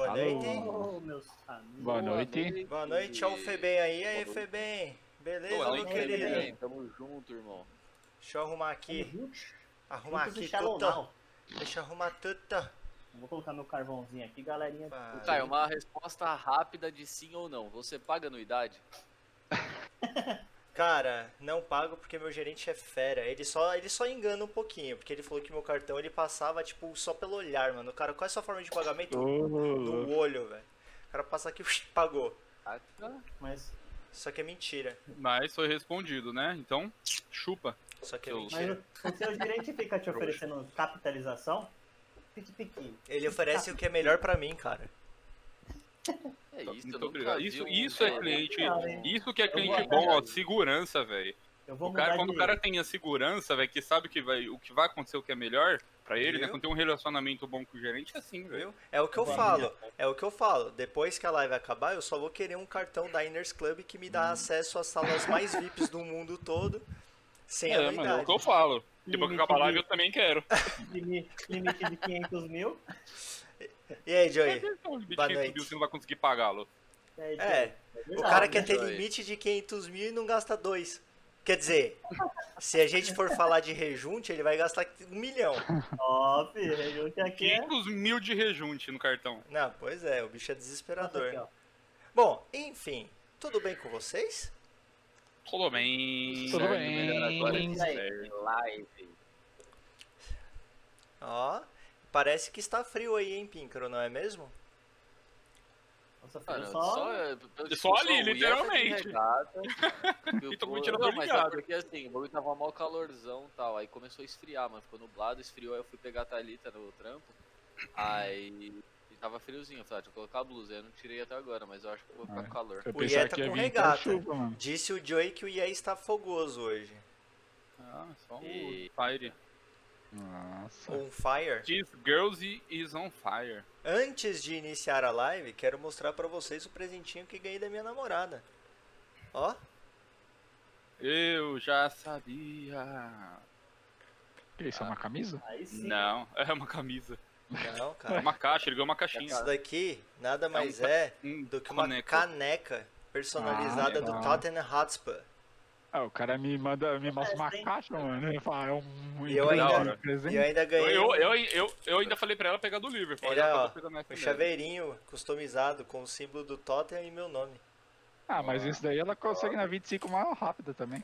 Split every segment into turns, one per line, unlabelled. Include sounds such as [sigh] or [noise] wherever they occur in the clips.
Boa
Alô?
noite.
Meus amigos.
Boa noite.
Boa noite, ó o Febem aí. E aí, Febem? Beleza,
Boa
meu
noite,
querido?
Febem.
Tamo junto, irmão.
Deixa eu arrumar aqui. Arrumar aqui.
Now.
Deixa eu arrumar tudo.
Vou colocar meu carvãozinho aqui, galerinha.
Vai.
Caio, uma resposta rápida de sim ou não. Você paga anuidade? [laughs]
Cara, não pago porque meu gerente é fera. Ele só, ele só engana um pouquinho, porque ele falou que meu cartão ele passava tipo só pelo olhar, mano. O cara, qual é a sua forma de pagamento?
Ô,
No olho, velho. O cara passa aqui, [laughs] pagou.
Paga.
Mas,
Só que é mentira.
Mas foi respondido, né? Então, chupa.
Só que é
Seu-
mas
mentira.
o seu gerente fica te oferecendo capitalização? Pique, pique.
Ele oferece o que é melhor pra mim, cara.
É isso, eu
Muito obrigado. Isso,
um
isso é cliente. Isso que é cliente bom, ó. Segurança, velho. O cara, quando o cara tem a segurança, velho, que sabe que vai, o que vai acontecer, o que é melhor pra ele, né? Quando tem um relacionamento bom com o gerente, é assim, velho.
Viu? É o que eu
Boa
falo.
minha.
É o que eu falo. Depois que a live acabar, eu só vou querer um cartão Diners Club que me
Hum.
dá acesso às salas mais VIPs do mundo todo. Sem
É, mano, é o que eu falo. Depois que
Limite
acabar a live, eu também quero. [laughs]
Limi- Limite de 500 mil.
E aí, Joey? Boa noite.
subiu, você não vai conseguir pagá-lo.
É,
É, O cara
né?
quer ter
Joey?
limite de 500 mil e não gasta dois. Quer dizer, se a gente for falar de rejunte, ele vai gastar um milhão. [laughs]
Ó, filho, rejunte aqui é...
500 mil de rejunte no cartão.
Não, pois é, o bicho é desesperador.
aqui.
Bom, enfim, tudo bem com vocês?
Tudo bem.
Tudo
Certo,
bem.
melhor agora ser live.
Ó, parece que está frio aí, hein, Píncaro, não é mesmo?
Nossa,
Mano,
só...
só, eu- eu-
Só ali,
tá
literalmente.
regata, [laughs]
E tô com o
eu-
ventilador
Não, mas é porque assim, o bagulho tava mal calorzão e tal. Aí começou a esfriar, mano. Ficou nublado, esfriou. Aí eu fui pegar a Thalita no trampo. Aí e tava friozinho. Eu falei, ah, deixa eu colocar a blusa. Aí eu não tirei até agora, mas eu acho que eu vou ficar
É.
com calor.
Eu
O Ié tá com regata.
chuva.
Disse o Joey que o IE está fogoso hoje.
Ah, só o
E-
Fire.
Nossa.
On fire.
This girls is on fire.
Antes de iniciar a live, quero mostrar pra vocês o presentinho que ganhei da minha namorada. Ó,
Eu já sabia.
Isso, é uma camisa?
Aí sim.
Não, é uma camisa.
não,
É
cara.
uma caixa, ele ganhou uma caixinha.
Isso daqui nada mais
um
é do que uma
caneco.
caneca personalizada
Ah,
do. Tottenham Hotspur.
Ah, o cara me manda, me mostra uma caixa, mano. Ele fala, é um
E eu ainda-
um presente.
E eu ainda ganhei
eu, eu, eu, eu ainda falei pra ela pegar do Liverpool.
Ele,
ela
ó,
essa
um chaveirinho customizado com o símbolo do Tottenham e meu nome.
Ah, mas isso daí ela consegue na 25 mais rápida também.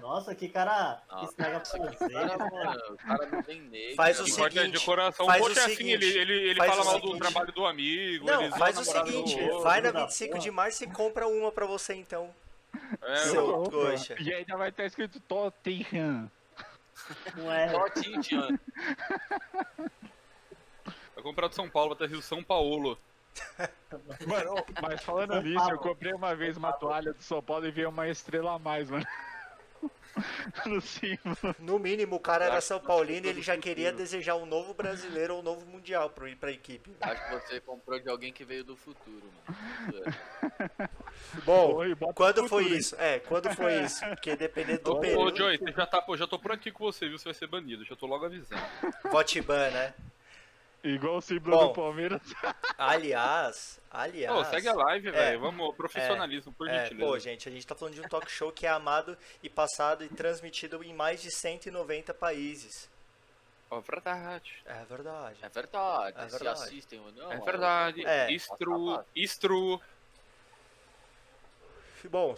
Nossa, que cara que
Nossa,
estraga
Cara,
prazer.
mano, o cara não tem negro. [laughs]
Faz o
né?
seguinte,
de coração,
faz
o é assim,
seguinte,
ele, ele, ele
faz
fala
o
mal do
seguinte.
trabalho do amigo,
Não, faz o seguinte, vai na
filho da
25
porra.
de março e compra uma pra você então.
É,
Seu
Opa,
coxa.
E ainda vai estar escrito Tottenham.
Não é...
Tintian.
vai comprar do São Paulo, vai ter Rio São Paulo.
Mano, mas falando nisso, eu comprei uma vez uma toalha do São Paulo e veio uma estrela a mais, mano. [laughs] No.
No mínimo, o cara era São Paulino e ele já queria
futuro.
desejar um novo brasileiro ou um novo mundial pro, pra equipe.
Acho que você comprou de alguém que veio do futuro, mano. [laughs]
Bom,
Oi, bota
quando foi
né?
isso? É, quando foi isso? Porque dependendo do
Ô,
período.
ô Joey, você já, tá, pô, já tô por aqui com você, viu? Você vai ser banido, já tô logo avisando.
Votiban, né?
Igual o símbolo
Bom,
do Palmeiras. [laughs]
Aliás, aliás.
Ô, segue a live,
É.
velho. Vamos, profissionalismo, por
É,
gentileza.
pô, gente, a gente tá falando de um talk show que é amado e passado e transmitido em mais de 190 países.
Ó, verdade.
É verdade.
É verdade,
É
se
verdade.
assistem ou não.
É verdade.
É.
Istru, istru.
Bom,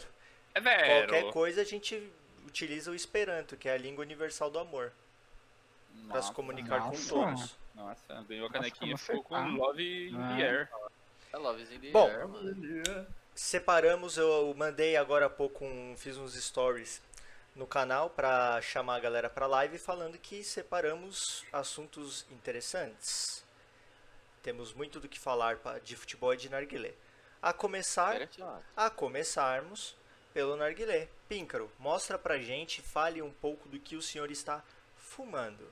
É vero.
qualquer coisa a gente utiliza o Esperanto, que é a língua universal do amor, pra se
Nossa,
comunicar com
nossa.
todos.
Nossa, ganhou a canequinha,
como
ficou com love in
Ah.
the air.
É Loves in the
Bom,
Air, mano.
Separamos, eu mandei agora há pouco, um, fiz uns stories no canal pra chamar a galera pra live falando que separamos assuntos interessantes. Temos muito do que falar de futebol e de narguilé. A começar, a começarmos pelo narguilé. Píncaro, mostra pra gente, fale um pouco do que o senhor está fumando.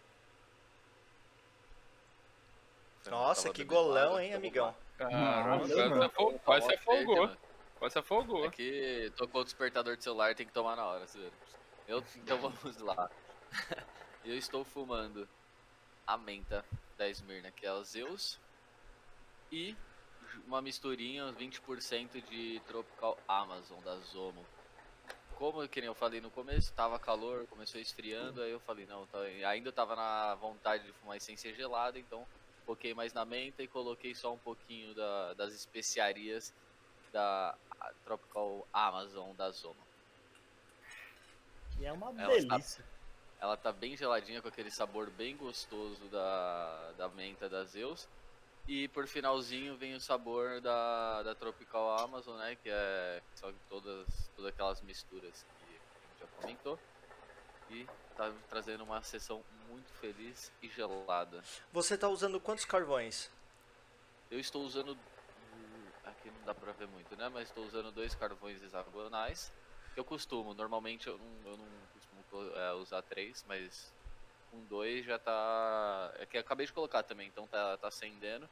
Nossa, que golão, hein, amigão?
Caramba,
Nossa,
quase se afogou. Quase se afogou.
É que tocou o despertador do celular, tem que tomar na hora. Eu, então [laughs] vamos lá. [laughs] Eu estou fumando a menta da Esmirna, que é o Zeus. e uma misturinha, uns 20% de Tropical Amazon da Zomo. Como que nem eu falei no começo, tava calor, começou esfriando, aí eu falei, não, tá- ainda eu tava na vontade de fumar essência gelada, então foquei mais na menta e coloquei só um pouquinho da- das especiarias da Tropical Amazon da Zomo.
E é uma
Ela está-
delícia.
Ela tá bem geladinha com aquele sabor bem gostoso da, da menta da Zeus. E por finalzinho vem o sabor da, da Tropical Amazon, né? Que é só todas, todas aquelas misturas que a gente já comentou. E tá trazendo uma sessão muito feliz e gelada.
Você tá usando quantos carvões?
Eu estou usando. Aqui não dá pra ver muito, né? Mas estou usando dois carvões hexagonais. Eu costumo, normalmente eu não, eu não costumo co- é, usar três, mas com dois já tá. É que eu acabei de colocar também, então tá, tá acendendo.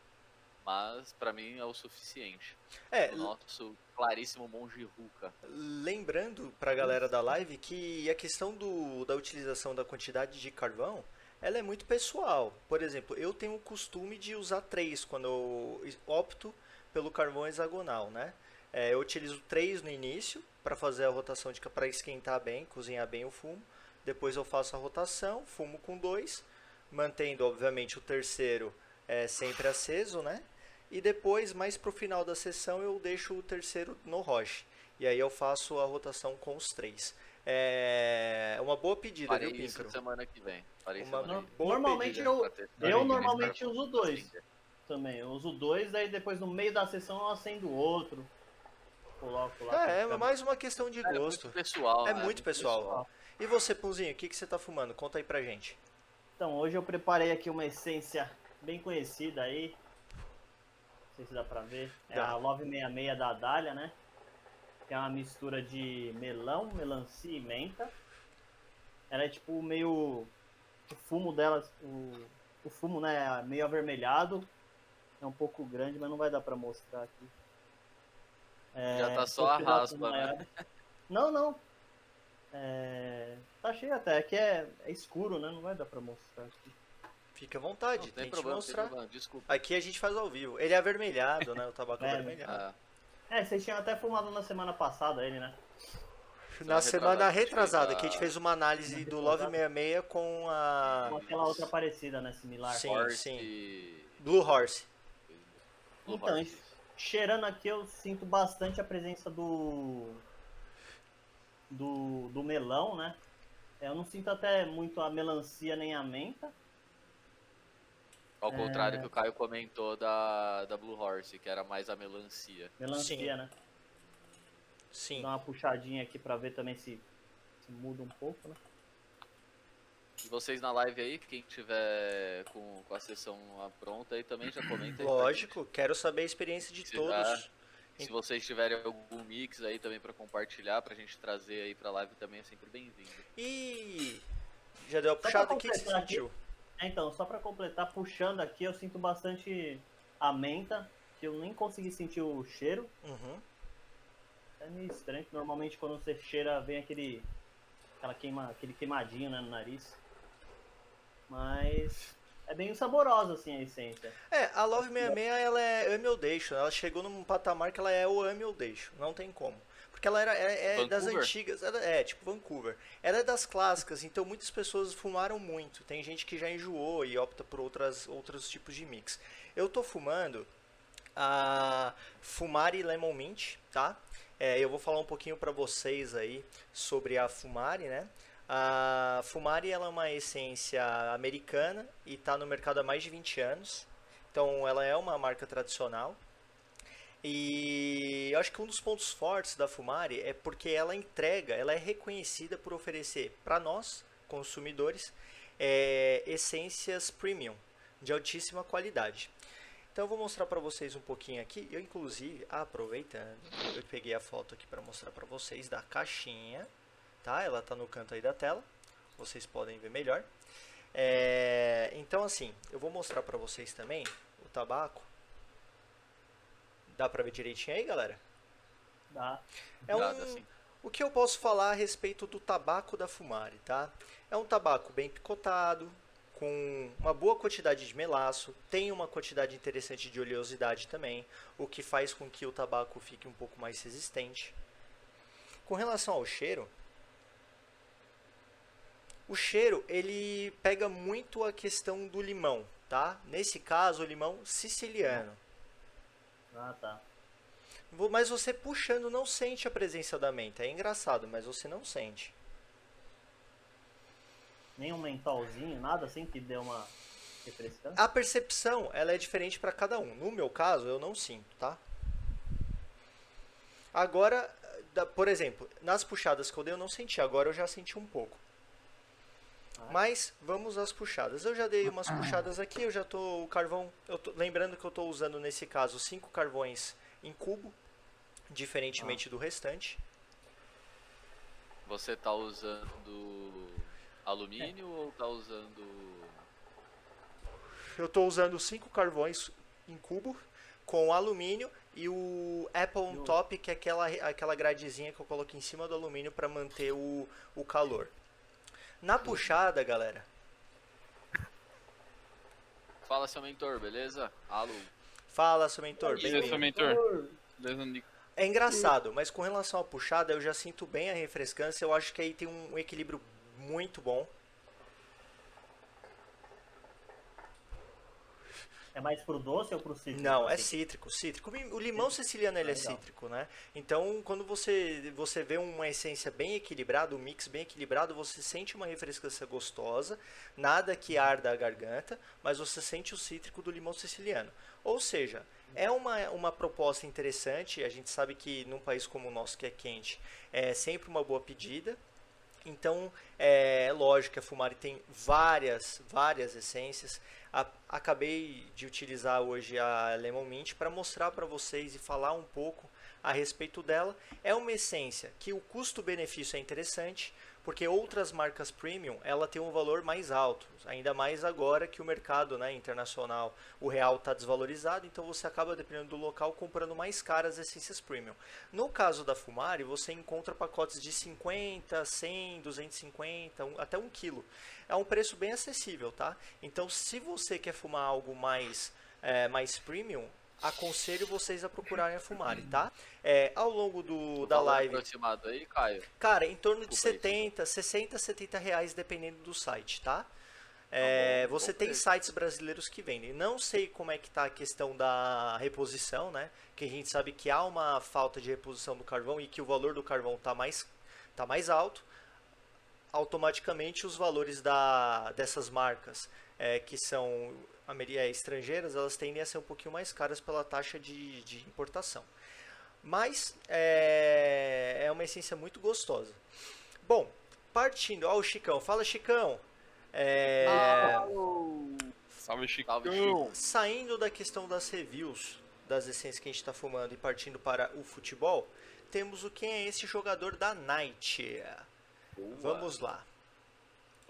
Mas pra mim é o suficiente.
É,
O nosso claríssimo monge Ruka.
lembrando pra galera da live que a questão do, da utilização da quantidade de carvão, ela é muito pessoal. Por exemplo, eu tenho o costume de usar três quando eu opto pelo carvão hexagonal, né? É, eu utilizo três no início para fazer a rotação de para esquentar bem, cozinhar bem o fumo. Depois eu faço a rotação, fumo com dois, mantendo obviamente o terceiro é, sempre aceso, né? E depois, mais pro final da sessão, eu deixo o terceiro no roche. E aí eu faço a rotação com os três. É uma boa pedida,
Farei
viu,
isso
Píncaro?
semana que vem.
Uma
semana que vem.
Normalmente eu, eu
aí,
normalmente uso dois também. Eu uso dois, daí depois no meio da sessão eu acendo outro. Coloco lá.
É, é mais uma questão de
É
gosto.
muito pessoal.
É
né?
muito pessoal. E você, Punzinho, o que, que você tá fumando? Conta aí pra gente.
Então, hoje eu preparei aqui uma essência bem conhecida aí. Sei se dá pra ver. É
Dá.
a Love 66 da Adália, né? Que é uma mistura de melão, melancia e menta. Ela é tipo meio. O fumo dela, o, o fumo, né? Meio avermelhado. É um pouco grande, mas não vai dar pra mostrar aqui. É,
Já tá só a raspa, né?
maiores. Não, não. É, tá cheio até. Aqui é, é escuro, né? Não vai dar pra mostrar aqui.
Fica à vontade,
Não tem
tente
problema,
mostrar.
problema. Desculpa.
Aqui a gente faz ao vivo. Ele é avermelhado, né? O tabaco é [laughs]
É,
avermelhado.
Ah,
É, vocês tinham até fumado na semana passada ele, né?
Na semana
retrasada,
que a gente
a-
fez uma análise do Love 66 com a
Com aquela outra parecida, né? Similar.
Sim,
Horse
sim.
e-
Blue Horse.
Blue
Então,
Horse.
Cheirando aqui eu sinto bastante a presença do. Do, do melão, né? É, Eu não sinto até muito a melancia nem a menta.
Ao
É.
contrário que o Caio comentou da, da Blue Horse, que era mais a melancia.
Melancia,
Sim.
né?
Sim.
Dá uma puxadinha aqui pra ver também se, se muda um pouco, né?
E vocês na live aí, quem tiver com, com a sessão pronta aí também já [clears throat] comenta
Lógico, quero saber a experiência de
Se
todos.
dá. Se vocês tiverem algum mix aí também pra compartilhar, pra gente trazer aí pra live também é sempre bem-vindo.
E já deu a puxada, o que, que você sentiu?
É, então, só pra completar, puxando aqui, eu sinto bastante a menta, que eu nem consegui sentir o cheiro.
Uhum.
É meio estranho, normalmente quando você cheira vem aquele. Aquela queima, aquele queimadinho né, no nariz. Mas é bem saborosa assim a essência.
É, a Love 66 ela é ame ou deixo. Ela chegou num patamar que ela é o ame ou deixo. Não tem como. Porque ela era, é, é das antigas. ela- é, tipo Vancouver. Ela é das clássicas, então muitas pessoas fumaram muito. Tem gente que já enjoou e opta por outras, outros tipos de mix. Eu tô fumando a Fumari Lemon Mint, tá? É, eu vou falar um pouquinho para vocês aí sobre a Fumari, né? A Fumari ela é uma essência americana e está no mercado há mais de 20 anos. Então ela é uma marca tradicional. E eu acho que um dos pontos fortes da Fumari é porque ela entrega, ela é reconhecida por oferecer para nós, consumidores, é, essências premium, de altíssima qualidade. Então eu vou mostrar para vocês um pouquinho aqui. Eu inclusive, aproveitando, eu peguei a foto aqui para mostrar para vocês da caixinha, tá? Ela tá no canto aí da tela. Vocês podem ver melhor. É, então assim, eu vou mostrar para vocês também o tabaco. Dá para ver direitinho aí, galera?
Dá.
É um,
dá sim.
o que eu posso falar a respeito do tabaco da Fumari, tá? É um tabaco bem picotado, com uma boa quantidade de melaço, tem uma quantidade interessante de oleosidade também, o que faz com que o tabaco fique um pouco mais resistente. Com relação ao cheiro, o cheiro ele pega muito a questão do limão, tá? Nesse caso, o limão siciliano.
Ah, tá.
Mas você puxando não sente a presença da menta. É engraçado, mas você não sente.
Nem um mentolzinho, nada assim que dê uma refrescância.
A percepção, ela é diferente para cada um. No meu caso, eu não sinto, tá? Agora, por exemplo, nas puxadas que eu dei eu não senti, agora eu já senti um pouco. Mas vamos às puxadas. Eu já dei umas puxadas aqui, eu já tô o carvão, eu tô, lembrando que eu tô usando nesse caso cinco carvões em cubo, diferentemente do restante.
Você tá usando alumínio ou tá usando.
Eu tô usando cinco carvões em cubo com alumínio e o Apple on top, que é aquela, aquela gradezinha que eu coloquei em cima do alumínio para manter o, o calor. Na puxada, galera,
Fala seu mentor, beleza? Alô.
fala, seu mentor, bem-vindo.
seu mentor? Beleza?
É engraçado, mas com relação à puxada, eu já sinto bem a refrescância. Eu acho que aí tem um equilíbrio muito bom.
É mais pro doce ou pro cítrico?
Não, é
assim?
cítrico, cítrico. O limão siciliano ele é cítrico, né? Então, quando você você vê uma essência bem equilibrada, um mix bem equilibrado, você sente uma refrescância gostosa, nada que arda a garganta, mas você sente o cítrico do limão siciliano. Ou seja, é uma, uma proposta interessante. A gente sabe que num país como o nosso que é quente, é sempre uma boa pedida. Então, é lógico que a Fumari tem várias, várias essências. A- acabei de utilizar hoje a Lemon Mint para mostrar para vocês e falar um pouco a respeito dela. É uma essência que o custo-benefício é interessante, porque outras marcas premium ela tem um valor mais alto, ainda mais agora que o mercado né, internacional, o real está desvalorizado, então você acaba, dependendo do local, comprando mais caras essências premium. No caso da Fumari, você encontra pacotes de 50, 100, 250, um- até 1 kg. É um preço bem acessível, tá? Então, se você quer fumar algo mais, é, mais premium, aconselho vocês a procurarem a Fumari, tá? É, ao longo do, da live,
aproximado aí, Caio.
cara, em torno de
Desculpa aí.
70, 60, 70 reais, dependendo do site, tá? É,
bom,
você tem sites brasileiros que vendem. Não sei como é que tá a questão da reposição, né? Que a gente sabe que há uma falta de reposição do carvão e que o valor do carvão tá mais, tá mais alto. Automaticamente os valores da, dessas marcas é, que são é, estrangeiras, elas tendem a ser um pouquinho mais caras pela taxa de, de importação. Mas é, é uma essência muito gostosa. Bom, partindo. Ó, o Chicão. Fala, Chicão. É,
Salve, Chico.
Saindo da questão das reviews das essências que a gente está fumando e partindo para o futebol, temos o quem é esse jogador da Night.
Boa.
Vamos lá.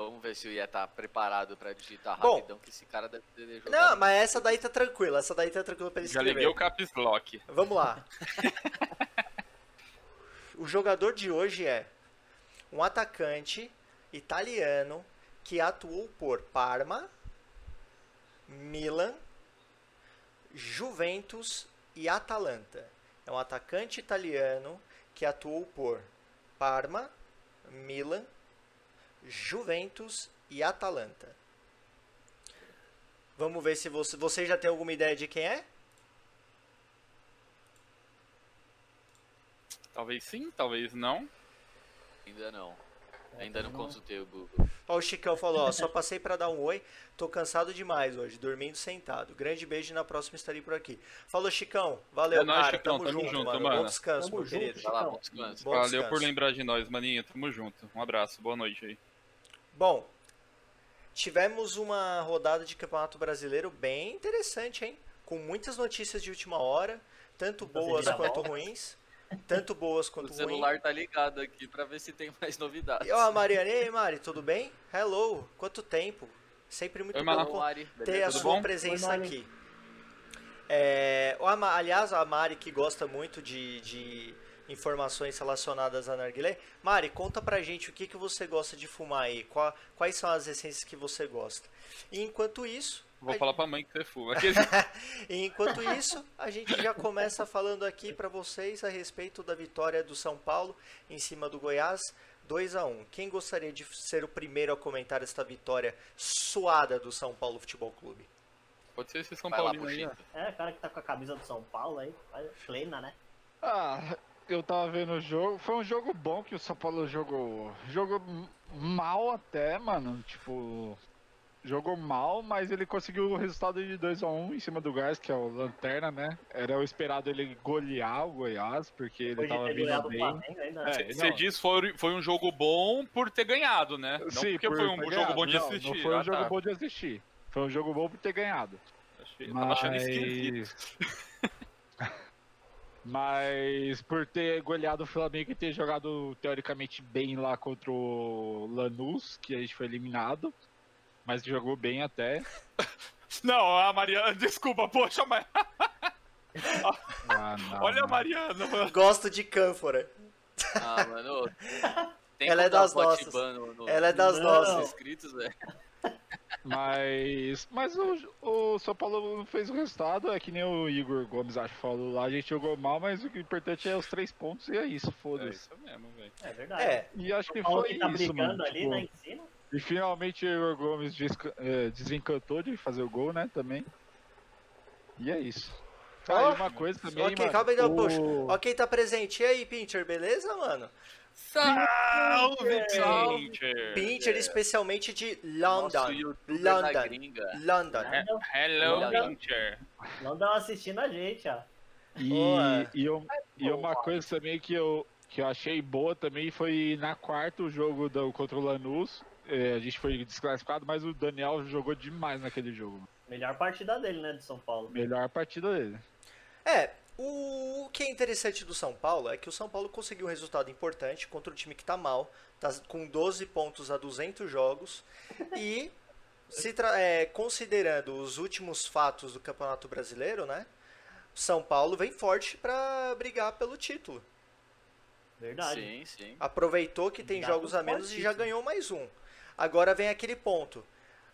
Vamos ver se eu ia estar preparado pra digitar
Bom.
rapidão, que esse cara deve ter jogado.
Não, mas essa daí tá tranquila. Essa daí tá tranquila para ele
Já
escrever.
liguei o caps lock.
Vamos lá. [laughs] o jogador de hoje é um atacante italiano que atuou por Parma, Milan, Juventus e Atalanta. É um atacante italiano que atuou por Parma, Milan, Juventus e Atalanta. Vamos ver se você, você já tem alguma ideia de quem é?
Talvez sim, talvez não.
Ainda não. Ainda não
não.
consultei o Google.
Ó, o Chicão falou, ó, só [laughs] passei pra dar um oi, tô cansado demais hoje, dormindo sentado. Grande beijo e na próxima estarei por aqui. Falou, Chicão, valeu,
É nóis,
cara,
Chicão,
tamo,
tamo
junto,
junto,
mano.
mano.
Bom descanso,
Tamo
meu
junto,
querido.
Vai lá, bom descanso.
Bom
Valeu
descanso.
por lembrar de nós, maninho. Tamo junto. Um abraço, boa noite aí.
Bom, tivemos uma rodada de Campeonato Brasileiro bem interessante, hein? Com muitas notícias de última hora, tanto boas quanto ruins. Tanto boas
O
quanto ruins.
celular tá ligado aqui pra ver se tem [laughs] mais novidades.
E ó, a Mariane, ei Mari, tudo bem? Hello, quanto tempo? Sempre muito
Oi,
bom
Mari,
ter a sua
bom?
presença
Oi,
aqui. É, o Ama- aliás, a Mari que gosta muito de, de informações relacionadas a narguilé. Mari, conta pra gente o que, que você gosta de fumar aí, Qua- quais são as essências que você gosta. E enquanto isso,
Vou
a
falar pra mãe que você fuma. [laughs]
E enquanto isso, a gente já começa falando aqui para vocês a respeito da vitória do São Paulo em cima do Goiás, 2 a 1. Quem gostaria de ser o primeiro a comentar esta vitória suada do São Paulo Futebol Clube?
Pode ser esse São Paulino aí.
Puxito.
É, o cara que tá com a camisa do São Paulo aí, plena, né?
Ah, eu tava vendo o jogo. Foi um jogo bom que o São Paulo jogou. Jogou mal até, mano. Tipo. Jogou mal, mas ele conseguiu o resultado de 2x1 em cima do Gás, que é o Lanterna, né? Era o esperado ele golear o Goiás, porque ele
Depois de
tava vindo bem.
Flamengo né?
É,
Você
não.
diz foi, foi um jogo bom por ter ganhado, né? Não
Sim,
porque
por
foi um jogo
ganhado.
bom de
Não,
assistir.
Não foi um
Ah,
jogo
tá.
bom de assistir. Foi um jogo bom por ter ganhado.
Achei- eu Tava achando esquisito.
Mas... Por ter goleado o Flamengo e ter jogado teoricamente bem lá contra o Lanús, que a gente foi eliminado. Mas jogou bem até. [laughs]
Não, a Mariana, [laughs] desculpa, poxa, mas [laughs]
Ah, não,
olha a
não.
Mariana, mano.
Gosto de cânfora.
Ah, mano. Tem
Ela é
dar
das
um
nossas.
No- no-
Ela é das nossas.
nos inscritos, velho.
Mas, mas o, o São Paulo não fez o resultado, é que nem o Igor Gomes acho que falou lá, a gente jogou mal, mas o importante é os três pontos e é isso,
É
foda-se.
isso mesmo, velho.
É verdade.
É,
E acho que foi
que tá
isso, mano.
ali,
tipo,
né, em cima.
E finalmente o Igor Gomes eh, desencantou de fazer o gol, né, também. E é isso. Ah, e uma coisa também,
ok,
mano,
calma aí, não, poxa.
o-
Ó quem tá presente. E aí, Pincher, beleza, mano?
Salve. Pincher!
Pincher especialmente de
Nosso
London. London. London.
É. Hello. Pincher.
Não dão assistindo a gente, ó.
E,
Boa.
e, um- e uma coisa também que eu, que eu achei boa também foi na quarta o jogo do, contra o Lanús. eh, a gente foi desclassificado, mas o Daniel jogou demais naquele jogo.
Melhor partida dele, né, de São Paulo.
Melhor partida dele.
É, o que é interessante do São Paulo é que o São Paulo conseguiu um resultado importante contra um time que tá mal, tá com 12 pontos a 200 jogos e se tra- é, considerando os últimos fatos do Campeonato Brasileiro, né? São Paulo vem forte pra brigar pelo título.
Verdade.
Sim, sim.
Aproveitou que tem jogos a menos e já ganhou mais um. Agora vem aquele ponto.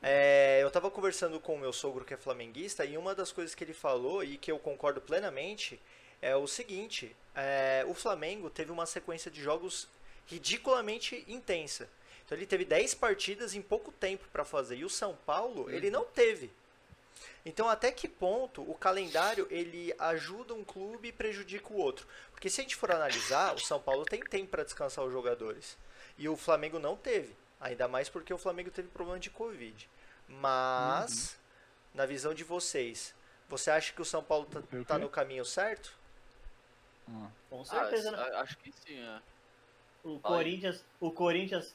É, eu tava conversando com o meu sogro que é flamenguista e uma das coisas que ele falou e que eu concordo plenamente é o seguinte: é, o Flamengo teve uma sequência de jogos ridiculamente intensa. Então ele teve 10 partidas em pouco tempo para fazer e o São Paulo ele não teve. Então até que ponto o calendário ele ajuda um clube e prejudica o outro? Porque se a gente for analisar, o São Paulo tem tempo para descansar os jogadores e o Flamengo não teve. Ainda mais porque o Flamengo teve problema de Covid. Mas, na visão de vocês, você acha que o São Paulo tá, tá no caminho certo?
Com
Ah,
certeza, né?
a- acho que sim, é.
O. Corinthians, o Corinthians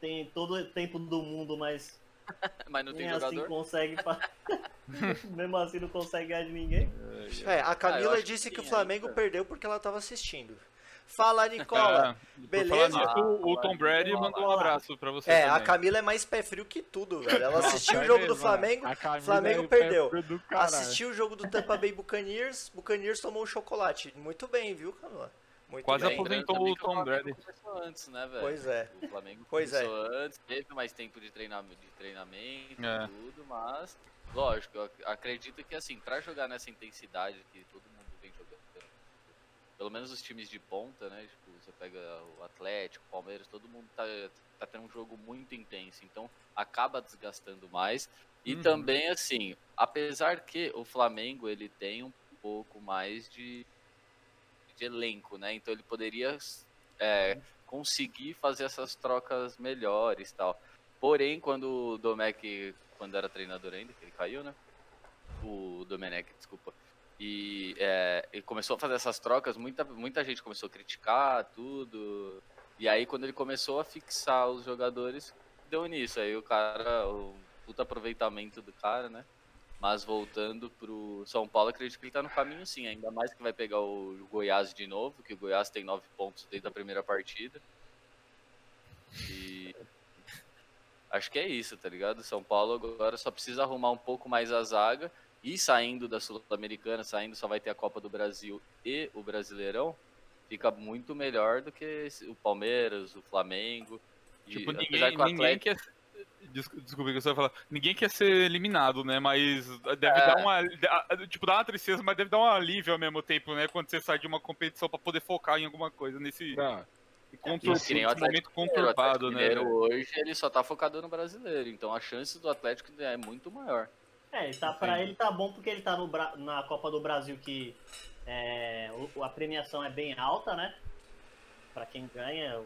tem todo o tempo do mundo, mas [laughs]
Mas não tem
nem assim
jogador.
consegue. fa- [laughs] [laughs] Mesmo assim não consegue ganhar de ninguém.
É, a Camila
acho que
disse que,
sim
o Flamengo
ainda.
perdeu porque ela estava assistindo. Fala, Nicola.
Ah, por
beleza?
nisso, o- o Tom Brady
Nicola.
mandou um abraço pra você
É, a
também.
Camila é mais pé frio que tudo, velho. Ela assistiu o
É
jogo do
mesmo,
Flamengo,
a
Flamengo
é
perdeu. assistiu o jogo do Tampa Bay Buccaneers, Buccaneers tomou um chocolate. Muito bem, viu, Camila? Muito
Quase
bem.
aposentou o Tom
Flamengo
Brady.
começou antes, né, velho?
Pois é.
O Flamengo
Pois é.
começou antes, teve mais tempo de treinamento, de treinamento
É.
e tudo, mas, lógico, eu ac- acredito que, assim, pra jogar nessa intensidade que todo mundo pelo menos os times de ponta, né, tipo, você pega o Atlético, o Palmeiras, todo mundo tá, tá tendo um jogo muito intenso, então acaba desgastando mais. E
Uhum.
também, assim, apesar que o Flamengo, ele tem um pouco mais de, de elenco, né, então ele poderia é, conseguir fazer essas trocas melhores tal. Porém, quando o Domecq, quando era treinador ainda, que ele caiu, né? O Domenech, desculpa. E é, ele começou a fazer essas trocas, muita, muita gente começou a criticar tudo. E aí, quando ele começou a fixar os jogadores, deu nisso. Aí o cara, o puta aproveitamento do cara, né? Mas voltando pro São Paulo, acredito que ele tá no caminho sim. Ainda mais que vai pegar o Goiás de novo, que o Goiás tem nove pontos desde a primeira partida. E acho que é isso, tá ligado? São Paulo agora só precisa arrumar um pouco mais a zaga. E saindo da Sul-Americana, saindo só vai ter a Copa do Brasil e o Brasileirão. fica muito melhor do que o Palmeiras, o Flamengo. E,
Tipo,
apesar
ninguém,
que o
ninguém
Atlético-
quer. Desculpa, que você vai falar. Ninguém quer ser eliminado, né? Mas deve
É.
dar uma. Tipo, dá uma tristeza, mas deve dar um alívio ao mesmo tempo, né? Quando você sai de uma competição pra poder focar em alguma coisa nesse
Ah,
contur-
que nem o
momento
Atlético Mineiro, o
conturbado,
Atlético
né?
Mineiro hoje ele só tá focado no brasileiro, então a chance do Atlético é muito maior.
É, ele tá, pra ele tá bom porque ele tá no, na Copa do Brasil que é, a premiação é bem alta, né? Pra quem ganha,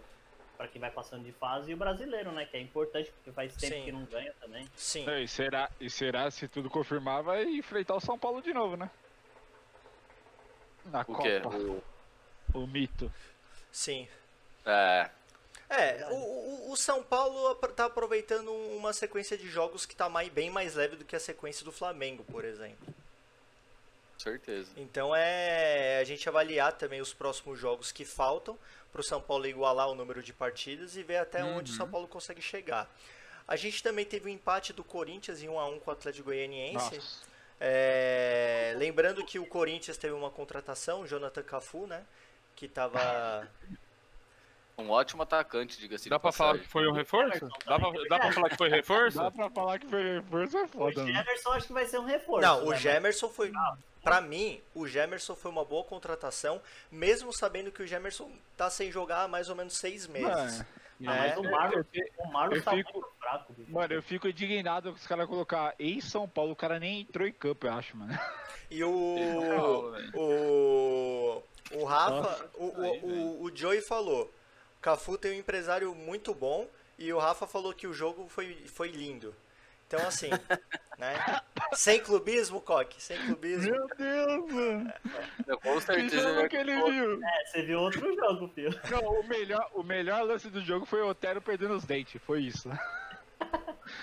pra quem vai passando de fase, e o brasileiro, né? Que é importante, porque faz tempo
Sim.
que não ganha também.
Sim.
e, será, e será, se tudo confirmar, vai enfrentar o São Paulo de novo, né? Na
O
Copa.
quê? O-
O mito.
Sim.
é,
É, o, o- o São Paulo apro- tá aproveitando uma sequência de jogos que tá mais, bem mais leve do que a sequência do Flamengo, por exemplo.
certeza.
Então é a gente avaliar também os próximos jogos que faltam para o São Paulo igualar o número de partidas e ver até onde o São Paulo consegue chegar. A gente também teve o empate do Corinthians em 1 a 1 com o Atlético Goianiense. É, lembrando que o Corinthians teve uma contratação, o Jonathan Cafu, né? Que tava. [laughs]
Um ótimo atacante, diga-se
Dá
de
pra falar que foi um reforço? Dá pra, dá pra falar que foi reforço?
Dá pra falar que foi reforço é
O
foda, né?
Jefferson acho que vai ser um reforço.
Não, o
né?
Gemerson foi. Pra mim, o Gemerson foi uma boa contratação, mesmo sabendo que o Gemerson tá sem jogar há mais ou menos seis meses.
É.
Mas
É.
o
fi-
o Marlon
eu
tá
fico-
muito fraco, bicho.
Mano, eu fico indignado com os caras colocar em São Paulo, o cara nem entrou em campo, eu acho, mano.
E o.
Não.
O. O Rafa.
Nossa,
o, o, o, o Joey falou. O Cafu tem um empresário muito bom. E o Rafa falou que o jogo foi, foi lindo. Então, assim. [laughs] né? Sem clubismo, Coque. Sem clubismo.
Meu Deus, mano.
Eu, com
Que
certeza
jogo
ele
que ele viu?
É, você viu outro jogo, filho.
Não, o melhor, o melhor lance do jogo foi o Otero perdendo os dentes, foi isso. [laughs]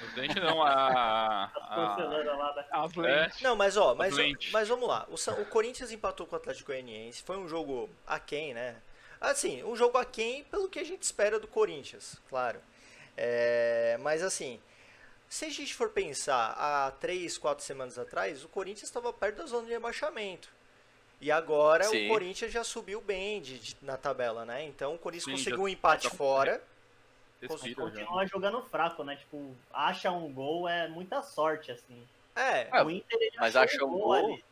Os dentes não, a.
As
a
porcelanas lá da.
As
É.
lentes.
Não, mas ó, mas, mas vamos lá. O, o Corinthians empatou com o Atlético Goianiense. Foi um jogo aquém, né? Assim, um jogo aquém pelo que a gente espera do Corinthians, claro. É, mas assim, se a gente for pensar há três, quatro semanas atrás, o Corinthians estava perto da zona de rebaixamento. E agora
Sim.
o Corinthians já subiu bem de- de- na tabela, né? Então o Corinthians
Sim,
conseguiu
já-
um empate
já-
fora.
Respira já.
Continua jogando fraco, né? Tipo, acha um gol é muita sorte, assim.
É,
É,
o Inter
mas
achou
acha um gol,
ali.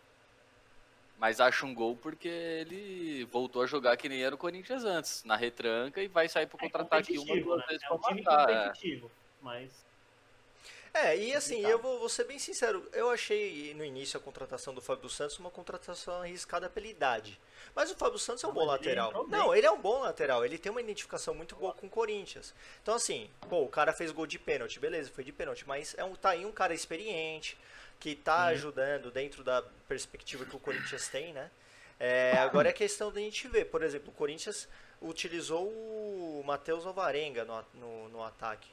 Mas acha um gol porque ele voltou a jogar que nem era o Corinthians antes, na retranca e vai sair pro
É
contra-ataque uma
competitivo,
duas
né?
vezes
É um time
matar. é.
competitivo, mas
É, e assim, eu vou, vou ser bem sincero, eu achei no início a contratação do Fábio Santos uma contratação arriscada pela idade. Mas o Fábio Santos é um bom
ele
lateral.
bem.
Não, ele é um bom lateral, ele tem uma identificação muito boa com o Corinthians. Então assim, pô, o cara fez gol de pênalti, beleza, foi de pênalti, mas é um, tá aí um cara experiente, que tá ajudando dentro da perspectiva que o Corinthians tem, né? É, agora é questão da gente ver, por exemplo, o Corinthians utilizou o Matheus Alvarenga no, no, no ataque.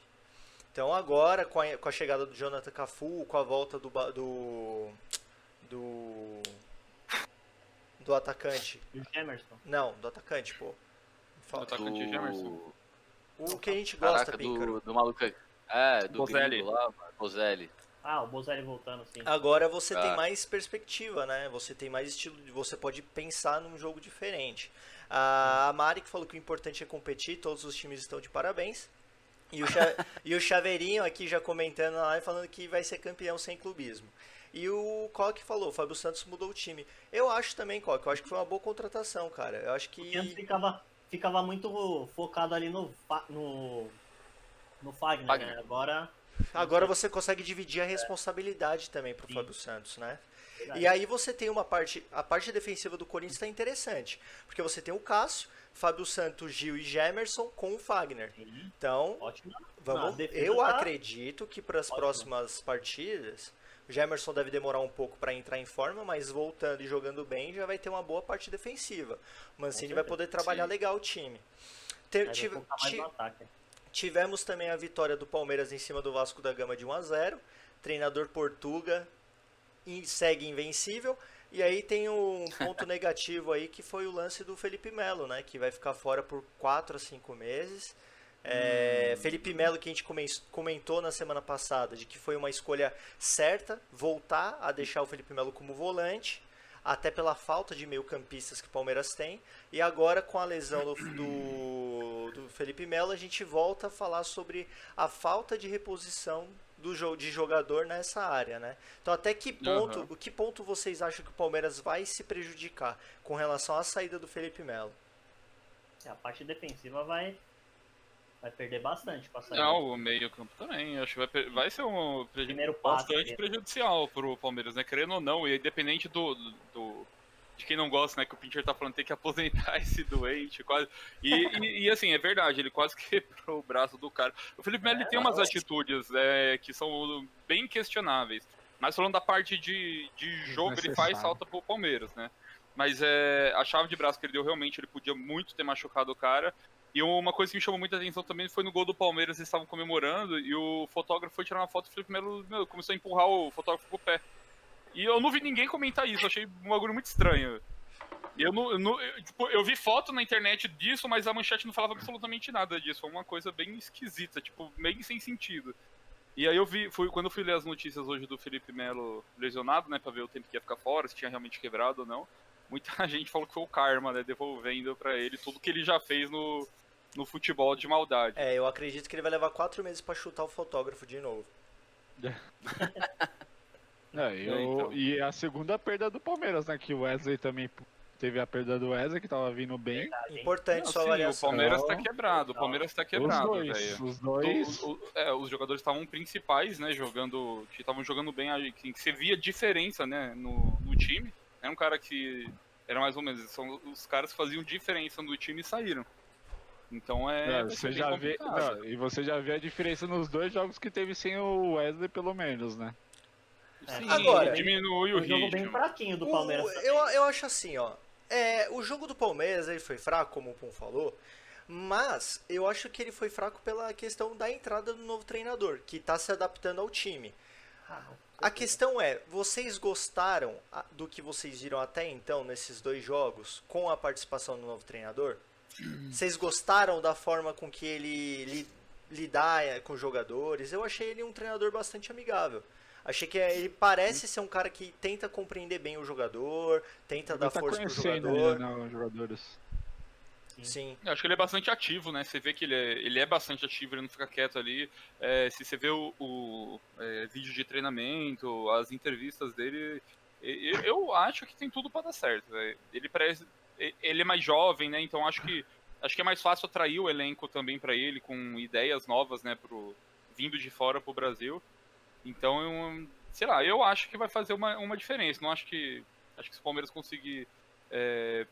Então agora, com a, com a chegada do Jonathan Cafu, com a volta do do do do atacante, não, do atacante, pô. Fala-
Atacante Gemerson.
O que a gente gosta,
Caraca, do, do maluco. É, do
Bozelli.
lá, Bozelli.
Ah, o Bozelli voltando, sim.
Agora você tem
Ah.
mais perspectiva, né? Você tem mais estilo, de- você pode pensar num jogo diferente. A Mari que falou que o importante é competir, todos os times estão de parabéns. E o, [laughs] e o Chaveirinho aqui já comentando na live falando que vai ser campeão sem clubismo. E o Coque falou, o Fábio Santos mudou o time. Eu acho também, Coque, eu acho que foi uma boa contratação, cara. Eu acho
Porque antes
que.
ficava, ficava muito focado ali no, no, no Fagner,
Fagner.
né? Agora.
Agora você consegue dividir a responsabilidade também pro
Sim.
Fábio Santos, né?
Verdade.
E aí você tem uma parte, a parte defensiva do Corinthians está interessante, porque você tem o Cássio, Fábio Santos, Gil e Gemerson com o Fagner.
Sim,
Então,
ótimo. Não,
vamos,
defesa
eu
tá-
acredito que para as próximas partidas, o Gemerson deve demorar um pouco para entrar em forma, mas voltando e jogando bem, já vai ter uma boa parte defensiva. O Mancini vai poder trabalhar
Sim.
legal o time. Te-
Aí vai
Tivemos também a vitória do Palmeiras em cima do Vasco da Gama de 1 a 0. Treinador Portuga segue invencível. E aí tem um [laughs] ponto negativo aí que foi o lance do Felipe Melo, né? Que vai ficar fora por 4 a 5 meses. É, Felipe Melo, que a gente comen- comentou na semana passada, de que foi uma escolha certa voltar a deixar o Felipe Melo como volante. até pela falta de meio-campistas que o Palmeiras tem. E agora, com a lesão do, do, do Felipe Melo, a gente volta a falar sobre a falta de reposição do jogo de jogador nessa área, né? Então, até que ponto, o que ponto vocês acham que o Palmeiras vai se prejudicar com relação à saída do Felipe Melo?
A parte defensiva vai, vai perder bastante com a saída.
Não, o meio campo também. Acho que vai, vai ser um preju-
Primeiro passo
bastante
dele.
prejudicial pro Palmeiras, né? Querendo ou não, e independente do- do- de quem não gosta, né? Que o Pincher tá falando tem que aposentar [laughs] esse doente, quase. E, e- e, assim, é verdade, ele quase [laughs] quebrou o braço do cara. O Felipe Melo ele tem umas atitudes é, que são bem questionáveis. Mas falando da parte de, de jogo, ele faz falta pro Palmeiras, né? Mas é, a chave de braço que ele deu, realmente, ele podia muito ter machucado o cara. E uma coisa que me chamou muita atenção também foi no gol do Palmeiras, eles estavam comemorando e o fotógrafo foi tirar uma foto e o Felipe Melo meu, começou a empurrar o fotógrafo com o pé. E eu não vi ninguém comentar isso, achei um bagulho muito estranho. Eu, não, eu, não- eu, tipo, eu vi foto na internet disso, mas a manchete não falava absolutamente nada disso. Foi uma coisa bem esquisita, tipo, meio sem sentido. E aí eu vi, fui, quando eu fui ler as notícias hoje do Felipe Melo lesionado, né, pra ver o tempo que ia ficar fora, se tinha realmente quebrado ou não, muita [laughs] gente falou que foi o karma, né, devolvendo pra ele tudo que ele já fez no, no futebol de maldade.
É, eu acredito que ele vai levar quatro meses pra chutar o fotógrafo de novo. [laughs]
É, eu-
É, então.
E a segunda perda do Palmeiras, né? Que o Wesley também teve a perda do Wesley, que tava vindo bem.
Importante
Não,
sua
sim, o
avaliação.
Palmeiras tá
Não.
quebrado, o Palmeiras tá quebrado,
os dois,
velho.
os dois.
O- o- é, os jogadores estavam principais, né, jogando, que estavam jogando bem, que, que você via diferença, né, no, no time. Era um cara que era mais ou menos, são os caras que faziam diferença no time e saíram. Então é,
É,
vai
você já vê, não, e você já vê a diferença nos dois jogos que teve sem o Wesley, pelo menos, né?
Sim,
Agora-
diminui o
Um jogo bem
ritmo.
fraquinho do
O-
Palmeiras.
eu, eu acho assim, ó. É, o jogo do Palmeiras ele foi fraco, como o Pum falou, mas eu acho que ele foi fraco pela questão da entrada do novo treinador, que está se adaptando ao time.
Ah,
A questão é, vocês gostaram do que vocês viram até então nesses dois jogos, com a participação do novo treinador? Vocês gostaram da forma com que ele li, lidar eh, com os jogadores? Eu achei ele um treinador bastante amigável. Achei que eh, ele parece ser um cara que tenta compreender bem o jogador, tenta
Ele
dar
tá
força pro jogador.
né, os jogadores.
Sim.
Eu acho que ele é bastante ativo, né? Você vê que ele é, ele é bastante ativo, ele não fica quieto ali. É, se você vê o, o, é, vídeo de treinamento, as entrevistas dele, e- e- eu acho que tem tudo pra dar certo. velho. Ele parece, ele é mais jovem, né? Então acho que acho que é mais fácil atrair o elenco também pra ele com ideias novas, né? Pro, vindo de fora pro Brasil. Então, eu, sei lá, eu acho que vai fazer uma, uma diferença. Não acho que acho que se o Palmeiras conseguir é,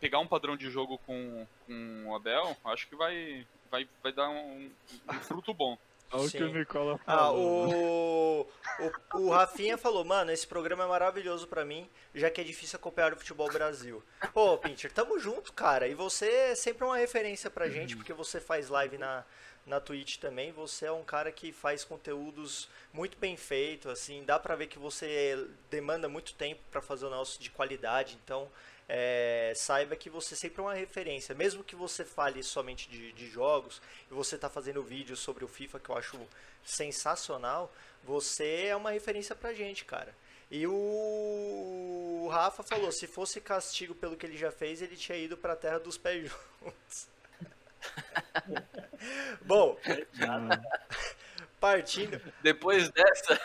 pegar um padrão de jogo com, com o Abel, acho que vai, vai, vai dar um, um fruto bom.
Olha o que o Nicola
Ah,
falou. né?
o, o, o Rafinha falou, mano, esse programa é maravilhoso pra mim, já que é difícil acompanhar o futebol Brasil. Pô, Pinter, tamo junto, cara. E você é sempre uma referência pra gente, porque você faz live na, na Twitch também. Você é um cara que faz conteúdos muito bem feitos, assim, dá pra ver que você demanda muito tempo pra fazer o nosso de qualidade, então é, saiba que você sempre é uma referência, mesmo que você fale somente de, de jogos e você tá fazendo vídeos sobre o FIFA que eu acho sensacional, você é uma referência pra gente, cara. E o Rafa falou, se fosse castigo pelo que ele já fez, ele tinha ido pra terra dos pés [laughs] juntos. [laughs] Bom, partindo.
Depois dessa,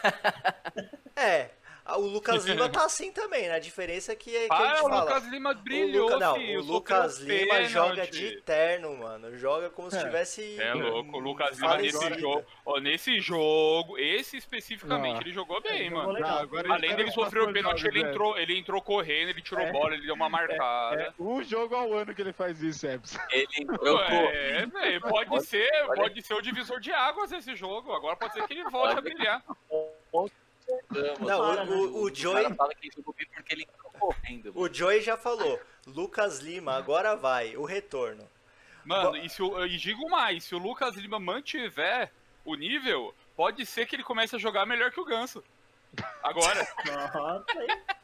É, o Lucas Lima [laughs] tá assim também, né? A diferença é que, é que a
Ah,
gente
o
fala.
Lucas Lima
O,
brilhou,
Luca, não,
filho,
o Lucas Lima
pênalti.
joga de terno, mano. Joga como se
É.
tivesse.
É louco, o Lucas Lima nesse jogo, ó, nesse jogo, esse especificamente,
Não.
ele jogou bem,
Ele jogou
mano.
Não, agora
Além dele
espera
sofrer o pênalti, ele
é.
entrou, ele entrou correndo, ele tirou
É.
bola, ele deu uma marcada.
É um jogo ao ano que ele faz isso, Epson.
ele entrou.
É, velho, pode ser,
olha-
pode ser o divisor de águas esse jogo. Agora pode ser que ele volte a brilhar.
Não, o, o, o Joey,
correndo.
o Joey já falou. Lucas Lima, agora vai, o retorno.
Mano, e, se o, e digo mais, se o Lucas Lima mantiver o nível, pode ser que ele comece a jogar melhor que o Ganso. Agora. [laughs]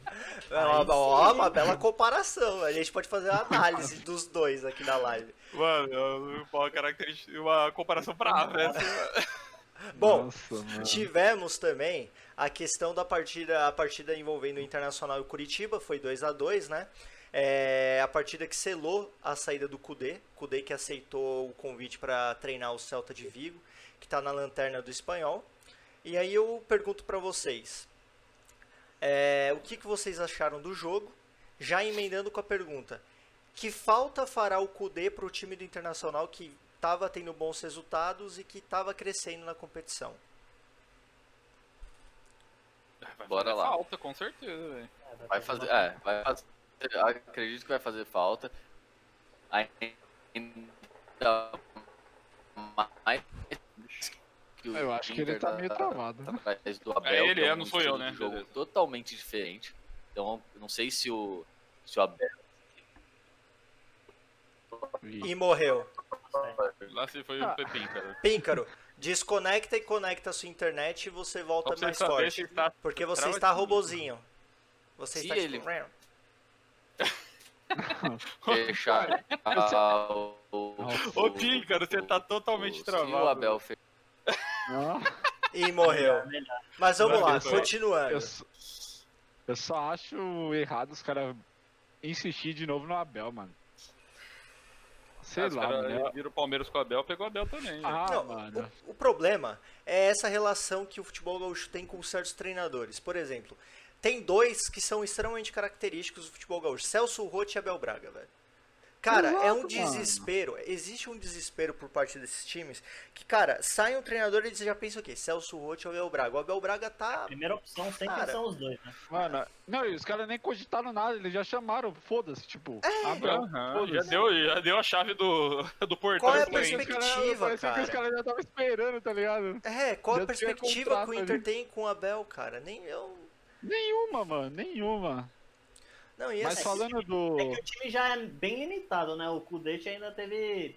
É uma, ó, uma bela comparação. A gente pode fazer uma análise dos dois aqui na live.
Mano, uma característica, uma comparação brava essa.
Bom,
Nossa.
Tivemos também a questão da partida, a partida envolvendo o Internacional e o Curitiba, foi 2 a 2 né? É, a partida que selou a saída do Cudê, Cudê que aceitou o convite para treinar o Celta de Vigo, que está na lanterna do espanhol. E aí eu pergunto para vocês, é, o que, que vocês acharam do jogo? Já emendando com a pergunta, que falta fará o Cudê para o time do Internacional que estava tendo bons resultados e que estava crescendo na competição?
Vai
Bora
fazer
lá.
Falta, com certeza, velho.
É,
Vai fazer. É, vai fazer. Acredito que vai fazer falta. Ainda mais que o
Eu acho que ele
Inter
tá meio travado. né?
atrás do Abel.
É ele, é,
um
não sou eu, né?
Jogo
Beleza.
totalmente diferente. Então, não sei se o, se o Abel.
E morreu.
Lá se foi
Ah.
o cara.
Píncaro, desconecta e conecta a sua internet e você volta mais forte.
tá...
Porque você está
de-
robozinho. Você
Se
está
ele- [laughs]
tipo... "Rau".
fechar o, o,
Ô, Pim, cara, você tá totalmente
se
travado.
o Abel fe-
Não,
E morreu. Mas vamos lá, continuando.
eu, só, eu só acho errado os caras insistir de novo no Abel, mano. Sei
Ah,
lá,
caras
mano.
viram o Palmeiras com o Abel, pegou o Abel também. né?
Ah,
Não,
mano.
o, o problema é essa relação que o futebol gaúcho tem com certos treinadores. Por exemplo, tem dois que são extremamente característicos do futebol gaúcho: Celso Roth e Abel Braga, velho. Cara, é um
Exato, mano.
desespero. Existe um desespero por parte desses times que, cara, sai um treinador e eles já pensam o quê? Celso Roth ou Abel Braga. O Abel Braga tá.
Primeira opção sempre
Cara.
são os dois, né?
Mano, não, e os caras nem cogitaram nada, eles já chamaram, foda-se, tipo,
É.
Abel, foda-se.
já, deu, já deu a chave do, do portão.
Qual é a perspectiva?
Parecia que os
cara.
caras já estavam esperando, tá ligado?
É, qual a
Já tinha
perspectiva que o Inter
ali.
tem com o Abel, cara? Nem eu.
Nenhuma, mano, nenhuma.
Não, e
Mas
assim,
falando do.
É que o time já é bem limitado, né? O Kudete ainda teve.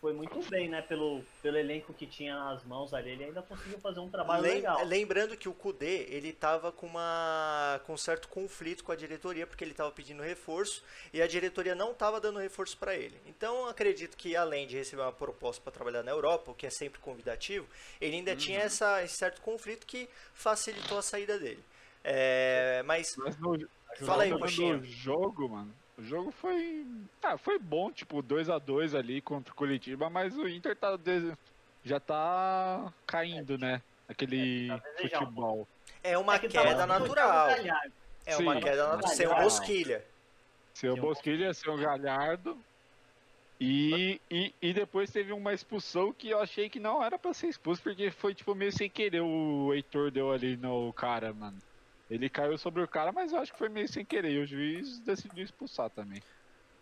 Foi muito bem, né? Pelo, pelo elenco que tinha nas mãos ali, ele ainda conseguiu fazer um trabalho
Lem-
legal.
Lembrando que o Kudê, ele tava com uma com um certo conflito com a diretoria, porque ele tava pedindo reforço e a diretoria não tava dando reforço para ele. Então, acredito que além de receber uma proposta para trabalhar na Europa, o que é sempre convidativo, ele ainda tinha
Uhum.
essa, esse certo conflito que facilitou a saída dele. É, mas
Mas no,
Fala aí, Coxinha.
do jogo, mano. O jogo foi. Ah, foi bom, tipo, 2 a 2 ali contra o Curitiba, mas o Inter tá des- já tá caindo, né? Aquele
É, tá
futebol.
é uma
É que tava
queda
muito
natural. É uma
Sim.
queda natural. Sem o
Galhardo.
Bosquilha.
Seu
o
Bosquilha, seu Galhardo. E, e, e depois teve uma expulsão que eu achei que não era pra ser expulso, porque foi tipo meio sem querer o Heitor deu ali no cara, mano. Ele caiu sobre o cara, mas eu acho que foi meio sem querer. E o juiz decidiu expulsar também.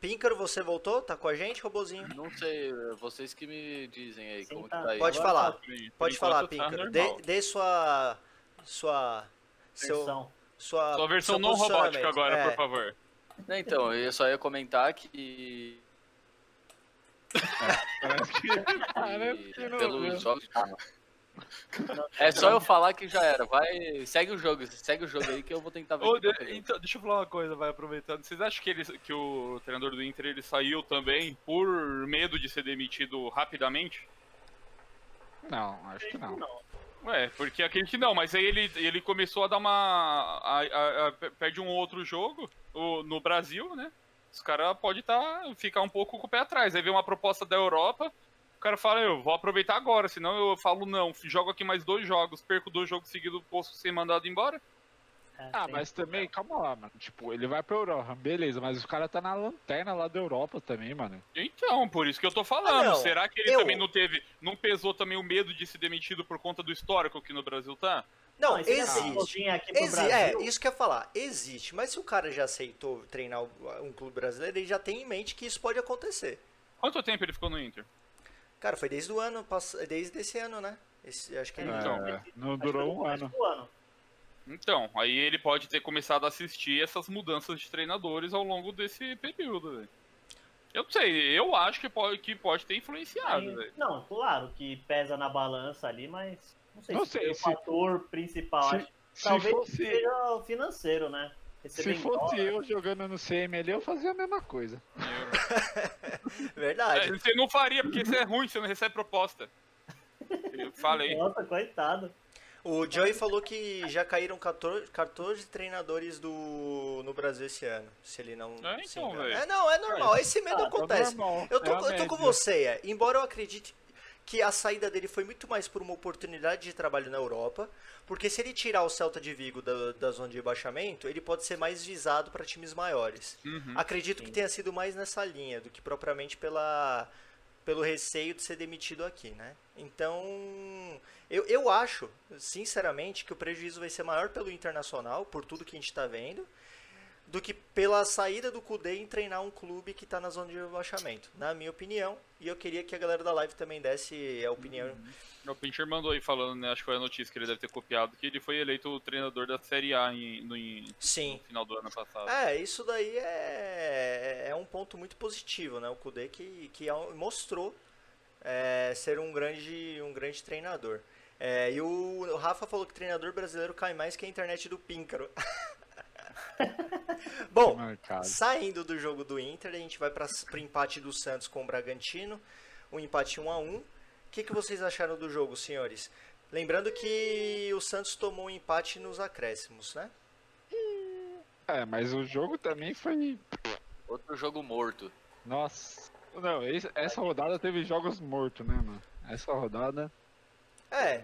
Píncaro, você voltou? Tá com a gente, robozinho?
Não sei, vocês que me dizem aí
Sim,
como
tá.
que tá aí.
Pode falar.
tá.
Pode
enquanto
falar,
tá
Píncaro.
normal.
Dê, dê sua sua seu,
Versão.
sua
Sua versão
seu
não robótica agora,
É.
por favor.
Não, Então, eu só ia comentar que. [laughs]
Parece que, [laughs] [laughs] parece
que
que não.
pelos jogos. É só eu falar que já era. Vai, segue o jogo, segue o jogo aí que eu vou tentar ver.
Ô, de- então, deixa eu falar uma coisa, vai aproveitando. Vocês acham que, ele, que o treinador do Inter ele saiu também por medo de ser demitido rapidamente?
Não, acho que não.
Ué, porque aquele que não, mas aí ele, ele começou a dar uma. A, a- a- perde um outro jogo o- no Brasil, né? Os caras podem tá, ficar um pouco com o pé atrás. Aí vem uma proposta da Europa, o cara fala, eu vou aproveitar agora, senão eu falo não, jogo aqui mais dois jogos, perco dois jogos seguidos, posso ser mandado embora.
É,
Ah,
tem-
mas também, calma lá, mano. Tipo, ele vai pra Europa, beleza, mas o cara tá na lanterna lá da Europa também, mano.
Então, por isso que eu tô falando.
Ah.
Será que ele
Eu-
também não teve. Não pesou também o medo de ser demitido por conta do histórico que no Brasil tá?
Não,
ele
existe.
aqui
é, isso que eu ia falar. Existe, mas se o cara já aceitou treinar um clube brasileiro, ele já tem em mente que isso pode acontecer.
Quanto tempo ele ficou no Inter?
Cara, foi desde o ano, desde esse ano, né? Esse- acho que ele
Então,
É, não durou um ano.
ano.
Então, aí ele pode ter começado a assistir essas mudanças de treinadores ao longo desse período, velho. Eu não sei, eu acho que pode, que pode ter influenciado,
Aí-
velho.
não, claro que pesa na balança ali, mas não sei
Não
se
sei,
o
se-
fator principal.
Se,
Acho que
se
talvez
fosse,
seja o financeiro, né?
Se
Recebendo
fosse
dólar.
eu jogando no CM ali, eu fazia a mesma coisa. [laughs]
É,
Verdade.
você não faria, porque isso é ruim, você não recebe proposta. Fala aí.
Nossa, coitado.
O Joey falou que já caíram 14, 14 treinadores do, no Brasil esse ano, se ele não
É,
se
então.
É, não, é normal, esse medo
Ah, tá
acontece.
normal,
Eu tô,
é
eu tô com você, é. embora eu acredite que a saída dele foi muito mais por uma oportunidade de trabalho na Europa, porque se ele tirar o Celta de Vigo da, da zona de rebaixamento, ele pode ser mais visado para times maiores.
Uhum.
Acredito que
Sim.
tenha sido mais nessa linha do que propriamente pela, pelo receio de ser demitido aqui, né? Então, eu, eu acho, sinceramente, que o prejuízo vai ser maior pelo Internacional, por tudo que a gente está vendo, do que pela saída do Kudê em treinar um clube que está na zona de rebaixamento, na minha opinião. E eu queria que a galera da live também desse a opinião.
O Pincher mandou aí falando, né? Acho que foi a notícia que ele deve ter copiado, que ele foi eleito o treinador da Série A em- no, no final do ano passado.
É, isso daí é, é um ponto muito positivo, né? O Kudê que, que ao- mostrou é, ser um grande, um grande treinador. É, e o, o Rafa falou que treinador brasileiro cai mais que a internet do Píncaro. [laughs] [laughs] Bom,
Marcado.
saindo do jogo do Inter, a gente vai para o empate do Santos com o Bragantino, um empate 1 a 1 O que, que vocês acharam do jogo, senhores? Lembrando que o Santos tomou um empate nos acréscimos, né?
É, mas o jogo também foi.
Outro jogo morto.
Nossa. Não, essa rodada teve jogos mortos, né, mano? Essa rodada.
É.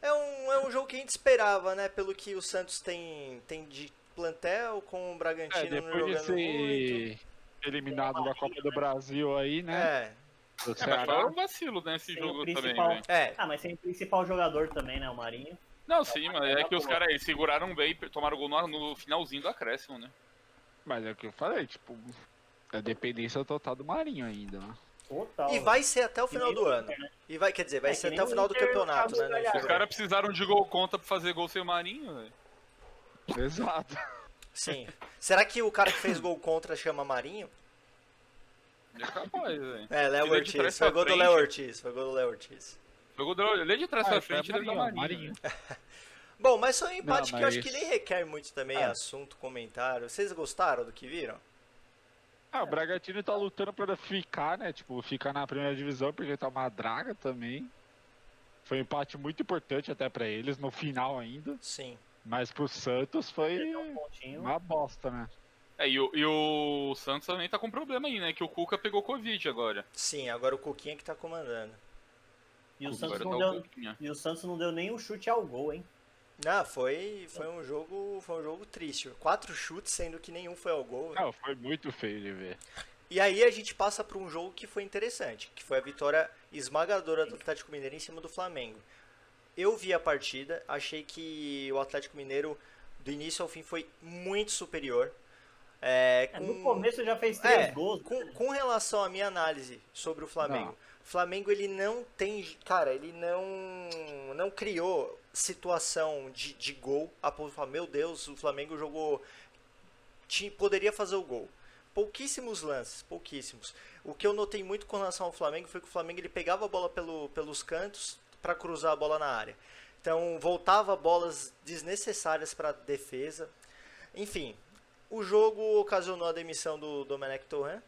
É um, é um jogo que a gente esperava, né? Pelo que o Santos tem, tem de plantel, com o
É,
Bragantino não
depois de
jogando muito.
ser eliminado da Copa do Brasil aí, né?
É,
Do
É, foi um vacilo, né, esse
Tem o
jogo também, velho.
é.
Ah, mas tem o principal jogador também, né? O Marinho.
Não, sim, mas é que os caras aí seguraram bem e tomaram gol no, no finalzinho do acréscimo, né?
Mas é o que eu falei, tipo, a dependência total do Marinho ainda, né?
Total.
E vai ser até o final do ano.
Inter, né?
E vai, quer dizer, vai
É,
ser até o final do campeonato,
acabou
né?
de ganhar.
Os caras precisaram de gol contra pra fazer gol sem o Marinho, velho.
Exato.
Sim. Será que o cara que fez gol contra chama Marinho?
É capaz, velho.
É, Léo Ortiz. Foi gol do. Léo Ortiz. Foi gol do Léo Ortiz.
Foi gol do ele é de trás
Ah,
pra frente, ele é
Marinho,
Marinho.
Marinho. [laughs]
Bom, mas foi um empate
Não,
que eu acho que nem requer muito também
Ah.
assunto, comentário. Vocês gostaram do que viram?
Ah, o Bragantino tá lutando pra ficar, né? Tipo, ficar na primeira divisão, porque tá uma draga também. Foi um empate muito importante até pra eles, no final ainda.
Sim.
Mas pro Santos foi
um
uma bosta, né?
É, e o, e o Santos também tá com problema aí, né? Que o Cuca pegou Covid agora.
Sim, agora o Cuquinha que tá comandando.
E o, Santos
tá
não
o
deu, e o Santos não deu nem um chute ao gol, hein?
Ah, foi, foi um jogo, foi um jogo triste. Quatro chutes, sendo que nenhum foi ao gol.
Não, foi muito feio de ver.
E aí a gente passa para um jogo que foi interessante, que foi a vitória esmagadora do Atlético Mineiro em cima do Flamengo. Eu vi a partida, achei que o Atlético Mineiro do início ao fim foi muito superior. É,
É,
com-
no começo já fez três
É,
gols.
com, com relação à minha análise sobre o Flamengo,
Não.
o Flamengo ele não tem, cara, ele não não criou situação de, de gol a ponto de falar, meu Deus, o Flamengo jogou ti- poderia fazer o gol. Pouquíssimos lances, pouquíssimos. O que eu notei muito com relação ao Flamengo foi que o Flamengo ele pegava a bola pelo, pelos cantos para cruzar a bola na área. Então voltava bolas desnecessárias para defesa. Enfim, o jogo ocasionou a demissão do Domenech Torren.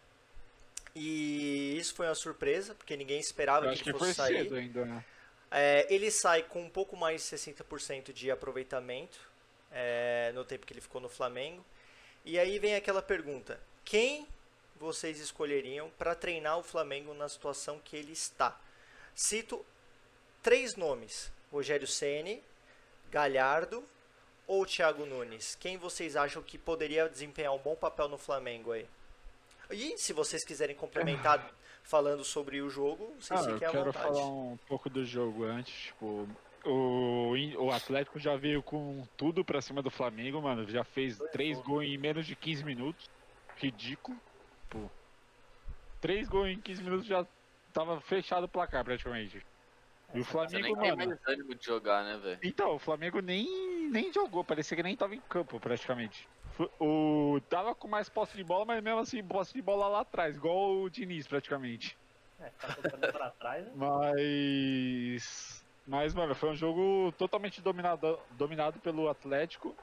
E isso foi uma surpresa, porque ninguém esperava
Eu
que ele
que
fosse
foi
sair.
cedo ainda, né?
É, ele sai com um pouco mais de 60% de aproveitamento é, no tempo que ele ficou no Flamengo. E aí vem aquela pergunta: quem vocês escolheriam para treinar o Flamengo na situação que ele está? Cito três nomes: Rogério Ceni, Galhardo ou Thiago Nunes. Quem vocês acham que poderia desempenhar um bom papel no Flamengo aí? E se vocês quiserem complementar [laughs] falando sobre o jogo, vocês
Ah, eu
fiquem à
quero
vontade.
falar um pouco do jogo antes, tipo, o, o Atlético já veio com tudo pra cima do Flamengo, mano, já fez três gols em menos de 15 minutos, ridículo, pô. Três gols em 15 minutos já tava fechado o placar praticamente. E o
Você
Flamengo,
nem tem
mano,
mais ânimo de jogar, né, velho?
então, o Flamengo nem, nem jogou, parecia que nem tava em campo praticamente. O, tava com mais posse de bola, mas mesmo assim, posse de bola lá atrás, igual o Diniz praticamente.
É, tá tocando pra trás, né?
Mas. Mas, mano, foi um jogo totalmente dominado, dominado pelo Atlético.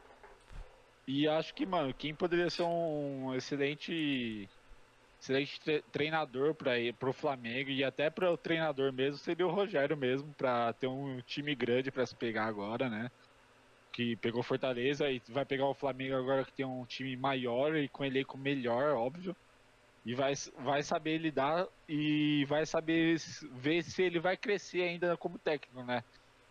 E acho que, mano, quem poderia ser um excelente excelente tre- treinador para o Flamengo e até para o treinador mesmo seria o Rogério mesmo, para ter um time grande para se pegar agora, né? Que pegou Fortaleza e vai pegar o Flamengo agora que tem um time maior e com elenco melhor, óbvio. E vai, vai saber lidar e vai saber ver se ele vai crescer ainda como técnico, né?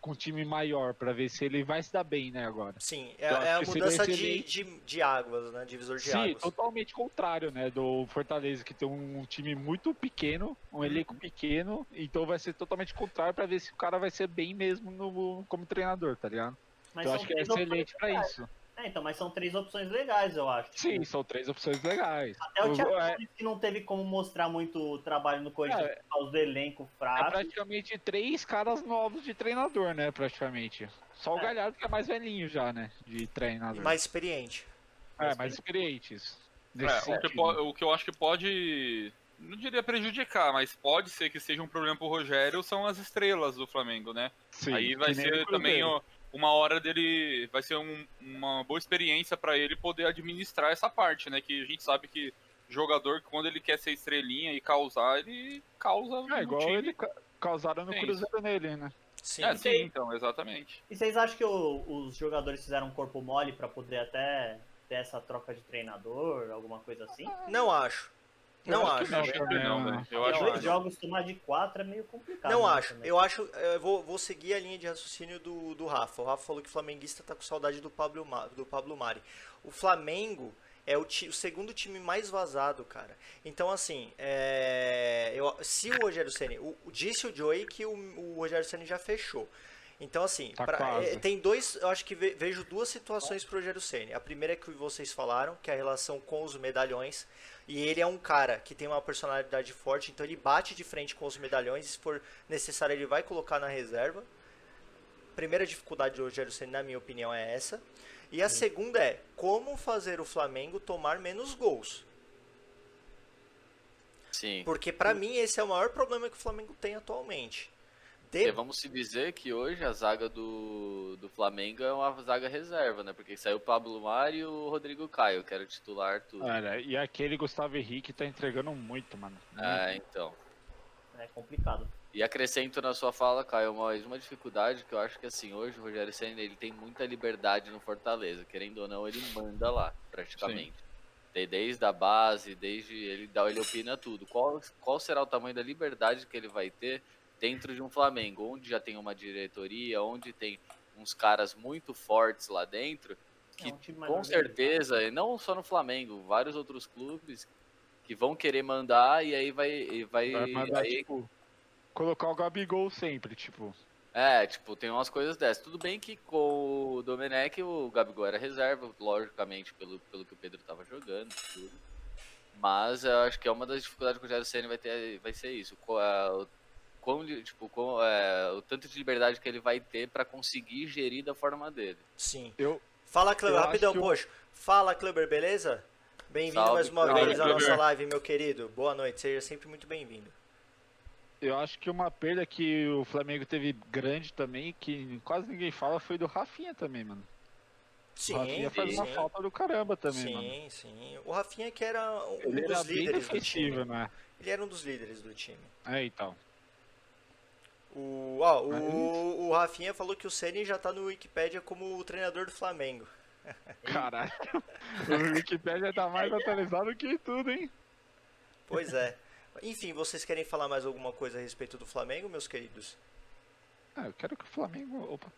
Com um time maior, para ver se ele vai se dar bem, né, agora.
Sim, é, é a mudança de,
excelente.
de, de águas, né? Divisor de
Sim,
águas.
totalmente contrário, né? Do Fortaleza, que tem um time muito pequeno, um elenco pequeno, então vai ser totalmente contrário para ver se o cara vai ser bem mesmo no, como treinador, tá ligado?
Mas
então acho que é excelente para isso.
É, então, mas são três opções legais, eu acho.
Sim, são três opções legais.
Até o Thiago
é,
que não teve como mostrar muito trabalho no Corinthians
É.
por causa do elenco
é
fraco.
praticamente três caras novos de treinador, né? Praticamente. Só o
É.
Galhardo que é mais velhinho já, né? De treinador.
Mais experiente.
É, mais experientes.
É, o, que
sentido.
po- o que eu acho que pode. Não diria prejudicar, mas pode ser que seja um problema pro Rogério são as estrelas do Flamengo, né?
Sim,
Aí vai ser
o
também
Cruzeiro.
Uma hora dele. Vai ser um- uma boa experiência pra ele poder administrar essa parte, né? Que a gente sabe que jogador, quando ele quer ser estrelinha e causar, ele causa.
É igual
time.
ele ca- causaram no
Sim.
Cruzeiro nele, né?
Sim.
É, sim, então, exatamente.
E vocês acham que o- os jogadores fizeram um corpo mole pra poder até ter essa troca de treinador, alguma coisa assim?
Não acho. Não
Eu
acho.
que não?
Eu acho
dois
que-
jogos tomar de quatro é meio complicado.
Não
né,
acho.
também.
Eu acho. Eu vou, vou seguir a linha de raciocínio do, do Rafa. O Rafa falou que o flamenguista tá com saudade do Pablo, do Pablo Mari. O Flamengo é o, ti- o segundo time mais vazado, cara. Então, assim, é, eu- se o Rogério Ceni, o, disse o Joey que o, o Rogério Ceni já fechou. Então, assim,
Tá
pra- é, tem dois, eu acho que ve- vejo duas situações pro Rogério Ceni. A primeira é que vocês falaram, que é a relação com os medalhões. E ele é um cara que tem uma personalidade forte, então ele bate de frente com os medalhões. E se for necessário, ele vai colocar na reserva. Primeira dificuldade do Rogério Ceni, na minha opinião, é essa. E a segunda é como fazer o Flamengo tomar menos gols.
Sim.
Porque pra mim esse é o maior problema que o Flamengo tem atualmente.
Porque vamos se dizer que hoje a zaga do, do Flamengo é uma zaga reserva, né? Porque saiu o Pablo Mari e o Rodrigo Caio, que era o titular, tudo.
Olha, e aquele Gustavo Henrique tá entregando muito, mano.
É, então.
É complicado.
E acrescento na sua fala, Caio, mais uma dificuldade que eu acho que assim, hoje o Rogério Senna ele tem muita liberdade no Fortaleza, querendo ou não, ele manda lá, praticamente. Tem Desde a base, desde ele dá, ele opina tudo. Qual, qual será o tamanho da liberdade que ele vai ter dentro de um Flamengo, onde já tem uma diretoria, onde tem uns caras muito fortes lá dentro, que
É um
com certeza, e não só no Flamengo, vários outros clubes que vão querer mandar e aí vai, e vai,
Vai mandar,
aí
tipo, colocar o Gabigol sempre, tipo.
é, tipo, tem umas coisas dessas. Tudo bem que com o Domenech o Gabigol era reserva, logicamente, pelo, pelo que o Pedro tava jogando, tudo. Mas eu acho que é uma das dificuldades que o Rogério Ceni vai ter, vai ser isso. É, o, quão tipo, quão, é, o tanto de liberdade que ele vai ter pra conseguir gerir da forma dele.
Sim.
Eu,
Fala, Kleber,
Eu
rapidão,
o-
poxa. Fala, Kleber, beleza? Bem-vindo
Salve,
mais uma
Kleber.
vez à
Kleber.
nossa live, meu querido. Boa noite, seja sempre muito bem-vindo.
eu acho que uma perda que o Flamengo teve grande também, que quase ninguém fala, foi do Rafinha também, mano.
Sim,
o Rafinha faz
sim.
uma falta do caramba também, mano.
Sim, sim. O Rafinha que era um
Ele
dos
era bem
líderes do time.
né?
Ele era um dos líderes do time.
É, então.
O, ó, o, o Rafinha falou que o Ceni já tá no Wikipedia como o treinador do Flamengo. [laughs]
Caralho. o Wikipedia tá mais atualizado que tudo, hein?
Pois é. Enfim, vocês querem falar mais alguma coisa a respeito do Flamengo, meus queridos?
Ah, eu quero que o Flamengo. Opa.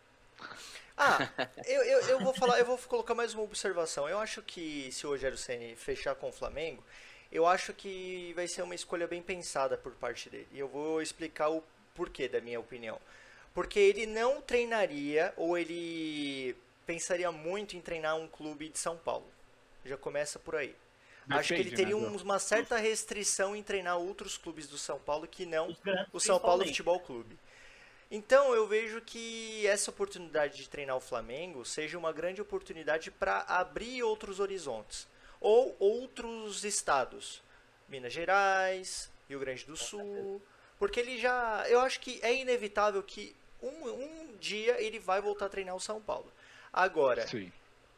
Ah, [laughs] eu, eu, eu vou falar, eu vou colocar mais uma observação. Eu acho que se o Rogério Ceni fechar com o Flamengo, eu acho que vai ser uma escolha bem pensada por parte dele. E eu vou explicar o porquê da minha opinião. Porque ele não treinaria ou ele pensaria muito em treinar um clube de São Paulo. Já começa por aí. acho que ele
Depende,
teria
né,
um- uma certa restrição em treinar outros clubes do São Paulo que não o São Paulo. Futebol Clube. Então eu vejo que essa oportunidade de treinar o Flamengo seja uma grande oportunidade para abrir outros horizontes ou outros estados, Minas Gerais, Rio Grande do Sul, porque ele já, eu acho que é inevitável que um, um dia ele vai voltar a treinar o São Paulo. Agora,
Sim.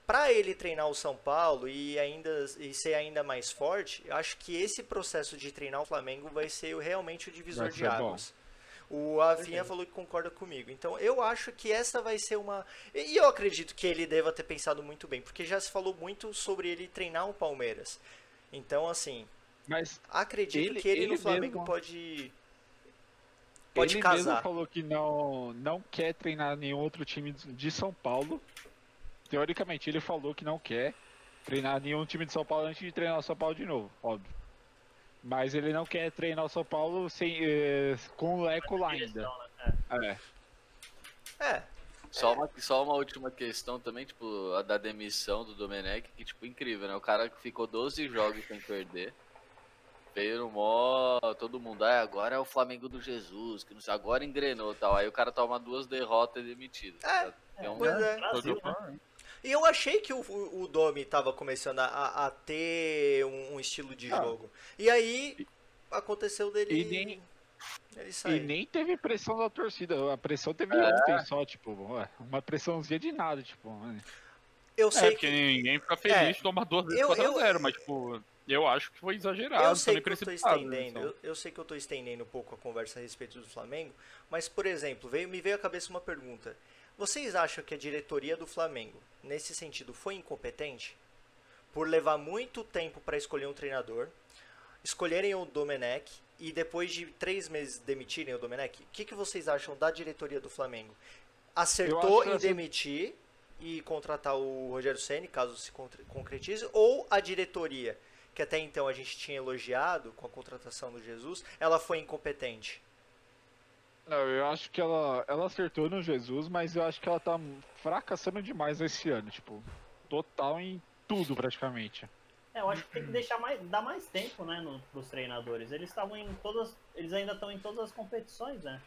para ele treinar o São Paulo e ainda e ser ainda mais forte, eu acho que esse processo de treinar o Flamengo vai ser realmente o divisor de
ser bom.
águas. O Avinha falou que concorda comigo. Então eu acho que essa vai ser uma. E eu acredito que ele deva ter pensado muito bem, porque já se falou muito sobre ele treinar o Palmeiras. Então, assim,
Mas
acredito
Ele-
que ele,
ele
no Flamengo
mesmo-
pode. Pode
ele
casar.
mesmo falou que não, não quer treinar nenhum outro time de São Paulo. Teoricamente, ele falou que não quer treinar nenhum time de São Paulo antes de treinar o São Paulo de novo, óbvio. Mas ele não quer treinar o São Paulo sem, eh, com o Leco lá ainda.
Né? É.
É.
É,
Só uma, só uma última questão também, tipo, a da demissão do Domenech, que, tipo, incrível, né? O cara que ficou 12 jogos sem perder. Veio mó, todo mundo, ah, agora é o Flamengo do Jesus, que não sei, agora engrenou e tal. Aí o cara toma duas derrotas e é demitido.
É,
É um-
pois é.
Brasil, né?
E eu achei que o, o, o Domi tava começando a, a ter um, um estilo de
Ah.
jogo. E aí aconteceu dele.
E nem-
ele
E nem teve pressão da torcida. A pressão teve
É.
ontem só, tipo, uma pressãozinha de nada, tipo. né?
Eu
É,
sei
porque
que.
ninguém fica feliz
É.
de tomar duas vezes
Eu-
4x0,
eu-
mas, tipo, eu acho que foi exagerado.
Eu sei que eu tô
precipitado, né,
estendendo,
então.
eu, eu sei que eu tô estendendo um pouco a conversa a respeito do Flamengo, mas por exemplo, veio, me veio à cabeça uma pergunta. Vocês acham que a diretoria do Flamengo, nesse sentido, foi incompetente? Por levar muito tempo para escolher um treinador, escolherem o Domenech e depois de três meses demitirem o Domenech? O que, que vocês acham da diretoria do Flamengo? Acertou em
essa-
demitir e contratar o Rogério Ceni, caso se concretize, ou a diretoria, que até então a gente tinha elogiado com a contratação do Jesus, ela foi incompetente?
Não, eu acho que ela, ela acertou no Jesus, mas eu acho que ela tá fracassando demais esse ano, tipo, total em tudo praticamente.
É, eu acho que tem que deixar mais, dar mais tempo, né, no, pros treinadores. Eles estavam em todas, eles ainda estão em todas as competições, né?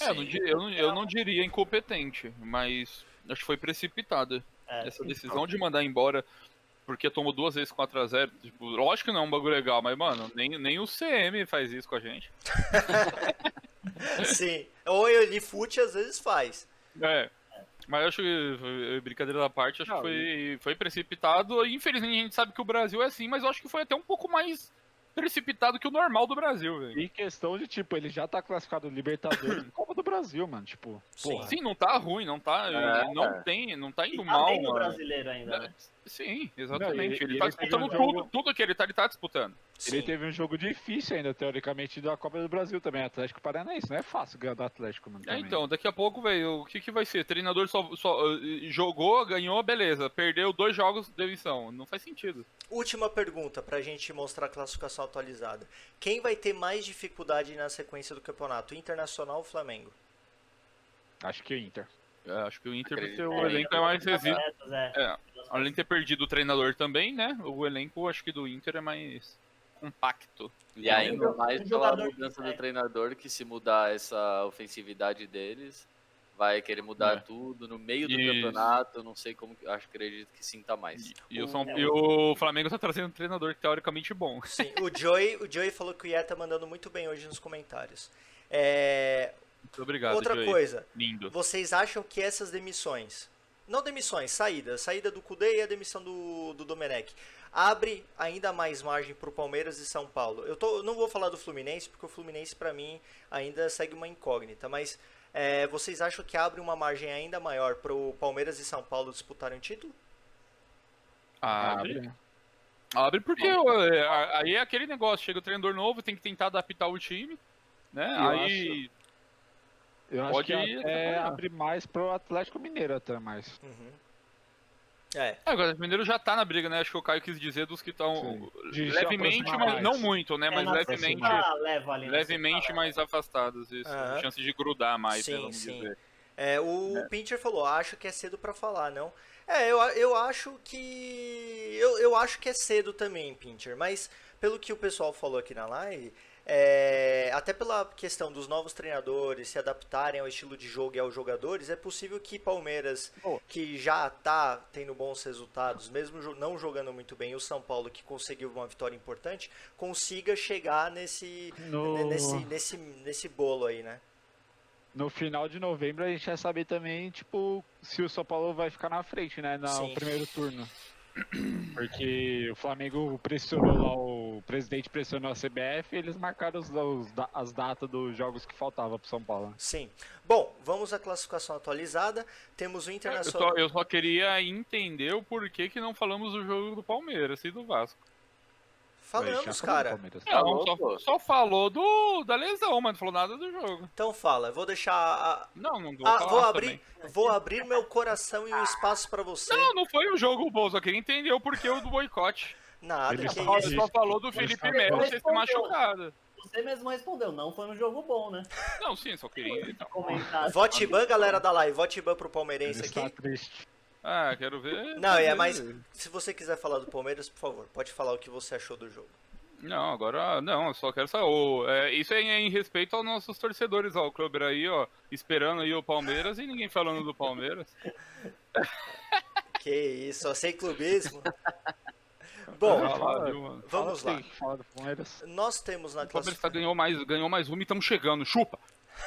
É, eu não, eu, não, eu não diria incompetente, mas acho que foi precipitada.
É,
Essa decisão de mandar embora porque tomou duas vezes 4x0, tipo, lógico que não é um bagulho legal, mas, mano, nem, nem o CM faz isso com a gente. [laughs]
Sim. Ou o Elifute às vezes faz.
É. Mas eu acho que, eh, brincadeira da parte, acho
Não,
que foi, foi precipitado. E, infelizmente a gente sabe que o Brasil é assim, mas eu acho que foi até um pouco mais precipitado que o normal do Brasil, velho.
E questão de, tipo, ele já tá classificado no Libertadores [laughs] do Brasil, mano, tipo,
Sim.
Sim, não tá ruim, não tá.
É.
Não tem, não tá
E
indo
tá
mal,
bem no
mano.
brasileiro ainda, né?
Sim, exatamente.
Não,
ele, tá
ele fez
disputando
um
tudo,
jogo-
tudo que ele tá, ele tá disputando.
Sim.
Ele teve um jogo difícil ainda, teoricamente, da Copa do Brasil também, Atlético Paranaense. Não é fácil ganhar do Atlético, mano.
É, então, daqui a pouco, velho, o que que vai ser? Treinador só, só eh, jogou, ganhou, beleza. Perdeu dois jogos, demissão. Não faz sentido.
Última pergunta pra gente mostrar a classificação atualizada. Quem vai ter mais dificuldade na sequência do campeonato? Internacional ou Flamengo?
Acho que o Inter.
É, acho que o Inter,
Acredito.
porque
É,
o elenco é mais resíduo.
é.
É, além de ter perdido o treinador também, né? O elenco, acho que do Inter é mais compacto.
E ainda
um
mais pela mudança do treinador, que se mudar essa ofensividade deles, vai querer mudar
É.
tudo no meio do
Isso.
campeonato. Eu não sei como, acho que acredito que sinta mais.
E, o,
O-
São-
é,
e o Flamengo tá trazendo um treinador teoricamente bom.
Sim, o Joey, o Joey falou que o Ié tá mandando muito bem hoje nos comentários. É,
Muito obrigado,
outra
Joey.
coisa,
Lindo.
vocês acham que essas demissões, não demissões, saída, saída do Cudê e a demissão do, do Domenech, abre ainda mais margem pro Palmeiras e São Paulo? Eu tô, eu não vou falar do Fluminense, porque o Fluminense pra mim ainda segue uma incógnita, mas é, vocês acham que abre uma margem ainda maior pro Palmeiras e São Paulo disputarem o título?
Abre.
Abre.
Porque é, aí é aquele negócio, chega o treinador novo, tem que tentar adaptar o time, né?
Eu
aí
Eu acho
Pode
que até
atrapalhar.
abre mais pro Atlético Mineiro até mais.
Uhum. É,
É, agora o Mineiro já tá na briga, né? Acho que o Caio quis dizer dos que estão levemente, mas
mais.
não muito, né?
É,
Mas levemente,
leva ali, na
levemente mais afastados, isso.
Aham.
Chance de grudar mais, né,
Sim,
vamos
sim.
dizer.
É, o Pincher falou, acho que é cedo pra falar, não? É, eu, eu acho que. Eu, eu acho que é cedo também, Pincher, mas pelo que o pessoal falou aqui na live, é, até pela questão dos novos treinadores se adaptarem ao estilo de jogo e aos jogadores, é possível que Palmeiras, que já tá tendo bons resultados, mesmo não jogando muito bem, e o São Paulo, que conseguiu uma vitória importante, consiga chegar nesse,
No-
nesse, nesse, nesse bolo aí, né?
no final de novembro a gente vai saber também, tipo, se o São Paulo vai ficar na frente, né? No
Sim.
primeiro turno. Porque o Flamengo pressionou lá, o presidente pressionou a CBF e eles marcaram os, os as datas dos jogos que faltavam pro São Paulo.
Sim. Bom, vamos à classificação atualizada. Temos o
Eu
Internacional.
só, eu só queria entender o porquê que não falamos do jogo do Palmeiras e do Vasco.
Falamos, cara.
Não, só, só falou do, da lesão, mas não falou nada do jogo.
Então fala, eu vou deixar. a-
Não, não vou
Ah,
falar
vou
também.
abrir, vou abrir meu coração e o espaço pra você.
Não, não foi um jogo bom, só queria entender o porquê do boicote.
Nada,
Ele
que
só-
só falou do Felipe Melo ter se
Respondeu.
machucado.
Você mesmo respondeu, não foi um jogo bom, né?
Não, sim, só queria. Então.
Comentar.
Vote ban, galera da live. Vote ban pro palmeirense
Ele está
aqui.
triste.
Ah, quero ver.
Não, é mais. Se você quiser falar do Palmeiras, por favor, pode falar o que você achou do jogo.
Não, agora não, eu só quero saber. ô, é, isso é em respeito aos nossos torcedores, ó. O Clube aí, ó, esperando aí o Palmeiras e ninguém falando do Palmeiras. [laughs]
Que isso, só sem clubismo. [laughs] Bom,
lá,
vamos lá. Nós temos na
O Palmeiras
classificação.
tá, ganhou, mais, ganhou mais uma e estamos chegando. Chupa!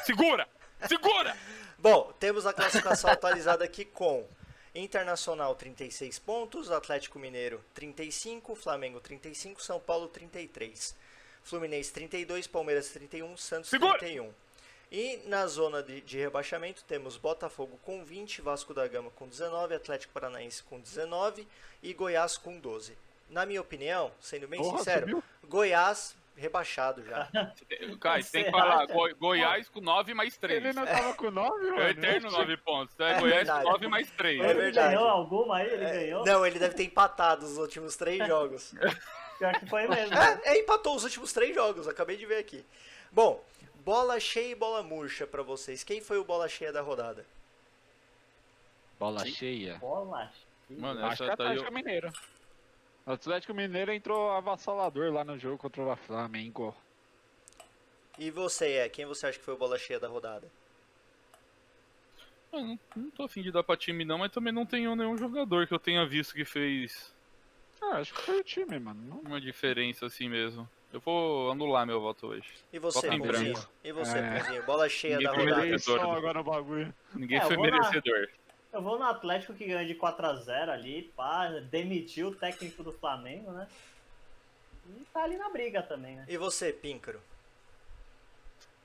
Segura! Segura! [laughs]
Bom, temos a classificação atualizada aqui com Internacional 36 pontos, Atlético Mineiro 35, Flamengo 35, São Paulo 33, Fluminense 32, Palmeiras 31, Santos
Segura!
31. E na zona de, de rebaixamento temos Botafogo com 20, Vasco da Gama com 19, Atlético Paranaense com 19 e Goiás com 12. Na minha opinião, sendo bem
Porra,
sincero,
subiu?
Goiás rebaixado já. [laughs]
Caio, você tem que falar? Goi- Goiás com 9 mais 3.
Ele não tava com 9,
É o
mano?
eterno 9 pontos. Então é,
É
Goiás
verdade.
com 9 mais 3.
É
ele
verdade.
ganhou alguma aí? Ele ganhou?
Não, ele deve ter empatado os últimos três [laughs] jogos.
Pior que foi mesmo.
É, é, empatou os últimos três jogos, acabei de ver aqui. Bom, bola cheia e bola murcha pra vocês. Quem foi o bola cheia da rodada?
Bola cheia.
Bola.
Mano,
Acho que é
essa tá aí.
Atlético Mineiro. O Atlético Mineiro entrou avassalador lá no jogo contra o Flamengo.
E você, é? Quem você acha que foi o bola cheia da rodada?
Eu não, não tô afim de dar pra time não, mas também não tenho nenhum jogador que eu tenha visto que fez
Ah, acho que foi o time, mano. Não-
uma diferença assim mesmo. Eu vou anular meu voto hoje.
E você,
branco.
E você,
É.
Pãozinho? Bola cheia
Ninguém
da
foi
rodada.
merecedor.
Eleição agora no bagulho.
Ninguém
É,
foi merecedor.
Eu vou no Atlético que ganhou de 4x0 ali, pá, demitiu o técnico do Flamengo, né? E tá ali na briga também, né?
E você, Píncaro?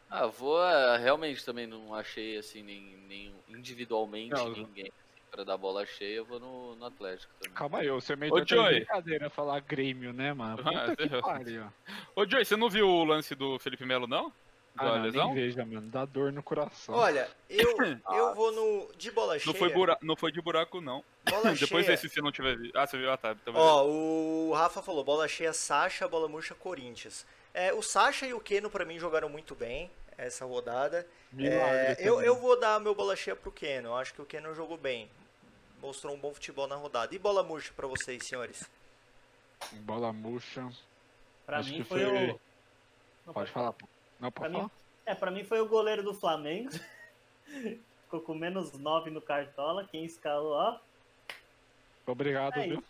Ah, vou. ah, Realmente também não achei assim, nem, nem individualmente
Não,
ninguém assim, pra dar bola cheia, eu vou no, no Atlético também.
Calma aí, você meio
Ô,
que
Joey.
brincadeira falar Grêmio, né, mano?
Ah,
Puta que
Deus.
pariu.
Ô Joey, você não viu o lance do Felipe Melo não?
Ah, não,
lesão?
veja, mano. Dá dor no coração.
Olha, eu, [coughs] eu vou no. De bola cheia.
Não foi, bura... não foi de buraco não.
Bola [coughs]
Depois
cheia.
desse se não tiver visto. Ah, você viu? Ah, tá. Então
Ó, o Rafa falou, bola cheia Sacha, bola murcha Corinthians. É, o Sacha e o Keno pra mim jogaram muito bem essa rodada. É, eu, eu vou dar meu bola cheia pro Keno. Eu acho que o Keno jogou bem. Mostrou um bom futebol na rodada. E bola murcha pra vocês, senhores?
Bola murcha.
Pra
Acho
mim
que
foi,
foi-
o. Não,
Pode falar. pô. Não,
Pra mim, é, pra mim foi o goleiro do Flamengo. Ficou com menos 9 no cartola. Quem escalou, ó.
Obrigado,
É
viu?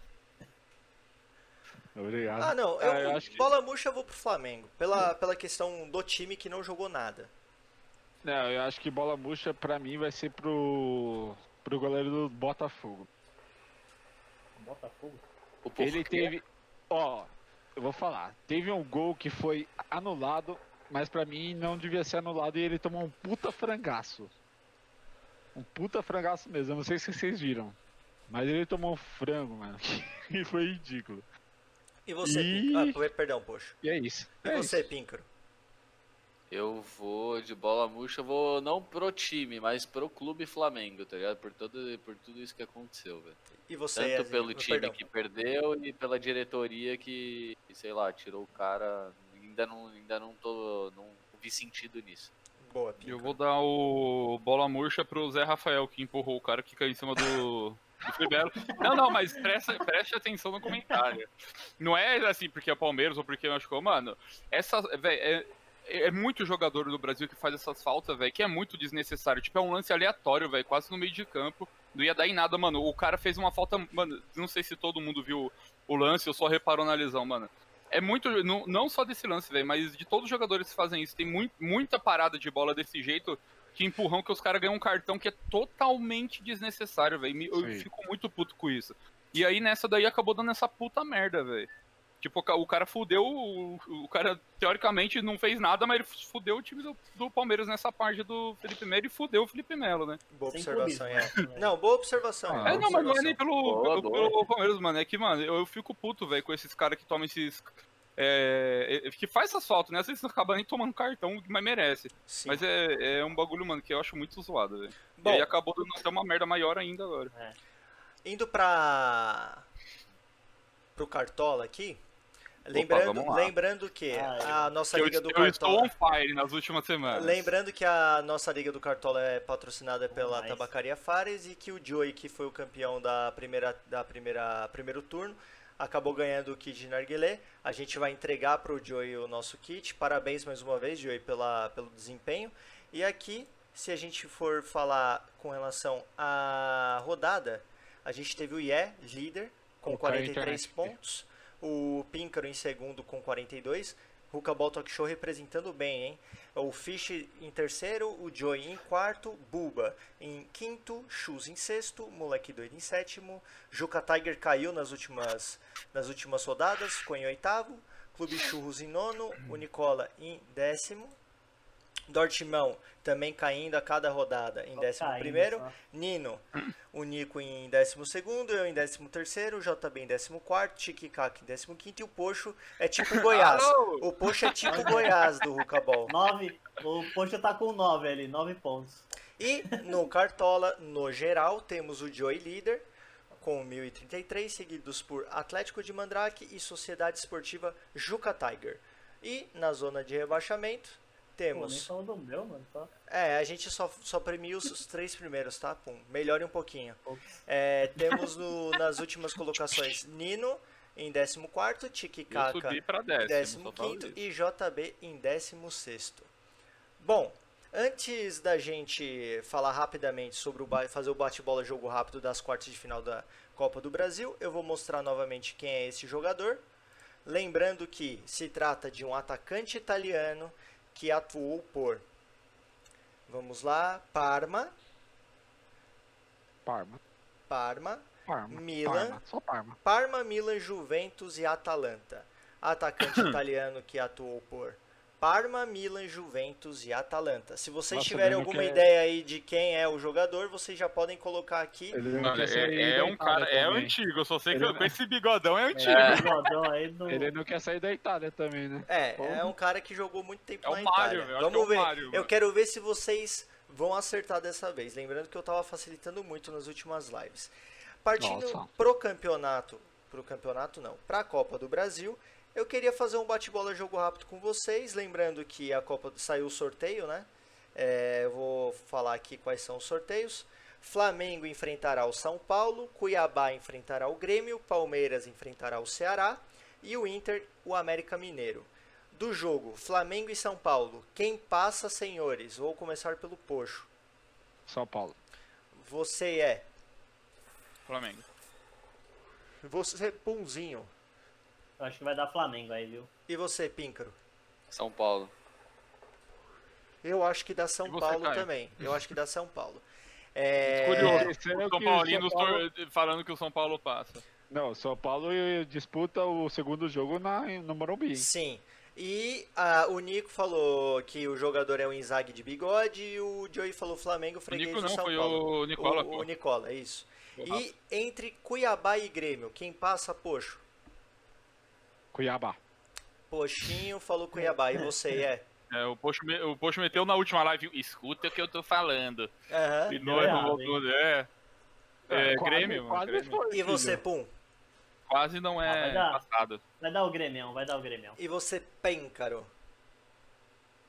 Obrigado.
Ah, não. Eu,
Ah, eu acho que-
Bola murcha eu vou pro Flamengo. Pela, pela questão do time que não jogou nada.
Não, eu acho que bola murcha pra mim vai ser pro, pro goleiro do Botafogo.
Botafogo.
Ele teve. Ó, eu vou falar. Teve um gol que foi anulado, mas pra mim não devia ser anulado e ele tomou um puta frangaço. Um puta frangaço mesmo. Eu não sei se vocês viram. Mas ele tomou um frango, mano. [laughs] E foi ridículo.
E você,
Ih.
Píncaro? Ah, per- perdão, poxa.
E é isso.
E
É
você,
isso.
Píncaro?
Eu vou de bola murcha, eu vou não pro time, mas pro clube Flamengo, tá ligado? Por, todo, por tudo isso que aconteceu, velho.
E você,
Tanto pelo
Ah,
time
perdão.
que perdeu e pela diretoria que, que, sei lá, tirou o cara. Ainda não, ainda não tô. não vi sentido nisso.
Boa,
Eu vou dar o bola murcha pro Zé Rafael, que empurrou o cara que caiu em cima do. Não, não, mas presta, preste atenção no comentário. Não é assim porque é Palmeiras ou porque machucou. Mano, essa, véi, é, é muito jogador do Brasil que faz essas faltas, velho, que é muito desnecessário. Tipo, é um lance aleatório, velho, quase no meio de campo. Não ia dar em nada, mano. O cara fez uma falta, mano, não sei se todo mundo viu o lance ou só reparou na lesão, mano. É muito, não, não só desse lance, velho, mas de todos os jogadores que fazem isso. Tem mui- muita parada de bola desse jeito que empurrão que os caras ganham um cartão que é totalmente desnecessário, velho. Eu
Sim.
fico muito puto com isso. E aí nessa daí acabou dando essa puta merda, velho. Tipo, o ca- o cara fudeu. O, o cara, teoricamente, não fez nada, mas ele fudeu o time do, do Palmeiras nessa parte do Felipe Melo e fudeu o Felipe Melo, né?
Boa
Sem
observação,
clubismo,
é. [laughs] Não, boa observação.
Ah,
boa
É, não, mas não é
observação.
nem pelo,
Boa,
pelo,
boa.
pelo Palmeiras, mano. É que, mano, eu, eu fico puto, velho, com esses caras que tomam esses. É, é, que faz faltas, né? Às vezes não acaba nem tomando cartão, mas merece.
Sim.
Mas é, é um bagulho, mano, que eu acho muito zoado, velho. E acabou dando até uma merda maior ainda agora.
indo pra. pro Cartola aqui. Lembrando,
lá.
lembrando que
Ah,
a nossa
Eu,
Liga do
eu estou
Cartola.
on fire nas últimas semanas.
Lembrando que a nossa Liga do Cartola é patrocinada pela
Nice.
Tabacaria Fares e que o Joey, que foi o campeão da primeira, da primeira primeiro turno, acabou ganhando o kit de Narguilé. A gente vai entregar para o Joey o nosso kit. Parabéns mais uma vez, Joey, pela, pelo desempenho. E aqui, se a gente for falar com relação à rodada, a gente teve o IE, líder, com
Vou cair a
43
internet aqui.
pontos. O Píncaro em segundo com 42. Ruka Talk Show representando bem, hein? O Fish em terceiro, o Joey em quarto, Buba em quinto, Chus em sexto, Moleque Doido em sétimo, Juca Tiger caiu nas últimas, nas últimas rodadas, ficou em oitavo, Clube Churros em nono, o Nicola em décimo, Dortimão também caindo a cada rodada em
Só
décimo
caindo,
primeiro,
só.
Nino, o Nico em 12 eu em 13 o JB em 14 Tiquicac em 15 e o Poxo é tipo [laughs] Goiás. O Poxo é tipo Goiás do Rucabol. [laughs]
Nove, o Poxa tá com 9 ali, 9 pontos.
E no Cartola, no geral, temos o Joey líder com 1033, seguidos por Atlético de Mandrake e Sociedade Esportiva Juca Tiger. E na zona de rebaixamento,
Pô, nem
temos...
falou do meu, mano. Só...
É, a gente só, só premia os, os três primeiros, tá? Pum, melhore um pouquinho. É, temos no- nas últimas colocações Nino em 14,
Eu
Tiquicaca
subi pra
em
décimo, só falo
15
isso.
e JB em 16. Bom, antes da gente falar rapidamente sobre o fazer o bate-bola jogo rápido das quartas de final da Copa do Brasil, eu vou mostrar novamente quem é esse jogador. Lembrando que se trata de um atacante italiano que atuou por Vamos lá, Parma,
Parma.
Parma,
Parma.
Milan.
Parma. Só Parma.
Parma, Milan, Juventus e Atalanta. Atacante [clears throat] italiano que atuou por Parma, Milan, Juventus e Atalanta. Se vocês
Nossa,
tiverem alguma
é-
ideia aí de quem é o jogador, vocês já podem colocar aqui.
Ele não
Mano,
quer sair
é, é
da
um
Itália
cara, é
também.
antigo, eu só sei
Ele
que
não-
com esse bigodão é antigo.
É. [laughs]
Bigodão.
Ele não quer sair da Itália também, né?
É, é um cara que jogou muito tempo
É o
na
Mário,
Itália. Vamos
é o
ver.
Mário,
eu
mano.
quero ver se vocês vão acertar dessa vez. Lembrando que eu tava facilitando muito nas últimas lives. Partindo
Nossa.
pro campeonato, pro campeonato não, pra Copa do Brasil, eu queria fazer um bate-bola jogo rápido com vocês. Lembrando que a Copa saiu o sorteio, né? É, eu vou falar aqui quais são os sorteios. Flamengo enfrentará o São Paulo, Cuiabá enfrentará o Grêmio, Palmeiras enfrentará o Ceará e o Inter o América Mineiro. Do jogo Flamengo e São Paulo, quem passa, senhores? Vou começar pelo Poxo.
São Paulo.
Você é.
Flamengo.
Você, Punzinho.
Eu acho que vai dar Flamengo aí, viu?
E você, Píncaro?
São Paulo.
Eu acho que dá São
você,
Paulo
Caio?
também. Eu acho que dá São Paulo. [laughs] É,
Curioso.
É
O
o
São Paulino
São Paulo-
falando que o São Paulo passa.
Não, o São Paulo disputa o segundo jogo na, no Morumbi.
Sim. E ah, o Nico falou que o jogador é o Inzaghi de bigode e o Joey falou Flamengo,
O
freguês
Nico
do
não,
São
foi
Paulo.
o Nicola.
o, o Nicola, isso.
O
E entre Cuiabá e Grêmio, quem passa, Poxo?
Cuiabá.
Poxinho falou Cuiabá. E você é?
É, o Pocho, me- o Pocho meteu na última live, escuta o que eu tô falando.
Aham.
E não
errado,
voltou, é. É,
quase-
Grêmio,
quase
Grêmio.
foi,
E você. Pum?
Quase não
Ah,
é
vai dar.
passado.
Vai dar o Grêmio, vai dar o Grêmio.
E você, Pêncaro?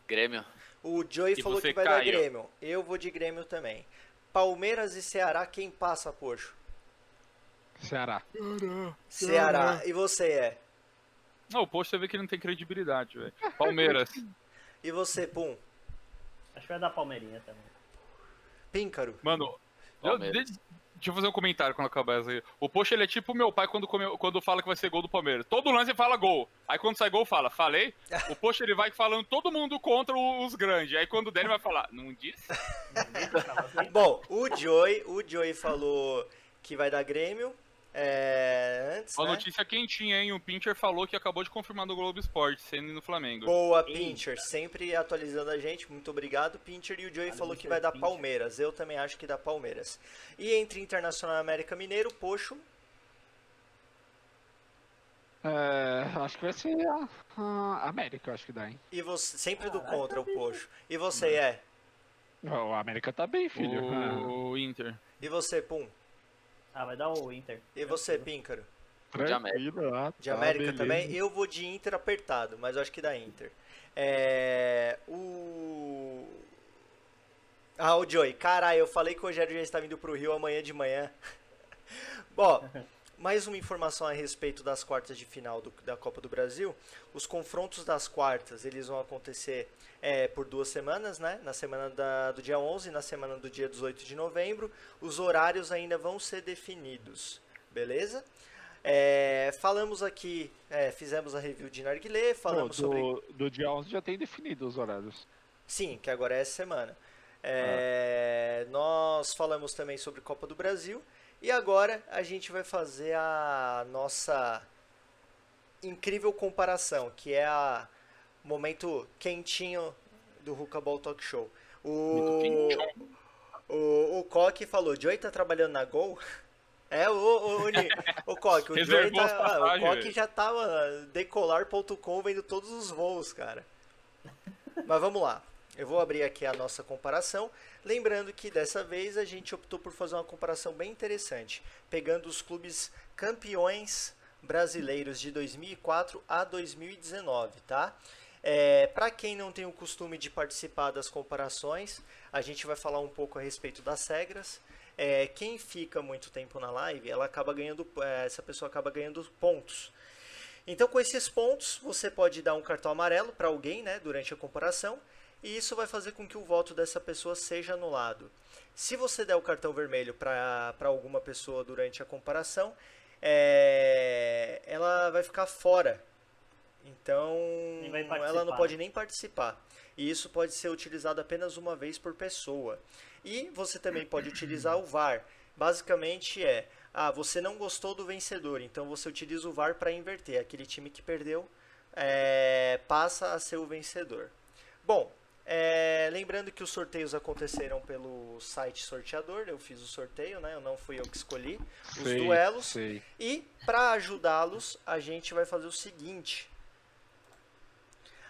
Grêmio.
O Joey
E
falou que vai dar
Caio?
Grêmio. Eu vou de Grêmio também. Palmeiras e Ceará, quem passa, Poxo?
Ceará.
Ceará. E você é?
Não, o Pocho você vê que ele não tem credibilidade, velho. Palmeiras. [laughs]
E você, Pum?
Acho que vai dar Palmeirinha também.
Píncaro?
Mano, eu, deixa eu fazer um comentário quando acabar essa aí. O Pocho ele é tipo meu pai quando, come- quando fala que vai ser gol do Palmeiras. Todo lance ele fala gol. Aí quando sai gol, fala, falei. [laughs] O post ele vai falando todo mundo contra o- os grandes. Aí quando o Danny vai falar, não disse? [laughs]
Bom, o Joey, o Joey falou que vai dar Grêmio. É, antes,
Uma
né?
notícia quentinha, hein? O Pincher falou que acabou de confirmar no Globo Esporte, sendo no Flamengo.
Boa,
Eita.
Pincher, sempre atualizando a gente. Muito obrigado, Pincher. E o Joey
Valeu,
falou que vai dar
Pincher.
Palmeiras. Eu também acho que dá Palmeiras. E entre Internacional e América Mineiro, Poxo.
É, acho que vai ser a, a América, eu acho que dá, hein?
E você, sempre do
Caraca,
contra o
bicho.
Poxo. E você, é?
O América tá bem, filho. Ah,
O Inter.
E você, Pum?
Ah, vai dar o Inter.
E você, Píncaro?
De América.
ah,
De
tá,
América
beleza.
também? Eu vou de Inter apertado, mas eu acho que dá Inter. É. O. Ah, o Joey. Caralho, eu falei que o Rogério já está vindo pro Rio amanhã de manhã. [laughs] Bom, mais uma informação a respeito das quartas de final do- da Copa do Brasil. Os confrontos das quartas, eles vão acontecer é, por duas semanas, né? Na semana da- do dia 11 e na semana do dia 18 de novembro. Os horários ainda vão ser definidos, beleza? É, falamos aqui, é, fizemos a review de Narguilé, falamos
do,
sobre
do dia 11 já tem definido os horários.
Sim, que agora é essa semana. É, Nós falamos também sobre Copa do Brasil e agora a gente vai fazer a nossa incrível comparação, que é a momento quentinho do Ruka Ball Talk Show. O, o, o Coque falou, Joey tá trabalhando na Gol? É, o, o, o, o Coque, o [laughs] Joey tá, ah, o Coque já tava decolar.com vendo todos os voos, cara. Mas vamos lá. Eu vou abrir aqui a nossa comparação. Lembrando que dessa vez a gente optou por fazer uma comparação bem interessante, pegando os clubes campeões brasileiros de 2004 a 2019, tá? É, Para quem não tem o costume de participar das comparações, a gente vai falar um pouco a respeito das regras. É, quem fica muito tempo na live, ela acaba ganhando, é, essa pessoa acaba ganhando pontos. Então, com esses pontos, você pode dar um cartão amarelo para alguém, né, durante a comparação, e isso vai fazer com que o voto dessa pessoa seja anulado. Se você der o cartão vermelho para alguma pessoa durante a comparação, é, ela vai ficar fora. Então, ela não pode
né?
nem participar. E isso pode ser utilizado apenas uma vez por pessoa. E você também pode utilizar o VAR. Basicamente é, ah, você não gostou do vencedor, então você utiliza o VAR para inverter. Aquele time que perdeu é, passa a ser o vencedor. Bom, é, lembrando que os sorteios aconteceram pelo site sorteador, eu fiz o sorteio, né? Eu não fui eu que escolhi os
Sei,
duelos.
sei.
E para ajudá-los, a gente vai fazer o seguinte.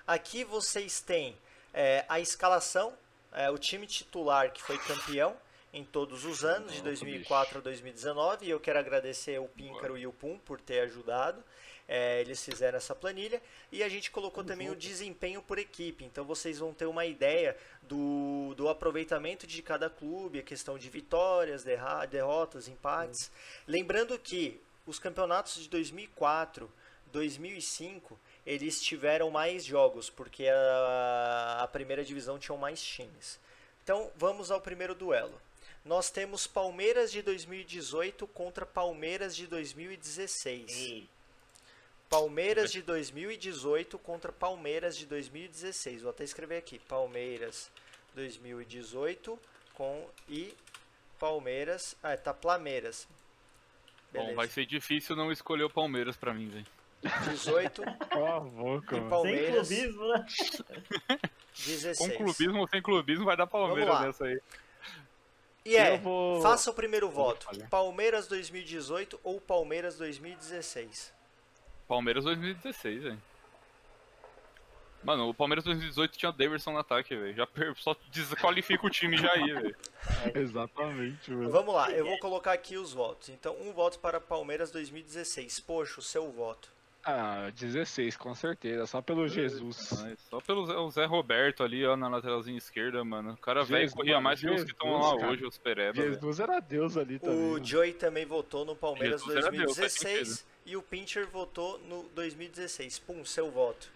Aqui vocês têm é, a escalação, é, o time titular que foi campeão em todos os anos, de
Nossa,
2004 a 2019. E eu quero agradecer o Píncaro e o Pum por ter ajudado. É, eles fizeram essa planilha. E a gente colocou também o desempenho por equipe. Então vocês vão ter uma ideia do, do aproveitamento de cada clube, a questão de vitórias, derra- derrotas, empates. Lembrando que os campeonatos de 2004, 2005, eles tiveram mais jogos, porque a, a primeira divisão tinha mais times. Então vamos ao primeiro duelo. Nós temos Palmeiras de 2018 contra Palmeiras de 2016.
Ei,
Palmeiras de 2018 contra Palmeiras de 2016. Vou até escrever aqui. Palmeiras 2018 com e Palmeiras. Ah, tá Plameiras.
Bom, vai ser difícil não escolher o Palmeiras pra mim, velho.
18
Cala a boca,
e
mano.
Palmeiras
Sem clubismo, né?
16.
Com clubismo ou sem clubismo, vai dar Palmeiras nessa aí.
E é,
vou-
faça o primeiro voto. Palmeiras 2018 ou Palmeiras 2016.
Palmeiras 2016, velho. Mano, o Palmeiras 2018 tinha o Davidson no ataque, velho. Já per- só desqualifica o time já aí, velho. [laughs]
Exatamente, mano.
Vamos lá, eu vou colocar aqui os votos. Então, um voto para Palmeiras 2016. Poxa, o seu voto.
Ah, 16, com certeza. Só pelo Jesus.
Mas só pelo Zé, o Zé Roberto ali, ó, na lateralzinha esquerda, mano. O cara velho
Jesus,
corria mais que os que estão lá
Jesus, cara.
hoje, os Pereba.
Jesus era Deus ali também.
O. Joey também votou no Palmeiras
Jesus era Deus, faz
2016 e o Pincher votou no 2016. Pum, seu voto.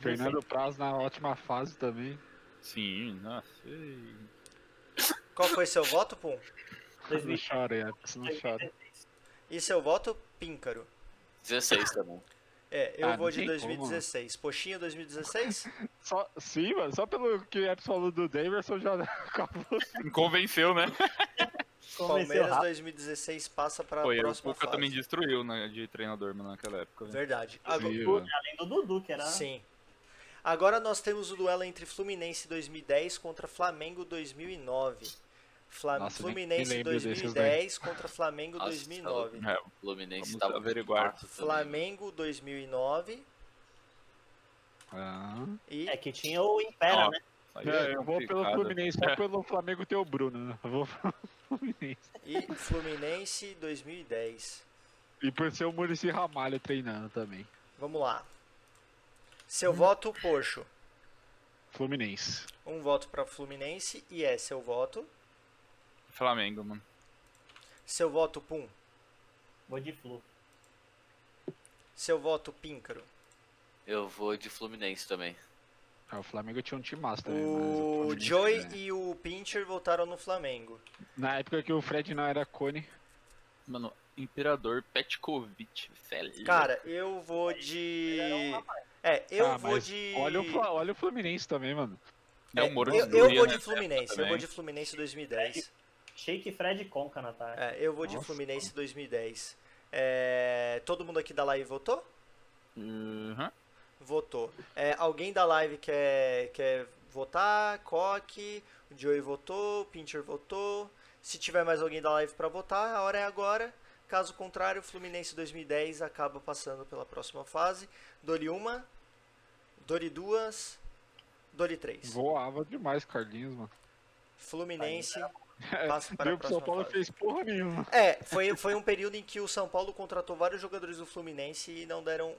Fernando Praz na ótima fase também.
Sim, nossa. ei.
Qual foi seu voto, Pum?
Não chora, Alex, não chora.
E seu voto, Píncaro.
16 também.
É, eu
Ah,
vou de
tem como,
2016. Poxinha 2016?
Só, sim, mano, só pelo que o Epps falou do Daverson já [laughs] acabou.
Convenceu, né?
Palmeiras
rápido.
2016 passa pra
Foi, o
próxima
Cuca
fase.
também destruiu né, de treinador mano, naquela época. velho.
Verdade. Agora,
Sim.
Além do Dudu, que era.
sim. Agora nós temos o duelo entre Fluminense 2010 contra Flamengo 2009. Fla...
Nossa,
Fluminense
nem lembro desses
2010 contra Flamengo
Nossa,
2009.
É,
O Fluminense
Vamos
tava
averiguar.
Flamengo 2009
Ah.
e
É que tinha o Impera,
Ó,
né?
aí
É, eu vou pelo. Fluminense, só pelo Flamengo ter o Bruno, né? Eu vou [laughs] pelo Fluminense.
e Fluminense 2010.
E por ser o Murici Ramalho treinando também.
Vamos lá. Seu voto, Poxo.
Fluminense.
Um voto para Fluminense e é seu voto.
Flamengo, mano.
Seu voto, Pum.
Vou de Flu.
Seu voto, Píncaro.
Eu vou de Fluminense também.
Ah, o Flamengo tinha um time massa também. mas
O
Fluminense
Joey
ganha.
e o Pincher votaram no Flamengo.
Na época que o Fred não era cone.
Mano, Imperador Petkovic, velho.
Cara, eu vou de. É, eu
Ah,
vou de.
Olha o, olha o Fluminense também, mano.
é o Moro
eu,
de
eu vou de
nessa
Fluminense, eu vou de Fluminense 2010.
Shake Fred Conca na tarde.
É, eu vou de
Nossa,
Fluminense 2010. É, todo mundo aqui da live votou?
Uhum.
Votou. É, alguém da live quer, quer votar? Coque, o Joey votou, o Pincher votou. Se tiver mais alguém da live pra votar, a hora é agora. Caso contrário, o Fluminense 2010 acaba passando pela próxima fase. Dole uma, Dole duas, Dole três.
Voava demais, Carlinhos, mano.
Fluminense [laughs] passa para
Deu São Paulo
fase.
fez porra nenhuma.
É, foi, foi um período em que o São Paulo contratou vários jogadores do Fluminense e não deram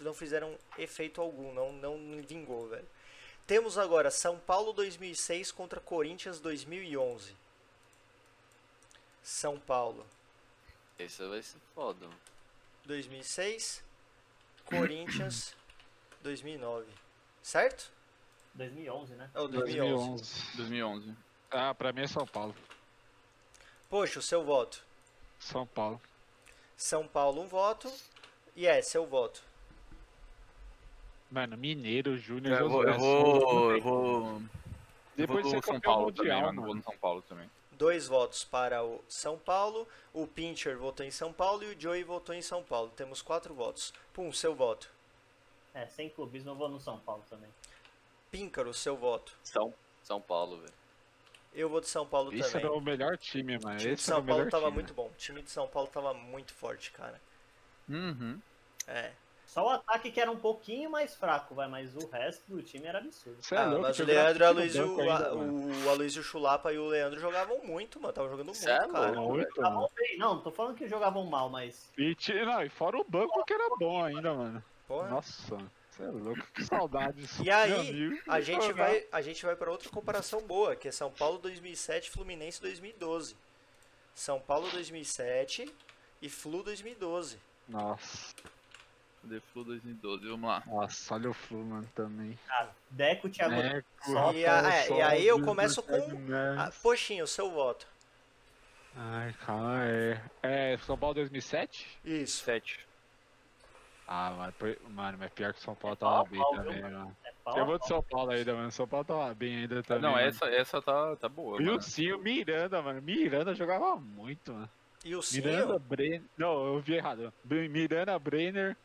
não fizeram efeito algum, não, não vingou, velho. Temos agora São Paulo 2006 contra Corinthians 2011. São Paulo
Esse vai ser foda. mano.
2006, Corinthians 2009. Certo?
2011, né?
É o 2011.
2011.
2011.
Ah, pra mim é São Paulo.
Poxa, o seu voto.
São Paulo.
São Paulo um voto. E é, seu voto.
Mano, Mineiro, Júnior,
Eu vou, eu vou, eu vou,
Depois
eu
de
vou
ser
São Paulo também,
mundial,
mano. Vou no São Paulo também.
Dois votos para o São Paulo. O Pincher votou em São Paulo e o Joey votou em São Paulo. Temos quatro votos. Pum, seu voto.
É, sem clubismo eu vou no São Paulo também.
Píncaro, seu voto.
São, São Paulo, velho.
Eu vou de São Paulo
Esse
também.
era o melhor time, mano.
O time de
Esse
São
o
Paulo tava
time.
muito bom. O time de São Paulo tava muito forte, cara.
Uhum.
É.
Só o ataque que era um pouquinho mais fraco, vai, mas o resto do time era absurdo.
Cê é
Ah,
louco,
mas o Leandro e o
no
Aloysio,
banco ainda,
a-
mano.
o Aloysio Chulapa e o Leandro jogavam muito, mano. Tava jogando muito,
Cê é
cara.
louco.
Muito,
Jogavam
mano.
bem, não, não tô falando que jogavam mal, mas
E, não, e fora o banco que era bom ainda, mano.
Porra.
Nossa, você é louco, que saudades.
E
meu
aí,
amigo.
a gente
Jogar.
vai, a gente vai para outra comparação boa, que é São Paulo 2007, Fluminense 2012. São Paulo 2007 e Flu 2012.
Nossa,
The Flu 2012, vamos lá.
nossa, olha o Flu, mano, também.
cara, Deco, Thiago Só-
E, a- é, e aí eu começo com
Ah,
Ah, Poxinho, o seu voto.
Ai, calma, é. É, São Paulo 2007?
Isso.
7.
Ah, mano, por- mano, mas pior que São Paulo tava bem
pau,
também,
viu,
mano.
é pau,
Eu vou de. São Paulo ainda, mano. São Paulo tava bem ainda também.
Não,
mano.
essa, essa tá, tá boa,
E o
mano.
Sim, o Miranda, mano. Miranda jogava muito, mano.
E o
Miranda,
Sinho?
Brenner. Não, eu vi errado. Miranda, Brenner.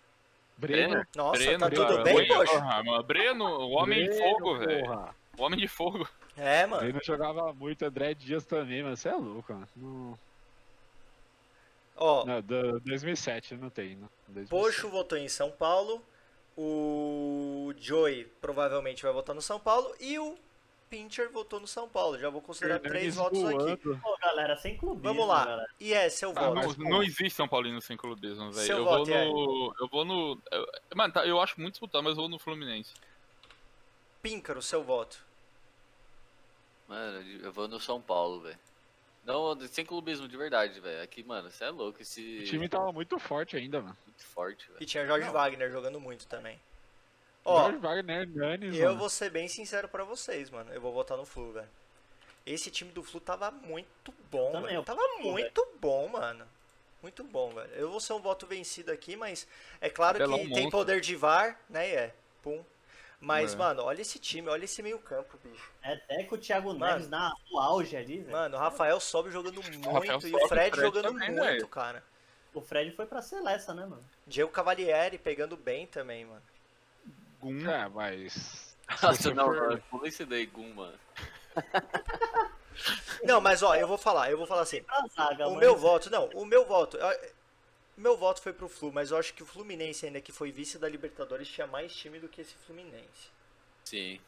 Brenner.
Brenner?
Nossa,
Breno,
tá tudo
cara,
bem,
Breno,
poxa?
porra, mano. Breno, o homem de
Breno,
fogo, velho.
porra.
O homem de fogo.
É, mano.
Breno jogava muito. André Dias também, mano. Você é louco, mano. Não,
Ó,
não do, 2007 não tem, né? 2007.
Poxo votou em São Paulo. O Joey provavelmente vai votar no São Paulo. E o Pincher votou no São Paulo. Já vou considerar três votos aqui.
voando.
Pô, galera, sem clubismo,
Vamos lá.
galera.
E é seu
Ah,
voto.
não,
mas,
não existe São Paulino sem clubismo, velho. Eu vou no. Eu vou no. eu- mano, tá, eu acho muito disputado, mas eu vou no Fluminense.
Píncaro, seu voto.
Mano, eu vou no São Paulo, velho. Não, sem clubismo de verdade, velho. Aqui, mano, você é louco. Esse
O time tava muito forte ainda, mano.
muito forte, velho.
E tinha Jorge
Não.
Wagner jogando muito também. Ó,
Jorge Wagner, Hernanes,
eu
mano.
vou ser bem sincero pra vocês, mano. Eu vou votar no Flu, velho. Esse time do Flu tava muito bom,
Também,
mano.
eu
Tava
Flu,
muito bom, mano. Muito bom, velho. Eu vou ser um voto vencido aqui, mas é claro que tem
monstro.
poder de VAR, né? e É. Pum. Mas,
É.
mano, olha esse time, olha esse meio campo, bicho.
É até com o Thiago
Mano.
Neves na, no auge ali, velho.
Mano, o Rafael sobe jogando [laughs] muito
Rafael
e o Fred
o Fred
jogando
também,
muito, cara.
O Fred foi pra Celesta, né, mano?
Diego Cavalieri pegando bem também, mano.
Gum.
É, mas. [laughs]
Nossa, não,
for-
mano. Pula esse daí, Gum, mano.
Não, mas ó, eu vou falar, eu vou falar assim.
Zaga,
O
mas-
meu voto, não, o meu voto. eu- Meu voto foi pro Flu, mas eu acho que o Fluminense, ainda que foi vice da Libertadores, tinha mais time do que esse Fluminense.
Sim.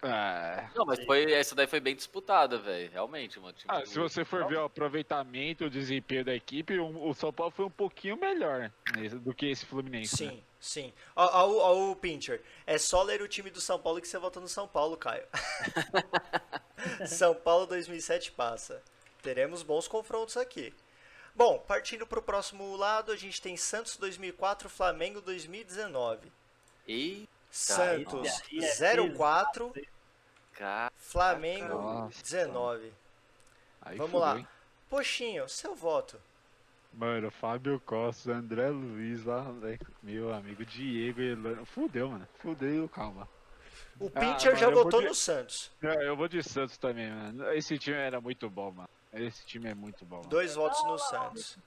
É.
Não, mas foi, essa daí foi bem disputada, velho. Realmente, mano. Tipo,
Ah, se você for ver o aproveitamento, o desempenho da equipe, o, o São Paulo foi um pouquinho melhor né, do que esse Fluminense. né?
Sim, sim. Ó, ó, ó, ó o Pincher. É só ler o time do São Paulo que você vota no São Paulo, Caio. [laughs] São Paulo 2007 passa. Teremos bons confrontos aqui. Bom, partindo pro próximo lado, a gente tem Santos 2004, Flamengo 2019.
Eita,
Santos
esse aí é
04,
cara.
Flamengo
Nossa.
19.
Aí
Vamos
fudeu,
lá.
hein?
Poxinho, seu voto.
Mano, Fábio Costa, André Luiz lá, né, meu amigo Diego Elano. Fudeu, mano. Fudeu, calma.
O
Ah,
Pincher
mano,
já votou
de-
no Santos.
Não, eu vou de Santos também, mano. Esse time era muito bom, mano. Esse time é muito bom. mano.
Dois votos no Santos.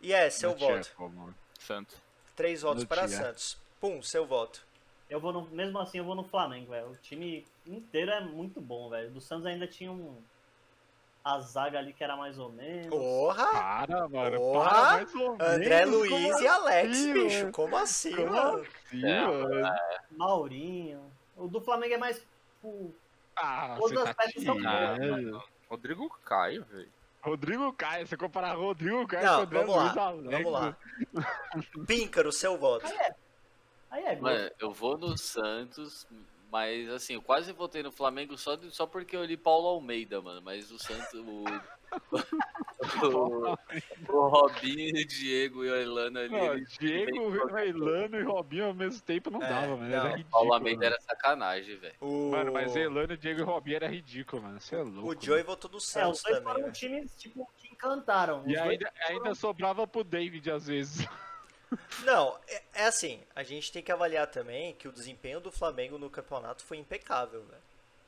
E é, seu
tinha
voto.
mano.
Santos.
Três votos
Não
para. Santos. Pum, seu voto.
Eu vou no, mesmo assim, eu vou no Flamengo, velho. O time inteiro é muito bom, velho. Do Santos ainda tinha um. A zaga ali que era mais ou menos.
Porra!
Para, mano.
Porra!
Para mais ou
André
menos,
Luiz
como
e Alex,
assim,
bicho.
mano?
Como assim,
Como
mano?
assim,
É,
mano?
Maurinho. O do Flamengo é mais. tipo,
Ah,
Todas
você
as
tá
peças são
tirando.
Rodrigo Caio, velho.
Rodrigo Caio, você comparar Rodrigo Caio
Não,
com André
vamos lá. Vamos lá. Píncaro, seu voto.
Aí é gol.
Mano, eu vou no Santos, mas assim, eu quase votei no Flamengo só, de- só porque eu li Paulo Almeida, mano. Mas o Santos, o. [laughs] o, o Robinho, o Diego e o Elano ali.
Não, Diego, Reilano e Robinho ao mesmo tempo não
É,
dava, mano.
não.
Era ridículo.
Paulo Almeida
mano.
era sacanagem, velho.
O...
Mano, mas Elano, Diego e Robinho era ridículo, mano. Você é louco.
O Joey votou no
é, os
Santos
dois
também.
foram
velho.
times, tipo, que encantaram.
E ainda, ainda sobrava pro David às vezes. [laughs]
Não, é, é assim, a gente tem que avaliar também que o desempenho do Flamengo no campeonato foi impecável, velho.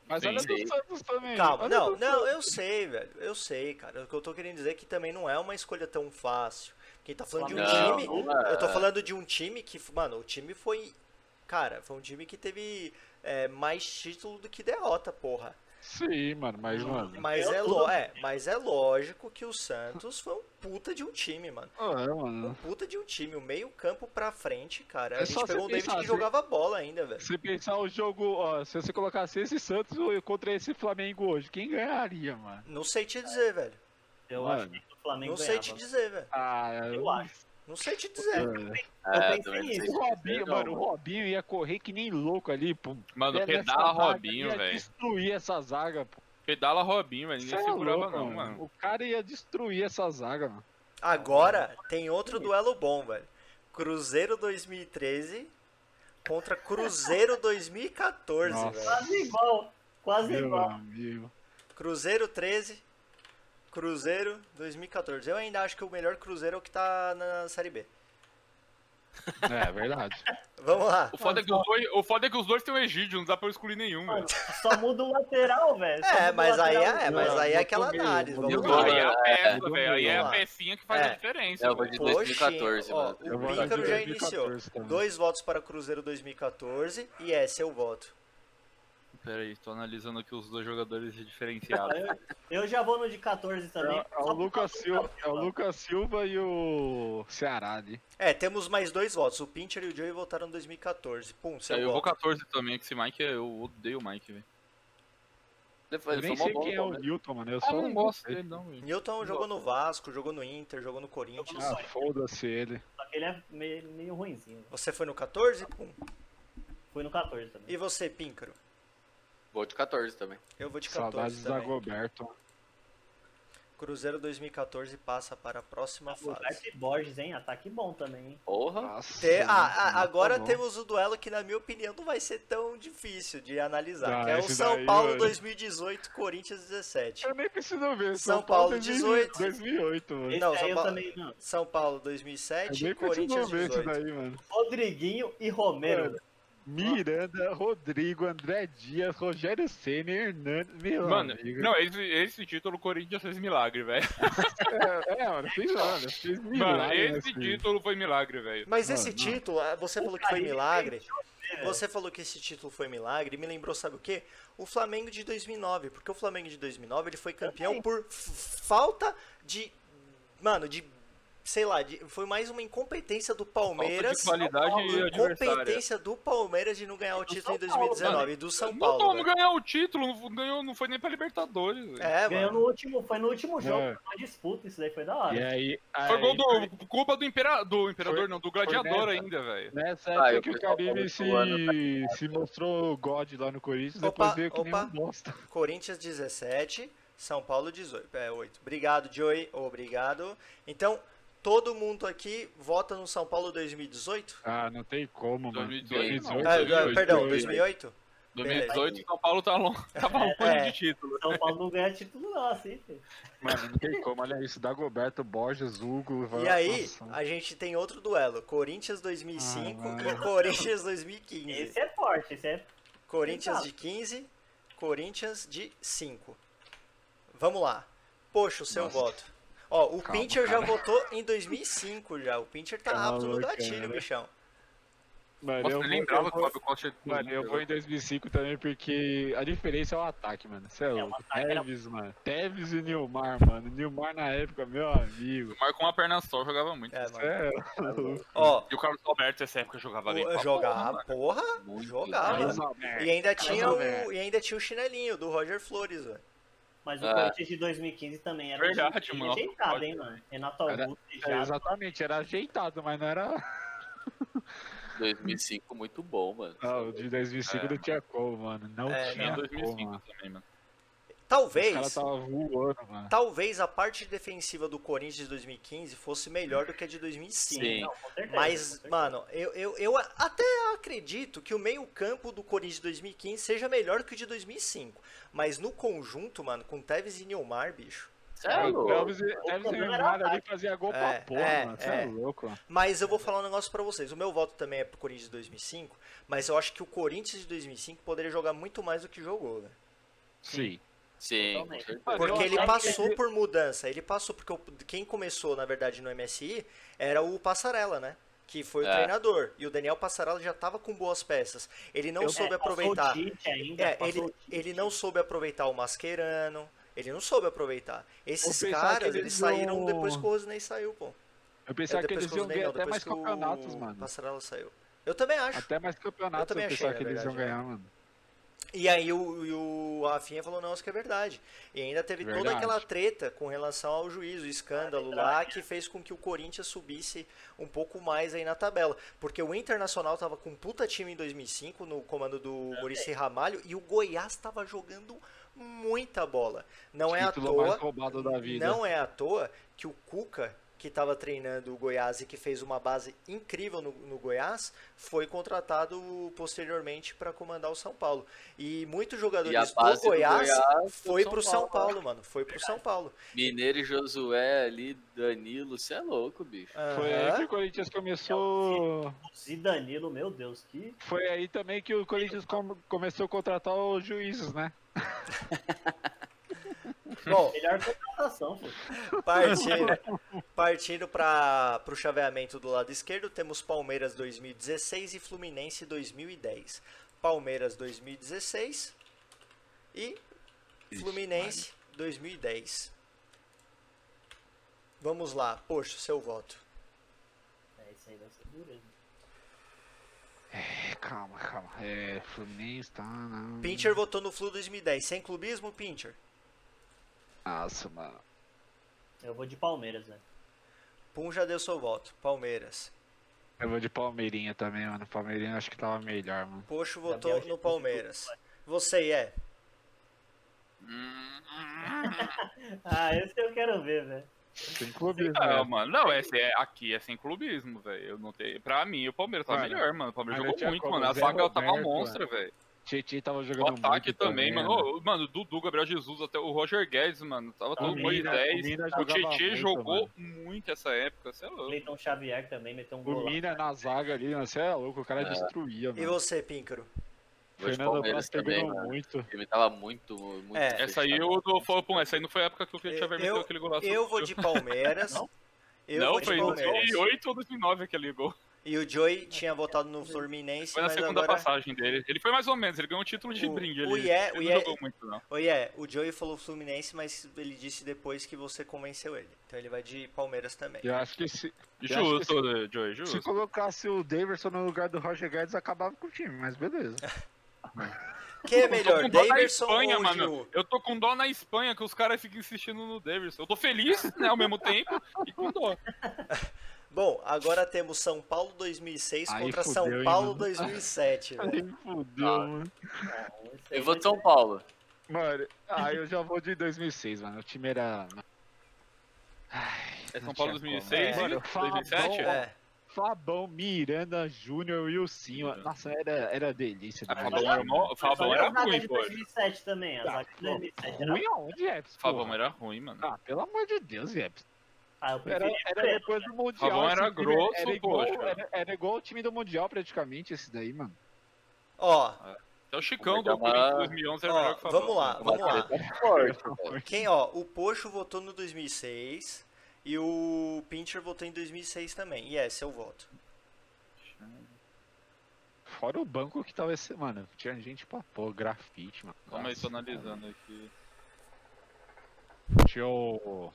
Mas
Sim,
olha
sim.
do Santos também.
Calma,
olha
não, não, eu sei, velho. Eu sei, cara. O que eu tô querendo dizer é que também não é uma escolha tão fácil. Quem tá falando de um
Não,
time.
não é.
Eu tô falando de um time que, mano, o time foi. Cara, foi um time que teve é, mais título do que derrota, porra.
Sim, mano, mas, mano.
Mas
Eu
é, lo- é, mas é lógico que o Santos foi um puta de um time, mano.
É,
Um
mano.
puta de um time. O meio campo pra frente, cara.
É
a gente
só
pegou um David
pensar,
que jogava bola ainda, velho.
Se pensar o jogo, ó, se você colocasse esse Santos contra esse Flamengo hoje, quem ganharia, mano?
Não sei te dizer, velho.
Eu
Mano.
acho que o Flamengo
Não sei te
ganhava.
dizer, velho.
Ah,
Eu acho.
Não sei te dizer.
É.
Eu
É,
pensei
também não
nisso.
O Robinho,
não,
mano, o Robinho ia correr que nem louco ali, pô.
Mano, pedala Robinho,
ia
velho.
destruir essa zaga, pô.
Pedala Robinho, velho. Ninguém
é
segurava
louco,
não, mano.
O cara ia destruir essa zaga, mano.
Agora tem outro duelo bom, velho. Cruzeiro 2013 contra Cruzeiro 2014,
Nossa.
velho.
Quase igual. Quase
Meu
igual.
amigo.
Cruzeiro 13, Cruzeiro 2014. Eu ainda acho que o melhor Cruzeiro é o que tá na Série B.
É verdade. [laughs]
Vamos lá.
O foda, é que os dois, o foda é que os dois têm o Egídio, não dá pra eu excluir nenhum, velho.
Só muda o lateral, velho.
É,
o
mas aí é, mas aí é aquela
meio,
análise.
Aí é a peça,
mudou
velho. Aí é a pecinha que faz
É.
a diferença.
É, eu vou de
Poxa,
2014,
ó,
mano.
o
de
já
2014
iniciou.
também.
Dois votos para Cruzeiro 2014 e é seu voto.
Pera aí, tô analisando aqui os dois jogadores diferenciados. [laughs]
Eu já vou no de 14 também.
É, é o Lucas Silva, é o. Lucas Silva e o Ceará ali.
É, temos mais dois votos. O Pincher e o Joey votaram em 2014. Pum, seu
É, eu vou
voto.
14 também, que esse Mike, eu odeio o Mike, velho.
Eu nem sei
bom,
quem é o
né?
Newton, mano. Eu
Eu
só
não gosto dele, não.
Newton jogou no Vasco, jogou no Inter, jogou no Corinthians.
Ah, foda-se ele.
Só que ele é meio, meio ruimzinho.
Você foi no 14? Pum.
Fui no 14 também.
E você, Píncaro?
Vou de 14 também.
Eu vou de 14
Saudades da
também.
Goberto.
Cruzeiro 2014 passa para a próxima fase.
Roberto e Borges, hein? Ataque bom também, hein?
Porra.
Nossa,
Te- ah, ah, agora
bom.
temos o duelo que, na minha opinião, não vai ser tão difícil de analisar,
Ah,
que é o São
daí,
Paulo
mano.
2018, Corinthians 17.
Eu nem preciso ver.
São Paulo 18.
2008, mano.
Não, São
eu
Paulo-
também não.
São Paulo
Eu
2007,
nem preciso
Corinthians
ver isso
18.
daí, mano.
Rodriguinho e Romero.
Mano, Miranda, Rodrigo, André Dias, Rogério Senna, Hernandes, meu
Mano,
amigo.
não, esse, esse título o Corinthians fez milagre, velho.
É, é, mano, fiz, olha, fiz
Mano,
milagre
esse
nesse-
título foi milagre, velho.
Mas
Mano,
esse
não.
título, ah, você falou que foi milagre.
fez
Você falou que esse título foi milagre, me lembrou, sabe o quê? O Flamengo de 2009, porque o Flamengo de 2009 ele foi campeão por falta de, mano, de, sei lá, de- foi mais uma incompetência do
Falta
Palmeiras,
de qualidade e
incompetência do Palmeiras de não ganhar o título em
São Paulo,
2019 e do São
Não,
Paulo.
não,
velho.
ganhar o título, não, ganhou, não foi nem pra Libertadores.
É,
Ganhou
mano.
no último, foi no último jogo,
É.
foi uma disputa, isso daí foi da hora.
E aí,
Foi
aí
gol do. culpa do, impera, do Imperador,
Foi-
não, do Gladiador
nessa.
ainda, velho.
Nessa
Ah,
época
eu
que o Caribe
que o
se, se mostrou God lá no Corinthians,
Opa,
depois veio que
opa.
nem bosta.
Corinthians 17, São Paulo 18, é 8. Obrigado, Joey, obrigado. Então, todo mundo aqui vota no São Paulo 2018?
Ah, não tem como, mano.
2018, não.
Ah,
2018,
perdão,
2018.
2008?
2018, São Paulo tá longe, [laughs] tava longe
É.
de título.
São Paulo não ganha título não, assim, filho.
Mano, não tem como, olha isso. Dagoberto, Borges, Hugo.
E aí,
nossa.
a gente tem outro duelo, Corinthians 2005
Ah,
e. Corinthians 2015.
Esse é forte, esse é...
Corinthians de 15, Corinthians de 5. Vamos lá. Poxa, o seu
Nossa.
voto. Ó, o
Calma,
Pincher já
cara.
votou em 2005 já. O Pincher tá
Calma,
rápido no gatilho,
cara.
bichão.
Mano,
Nossa,
eu
eu lembrava que o
vou,
Fábio Costa
mano, eu vou em 2005 também porque a diferença é o ataque, mano. Você é
o
louco.
ataque era-
Teves, mano. Teves e Nilmar, mano. Nilmar na época, meu amigo.
Mas com uma perna só jogava muito.
É,
Você
mano.
é louco.
Ó,
E o Carlos Alberto nessa época jogava bem.
jogava,
porra,
porra,
Muito
jogava. E ainda tinha o, e ainda tinha o chinelinho do Roger Flores, velho.
Mas o
Ah.
Corinthians de 2015 também era
Verdade,
um
mano.
ajeitado, hein, mano. Renato
Era-
Augusto e
É,
já...
exatamente, era ajeitado, mas não era. [laughs]
2005 muito bom, mano.
Ah, o de 2005
É.
não tinha como, mano. Não
É,
tinha
Tinha
como,
2005
mano.
também, mano.
Talvez,
tava voando, mano.
talvez a parte defensiva do Corinthians de 2015 fosse melhor do que a de 2005.
Sim.
Não, certeza.
Mas, mano, eu, eu, eu até acredito que o meio-campo do Corinthians de 2015 seja melhor que o de 2005. Mas no conjunto, mano, com Tevez e Nilmar, bicho.
Cê é louco.
E
problema era
Neymar ali fazia gol
É,
pra porra,
é,
mano. Você
é.
é louco, mano.
Mas eu vou falar um negócio pra vocês. O meu voto também é pro Corinthians de 2005. Mas eu acho que o Corinthians de 2005 poderia jogar muito mais do que jogou, velho.
Sim.
Sim,
Mano,
Porque
eu
ele passou por mudança. Ele passou, porque quem começou, na verdade, no MSI era o Passarella, né? Que foi o
É.
treinador. E o Daniel Passarella já tava com boas peças. Ele não
Eu-
soube
É,
aproveitar.
ainda,
É, ele, ele não soube aproveitar o Mascherano. Ele não soube aproveitar. Esses caras, eles
eles
saíram depois que o Rosney saiu, pô.
Eu pensava
É,
que eles iam
não,
até mais
que o
campeonatos, mano.
Passarella saiu. Eu também acho.
Até mais campeonatos eu,
também achei,
pensava que eles iam ganhar, mano.
E aí o, e o Rafinha falou, não, isso que é verdade. E ainda teve toda
Verdade.
aquela treta com relação ao juiz, o escândalo lá, que fez com que o Corinthians subisse um pouco mais aí na tabela. Porque o Internacional tava com um puta time em 2005, no comando do Muricy Ramalho, e o Goiás tava jogando muita bola. Não é à
Título mais
toa, não é à toa que o Cuca, que estava treinando o Goiás e que fez uma base incrível no, no Goiás, foi contratado posteriormente para comandar o São Paulo. E muitos
E
jogadores
base
do
do
Goiás,
Goiás
foi
São
pro São
Paulo.
Paulo, mano. Foi pro São Paulo.
Mineiro e Josué ali, Danilo, você é louco, bicho.
Foi aí que o Corinthians começou.
E Danilo, meu Deus, que...
Foi aí também que o Corinthians com- começou a contratar os juízes, né? [laughs]
Bom,
Melhor contratação, filho.
partindo, partindo para o chaveamento do lado esquerdo, temos Palmeiras 2016 e Fluminense 2010. Palmeiras 2016 e Fluminense 2010. Vamos lá, poxa, seu voto.
É, isso aí vai ser dureza.
É, calma, calma. É, Fluminense tá. Não.
Pincher votou no Flu 2010. Sem clubismo, Pincher.
Nossa, mano.
Eu vou de Palmeiras, velho.
Pum já deu seu voto. Palmeiras.
Eu vou de Palmeirinha também, mano. Palmeirinha acho que tava melhor, mano.
Poxo
Gabriel
votou no Palmeiras. Você é? [laughs]
Ah, esse eu quero ver, velho.
Sem clubismo,
Não,
né?
mano, não, esse é, aqui é sem clubismo, velho. Eu não tenho. Pra mim, o Palmeiras tá
Mano,
melhor, mano. O Palmeiras jogou muito, mano. A
Zé
zaga tava
Roberto,
monstra, velho.
Tietchan tava
O
jogando
ataque
muito
também,
né?
mano. Ô, Mano, o Dudu, Gabriel Jesus, até o Roger Guedes, mano. Tava todo
Também,
Moisés.
o Mina
O
jogava
Tietchan jogou muito essa época, você é louco.
Cleiton Xavier também meteu um
O
gol. lá.
Mina na zaga ali, você é louco, o cara destruía,
E
mano.
você, Píncaro?
Fernando
Palmeiras
Praz
também, mano.
muito.
O time tava muito, muito.
É.
Essa aí eu dou foi, pô, essa aí não foi a época que o Xavier meteu
Eu,
aquele golaço.
eu vou de [laughs] Palmeiras. Eu
não,
vou de
foi em
Palmeiras.
2008 ou 2009 aquele gol.
E o Joey tinha votado no Fluminense,
Foi na
mas
segunda
agora...
passagem dele. Ele foi mais ou menos, ele ganhou um título de
O-
brinde.
o
Ele,
Ié-
ele
o
não
Ié-
jogou muito, não.
Oi, é, o Joey falou Fluminense, mas ele disse depois que você convenceu ele. Então ele vai de Palmeiras também.
Eu acho que se,
Justo, Joey,
se
justo.
colocasse o Daverson no lugar do Roger Guedes, acabava com o time, mas beleza. [laughs]
Quem é melhor, Davidson
Espanha,
ou
mano.
Gil?
Eu tô com dó na Espanha que os caras ficam insistindo no Davidson. Eu tô feliz, né, ao mesmo tempo, e com dó. [laughs]
Bom, agora temos São Paulo 2006
Aí
contra
fudeu,
São Paulo
mano?
2007, [laughs] velho.
Aí fudeu,
Ah.
mano.
Aí
Eu vou de São Paulo.
Mano, ah, eu já vou de 2006, mano. O time era. Ai,
É São Paulo
tinha
2006
como.
e
Mano, Fabão,
2007?
É,
Fabão, Miranda, Júnior, Wilson. Nossa, era, era delícia.
Ah. Fabão era, mó, Fabão era
a zaga
ruim, pô.
2007 também, a zaga de 2007 era...
Ruim aonde, Jeps?
Fabão era ruim, mano.
Ah, pelo amor de Deus, Jeps.
Ah,
Era, era depois do Mundial.
Fabão era grosso,
era igual,
poxa.
era, era igual o time do Mundial, praticamente, esse daí, mano.
ó,
Até o Chicão
Vou
do Corinthians 2011 era melhor que o Fabão.
vamos lá, vamos lá. [laughs]
velho.
Quem, ó, o Pocho votou no 2006 e o Pincher votou em 2006 também. E esse é o voto.
Fora o banco que tava esse. Mano, tinha gente pra pôr grafite, mano.
Calma aí, tô analisando aqui.
Tinha o.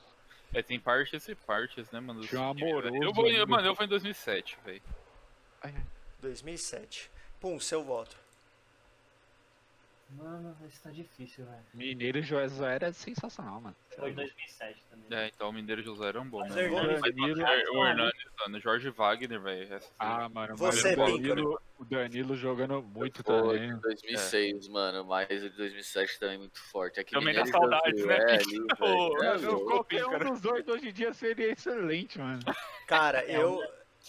É, tem partes e partes, né, mano?
Tinha um amoroso
Eu vou, mano, eu vou em 2007, velho.
Ai, ai.
2007. Pum, seu voto.
Mano, esse tá difícil, velho.
Mineiro Josué era sensacional, mano.
Foi 2007 também.
É, então o Mineiro José eram bons,
Mas
né?
o Hernani
Mas,
Danilo-
mano, O Hernandes, mano, Jorge Wagner, velho. essa-
Ah, mano,
Você,
mas o. Danilo, o Danilo jogando muito
Foi
também.
de 2006, mano, mas o de 2007 também é muito forte. É que
Também dá
Mineiro
saudades, né?
ali, velho,
Ô,
é
Eu, qualquer um dos dois hoje em dia seria excelente, mano.
Cara,
É,
eu,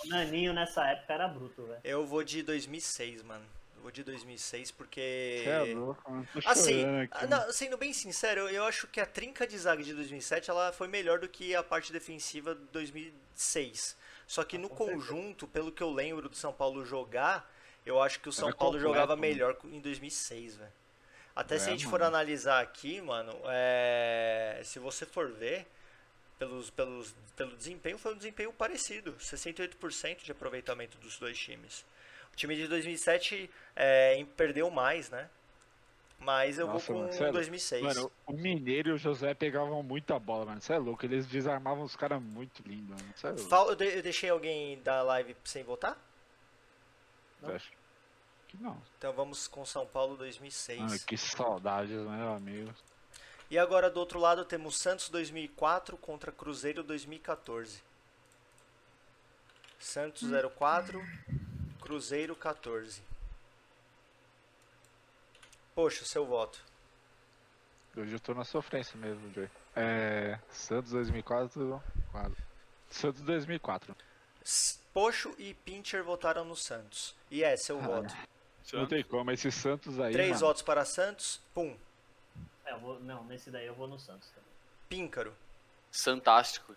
O Naninho nessa época era bruto, velho.
eu vou de 2006, mano. Vou de 2006 porque...
É louco, mano. Tô
Assim,
aqui,
ah, não, sendo bem sincero, eu, eu acho que a trinca de zaga de 2007 ela foi melhor do que a parte defensiva de 2006. Só que no
com certeza.
conjunto, pelo que eu lembro do São Paulo jogar, eu acho que o São
Era
Paulo
completo,
jogava melhor em 2006, velho. Até se a
É,
gente for
mano.
analisar aqui, mano, é, se você for ver, pelos, pelos, pelo desempenho, foi um desempenho parecido. 68% de aproveitamento dos dois times. O time de 2007 é, perdeu mais, né? Mas eu
Nossa,
vou
mano,
com
sério?
2006.
Mano, o Mineiro e o José pegavam muita bola, mano. Você é louco, eles desarmavam os caras muito lindo, mano. Cê é louco.
Eu, de- eu deixei alguém da live sem votar?
Você acha que não.
Então vamos com São Paulo 2006.
Mano, que saudades, né, meu amigo.
E agora do outro lado temos Santos 2004 contra Cruzeiro 2014. Santos 04, Cruzeiro 14. Poxa, seu voto.
Hoje eu tô na sofrência mesmo, Joey. É. Santos 2004. quatro. Santos 2004.
S- Pocho e Pincher votaram no Santos. E é seu voto.
Não tem como, esse Santos aí.
Três
mano,
votos para Santos. Pum.
É, eu vou, não, nesse daí eu vou no Santos também.
Píncaro.
Fantástico.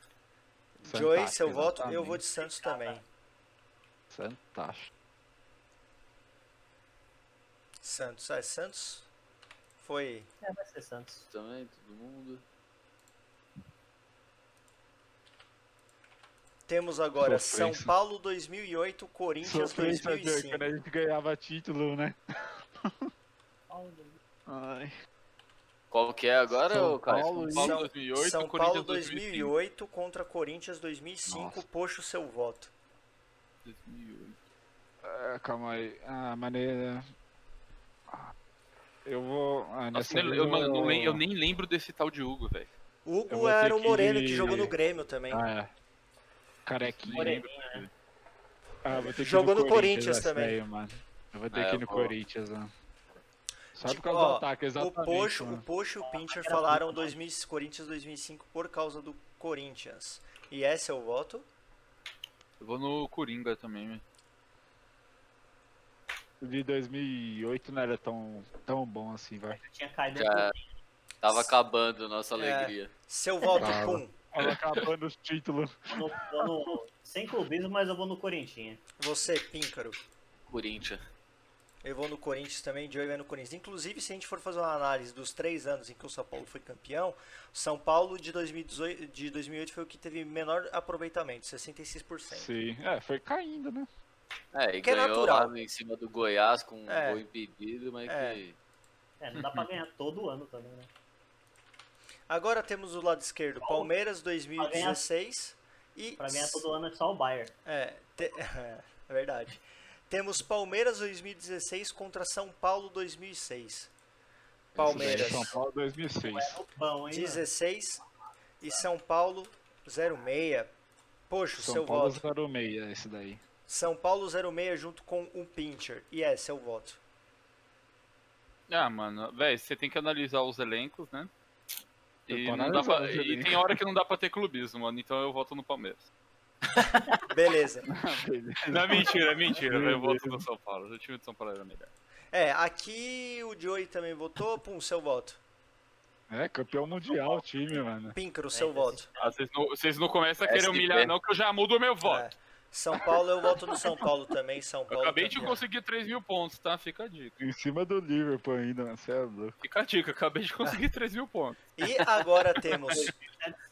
Joey, seu voto. Eu
exatamente.
vou de Santos também.
Fantástico.
Santos. É, Santos foi.
É, vai ser Santos.
Também, todo mundo.
Temos agora. São Paulo 2008, Corinthians
Sofrência, Joey,
2005.
quando a gente ganhava título, né?
Paulo.
Ai.
Qual que é agora,
São? Paulo
São Paulo
São-
2008,
São
Corinthians
Paulo
2005.
2008 contra Corinthians 2005.
Nossa.
Poxa o seu voto.
2008.
É, calma aí. Ah, maneira. Ah, Eu vou. Ah,
Nossa,
nessa
eu, eu, mano, eu nem lembro desse tal de Hugo, velho.
Hugo era o Moreno que...
que-
jogou no Grêmio também.
Ah, é. Carequinha.
Moreninho, né?
Ah, vou ter que ir
Jogou no Corinthians
essa
também.
aí, mano. Eu vou ter
É,
que ir no
eu vou-
Corinthians, mano. Só
Tipo,
por causa
ó,
do ataque,
O
exatamente.
Pocho, o. Pocho e o Pincher
era
falaram
muito
2000, Corinthians 2005 por causa do Corinthians. E esse é o voto?
Eu vou no Coringa também, velho.
O de 2008 não era tão, tão bom assim, vai.
Eu tinha caído
Já
aqui.
tava acabando a nossa
É.
alegria.
Seu voto,
Tava.
Pum.
Tava acabando os títulos.
No, vou no, sem clubismo, mas eu vou no Corinthians.
Você, Píncaro.
Corinthians.
Eu vou no Corinthians também, Joey vai no Corinthians. Inclusive, se a gente for fazer uma análise dos três anos em que o São Paulo foi campeão, São Paulo de, 2018, de 2008 foi o que teve menor aproveitamento, 66%.
Sim, é, foi caindo, né?
É, e
Que é
ganhou
natural.
lá em cima do Goiás com um
É.
gol impedido, mas
É.
que.
É, não dá pra ganhar todo ano também, né?
Agora temos o lado esquerdo, Palmeiras 2016 e...
Pra ganhar todo ano é só o Bayern.
É, te- [laughs] é verdade. Temos Palmeiras 2016 contra São Paulo 2006. Palmeiras
São Paulo 2006.
É no pão, hein? mano?
16 e São Paulo 06. Poxa,
São
seu
Paulo
voto.
06, esse daí.
São Paulo 06 junto com o Pincher. E é seu voto.
Ah, mano, velho, você tem que analisar os elencos, né? E,
tô
não dá pra- e tem hora que não dá pra ter clubismo, mano, então eu voto no Palmeiras. [laughs]
Beleza. [laughs]
Não, mentira, mentira, velho, eu voto no São Paulo. O time de São Paulo era melhor.
É, aqui o Joey também votou. Pum, seu voto.
É, campeão mundial o time, mano.
Píncaro, seu
É,
voto.
Ah, vocês não, vocês não começam a querer humilhar, não, que eu já mudo o meu voto.
É. São Paulo, eu voto no São Paulo também. São
Eu
Paulo.
acabei de
campeão.
conseguir 3 mil pontos, tá? Fica a dica.
Em cima do Liverpool ainda. Você é louco.
Fica a dica, acabei de conseguir 3 mil pontos.
E agora temos.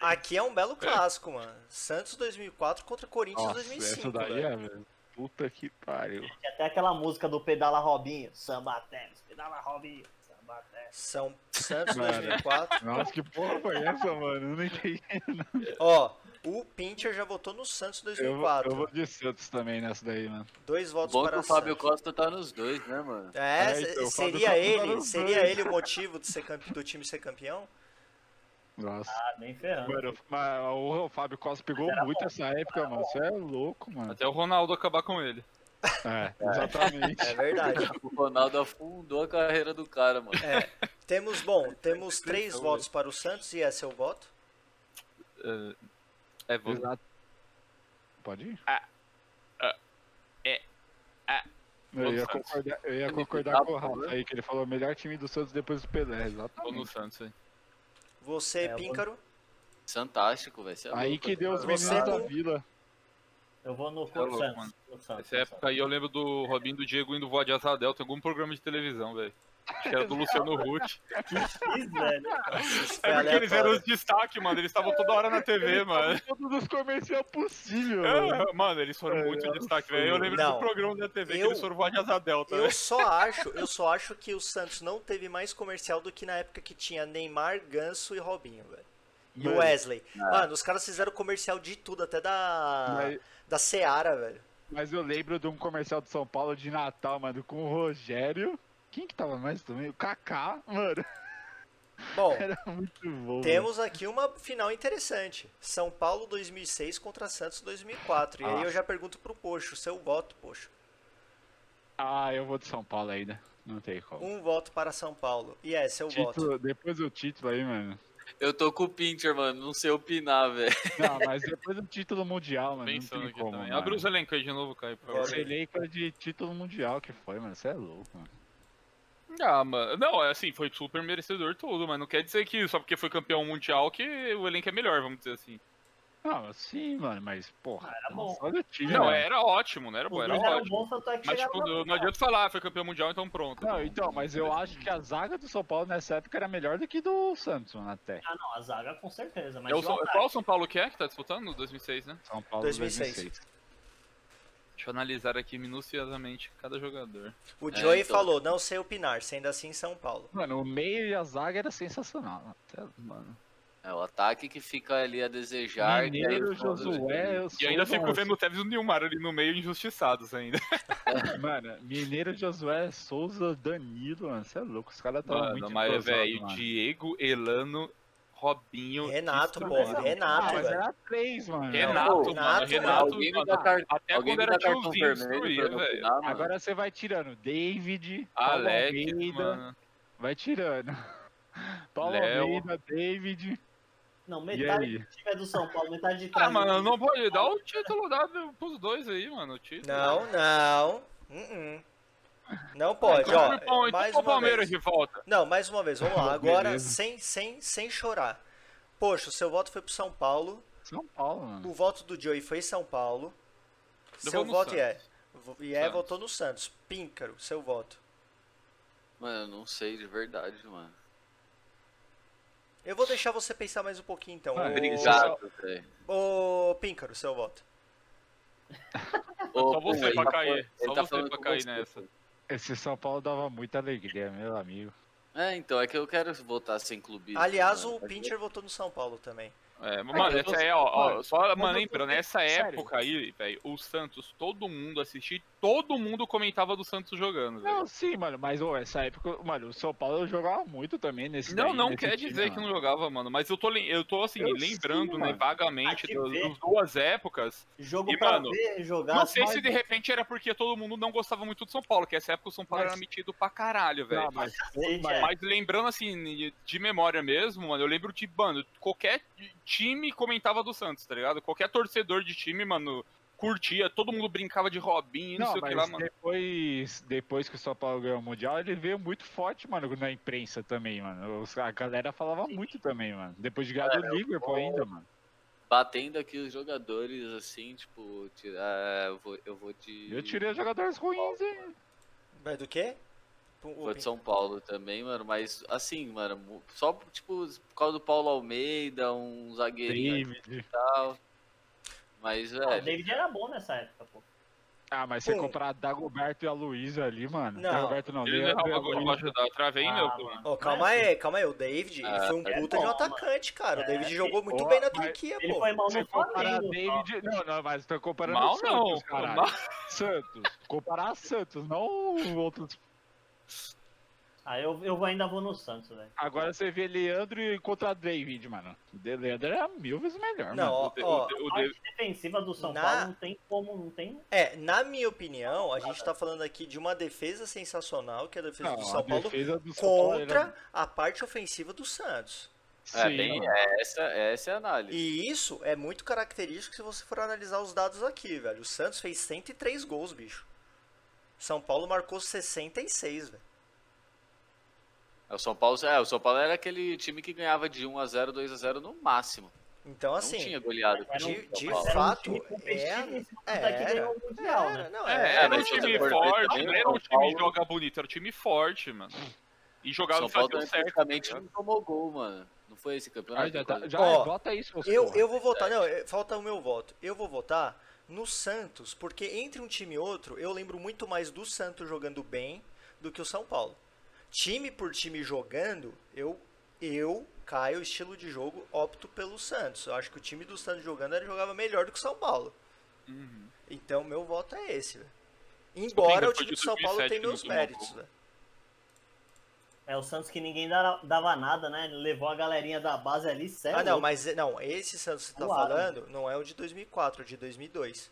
Aqui é um belo clássico, mano. Santos 2004 contra Corinthians
Nossa,
2005.
essa daí
velho.
é, velho. Puta que pariu.
Tinha até aquela música do Pedala Robinho. Samba Tênis, Pedala Robinho.
São Santos
Mano.
2004.
Nossa, que porra foi essa, mano? Eu não entendi.
Ó, o Pincher já votou no Santos
Eu, vou-
2004.
eu vou de Santos também nessa daí, mano.
Dois votos
Bom que
para
o Fábio
Santos.
Costa tá nos dois, né, mano?
É,
É, então,
seria
tá
ele,
nos
seria
dois.
ele o motivo de ser campe- do time ser campeão?
Nossa.
Ah, nem ferrando.
Mano, mas o Fábio Costa pegou muito essa época, mano. Você é louco, mano.
Até o Ronaldo acabar com ele.
É, exatamente.
É verdade. [laughs]
O Ronaldo afundou a carreira do cara, mano.
É. Temos, bom, temos três votos para o Santos e é seu voto.
É, é vou...
Exato. Pode ir?
Ah, ah, é, ah.
Eu ia concordar, eu ia concordar com o. Rafa aí, que ele falou o melhor time do Santos depois do Pelé,
Vou no
exatamente.
Santos, aí.
Você,
É,
Píncaro.
Fantástico, vai ser
Aí que deu os meninos da
não-
vila.
Eu vou no
é louco,
Santos. Santos,
Nessa época aí eu lembro do Robinho do Diego indo voar de asa delta em algum programa de televisão, velho. Que era do Luciano Huck.
Ih, velho.
É porque eles eram os destaques, mano. Eles estavam toda hora na TV, mano.
Todos os comerciais possíveis, mano.
É, Mano, eles foram muito destaque, velho. Eu lembro
Não.
do programa da TV que
Eu-
eles foram voar de asa delta,
Eu
velho.
só acho, eu só acho que o Santos não teve mais comercial do que na época que tinha Neymar, Ganso e Robinho, velho. E o
Mano.
Wesley. Mano, os caras fizeram comercial de tudo, até da
Mas,
da Seara, velho.
mas eu lembro de um comercial de São Paulo de Natal, mano, com o Rogério. Quem que tava mais também? O Kaká, mano.
Bom, [laughs]
Era muito bom.
temos aqui uma final interessante. São Paulo 2006 contra Santos 2004. E aí
Ah.
eu já pergunto pro Poxo, seu voto, Poxo.
mano. Ah, eu vou de São Paulo ainda. Não tem como.
Um voto para São Paulo. E é, seu voto.
Título, depois do título aí, mano.
Eu tô com o Pinter, mano. Não sei opinar, velho.
Não, mas depois do título mundial, mano.
Pensando
não tem como, mano.
Abre os elencos aí de novo, Caio. por favor.
Bora.
Esse elenco é de título mundial que foi, mano. Você é louco, mano.
Ah, mano. Não, é assim, foi super merecedor tudo, mas não quer dizer que só porque foi campeão mundial que o elenco é melhor, vamos dizer assim.
Não, sim, mano, mas, porra.
Era bom.
Time,
Não,
mano.
era ótimo, não era bom, era ótimo.
que
Mas, tipo, não,
final.
adianta falar, foi campeão mundial, então pronto.
Não, então, mas eu acho que a zaga do São Paulo nessa época era melhor do que do Santos, mano, até.
Ah, não, a zaga com certeza. Mas
É o São, qual São Paulo que é que tá disputando? No 2006, né?
São Paulo
2006.
2006.
Deixa eu analisar aqui minuciosamente cada jogador.
O
É,
Joey
então.
falou, não sei opinar, sendo assim São Paulo.
Mano, o meio e a zaga era sensacional. é louco, Mano.
É o ataque que fica ali a desejar.
Mineiro,
fundo-
Josué, eu
E ainda fico vendo o Tevez e o Nilmar ali no meio injustiçados ainda. [laughs]
Mano, Mineiro, Josué, Souza, Danilo, mano. Você é louco, os caras
Mano,
muito
mas, velho. Diego, Elano, Robinho.
Renato, pô, Renato,
Ah, mas
velho.
era três, mano.
Renato,
Renato,
mano, Renato, mano,
car...
até
Alguém
quando era tiozinho destruía, velho.
Agora você vai tirando David, Paulo
Alex,
Almeida,
mano.
Vai tirando. [laughs] Paulo. Almeida, David.
Não, metade do time é do São Paulo, metade de trás.
Ah, mano, não pode dar o título dado pros dois aí, mano. O título.
Não, não. Uh-uh. Não pode, ó.
Então, então
Mais
o
uma
Palmeiras
vez.
de volta.
Não, mais uma vez, vamos lá. [laughs] Agora, sem, sem, sem chorar. Poxa, o seu voto foi pro São Paulo.
São Paulo, mano.
O voto do Joey foi São Paulo.
Eu
seu voto
Santos.
é. E é
Santos.
votou no Santos. Píncaro, seu voto.
Mano, eu não sei de verdade, mano.
Eu vou deixar você pensar mais um pouquinho então.
Ah,
Obrigado, velho.
Ô, Píncaro, seu voto.
Ô,
Só você pra
tá
cair. Só
tá
você pra cair nessa.
Esse São Paulo dava muita alegria, meu amigo.
É, então, é que eu quero votar sem clubismo.
Aliás,
mano.
o Pincher votou no São Paulo também.
É, mano,
eu
essa é, ó, ó,
mano,
só, mano, lembrando, nessa época aí, velho, o Santos, todo mundo assistia, todo mundo comentava do Santos jogando, velho.
Não, sim, mano, mas ô, essa época, mano, o São Paulo jogava muito também nesse
Não,
daí,
não
nesse
quer
time,
dizer que
mano.
não jogava, mano, mas eu tô, eu tô assim,
Eu
lembrando,
sei,
né, vagamente das das duas épocas.
Jogo
E,
pra
mano,
ver, jogar.
Não sei
mas-
se de repente era porque todo mundo não gostava muito do São Paulo, que essa época o São Paulo
Mas-
era metido pra caralho, velho.
Não, mas,
Cacete,
mas-
é.
Mas lembrando assim, de memória mesmo, mano, eu lembro de, mano, qualquer time comentava do Santos, tá ligado? Qualquer torcedor de time, mano, curtia, todo mundo brincava de Robinho e não,
Não,
sei o
mas
que lá, mano.
depois, depois que o São Paulo ganhou o Mundial, ele veio muito forte, mano, na imprensa também, mano. A galera falava muito também, mano. Depois de ganhar do Liverpool ainda, mano.
Batendo aqui os jogadores, assim, tipo, tirar. Eu vou, eu vou de.
Eu tirei os jogadores ruins, hein?
Vai do quê?
Vou de São Paulo também, mano, mas assim, mano, só tipo por causa do Paulo Almeida, um zagueirinho e tal. Mas,
Ah, o
velho,
David era bom nessa época, pô.
Ah, mas você
Pô.
comparar Dagoberto e a Luísa ali, mano.
Não.
Dagoberto não,
Ele errava
a
gol
Luísa.
debaixo da trave aí,
Ah,
meu. pô.
mano.
Ó, calma
Mas,
aí, calma aí. O David, ele
Ah,
foi um
é
puta
bom,
de um atacante, cara. O
É,
David jogou muito bem na Turquia,
Ele
pô.
foi mal no Flamengo.
David. Não, não, mas tô comparando
Mal
o Santos,
não,
caralho.
mal.
Santos. Comparar a Santos, não outros.
Ah, eu, eu ainda vou no Santos, velho.
Agora você vê Leandro e contra David, mano. O de Leandro era mil vezes melhor,
Não,
mano.
ó,
O o
A parte defensiva do São
Na-
Paulo não tem como, não tem.
É, na minha opinião, a gente tá falando aqui de uma defesa sensacional, que é a defesa
Não,
do
a
São Paulo,
defesa do São Paulo
contra
era-
a parte ofensiva do Santos.
é,
Sim,
bem,
mano.
é, essa, essa é a análise.
E isso é muito característico se você for analisar os dados aqui, velho. O Santos fez 103 gols, bicho. São Paulo marcou 66, velho.
É, O São Paulo, é, o São Paulo era aquele time que ganhava de 1x0, 2x0 no máximo.
Então,
Não
assim,
tinha goleado.
De, de
Paulo.
era um
fato, é, era, não,
era um time forte, não era um time que joga bonito, era um time forte, mano. E jogava
São Paulo
certo.
praticamente
tá
não tomou gol, mano. Não foi esse
Ah,
campeonato?
já, tá- já
Ó,
bota isso,
Eu, eu vou votar, não, falta o meu voto. Eu vou votar no Santos, porque entre um time e outro, eu lembro muito mais do Santos jogando bem do que o São Paulo. Time por time jogando, eu, eu, Caio, estilo de jogo, opto pelo Santos. Eu acho que o time do Santos jogando ele jogava melhor do que o São Paulo.
Uhum.
Então, meu voto é esse, velho. Embora o time do São Paulo
2007
tenha meus méritos.
É o Santos que ninguém dava, dava nada, né? Levou a galerinha da base ali, sério.
Ah, não, mas não, esse Santos que você tá
Claro.
falando não é o de 2004, é o de 2002.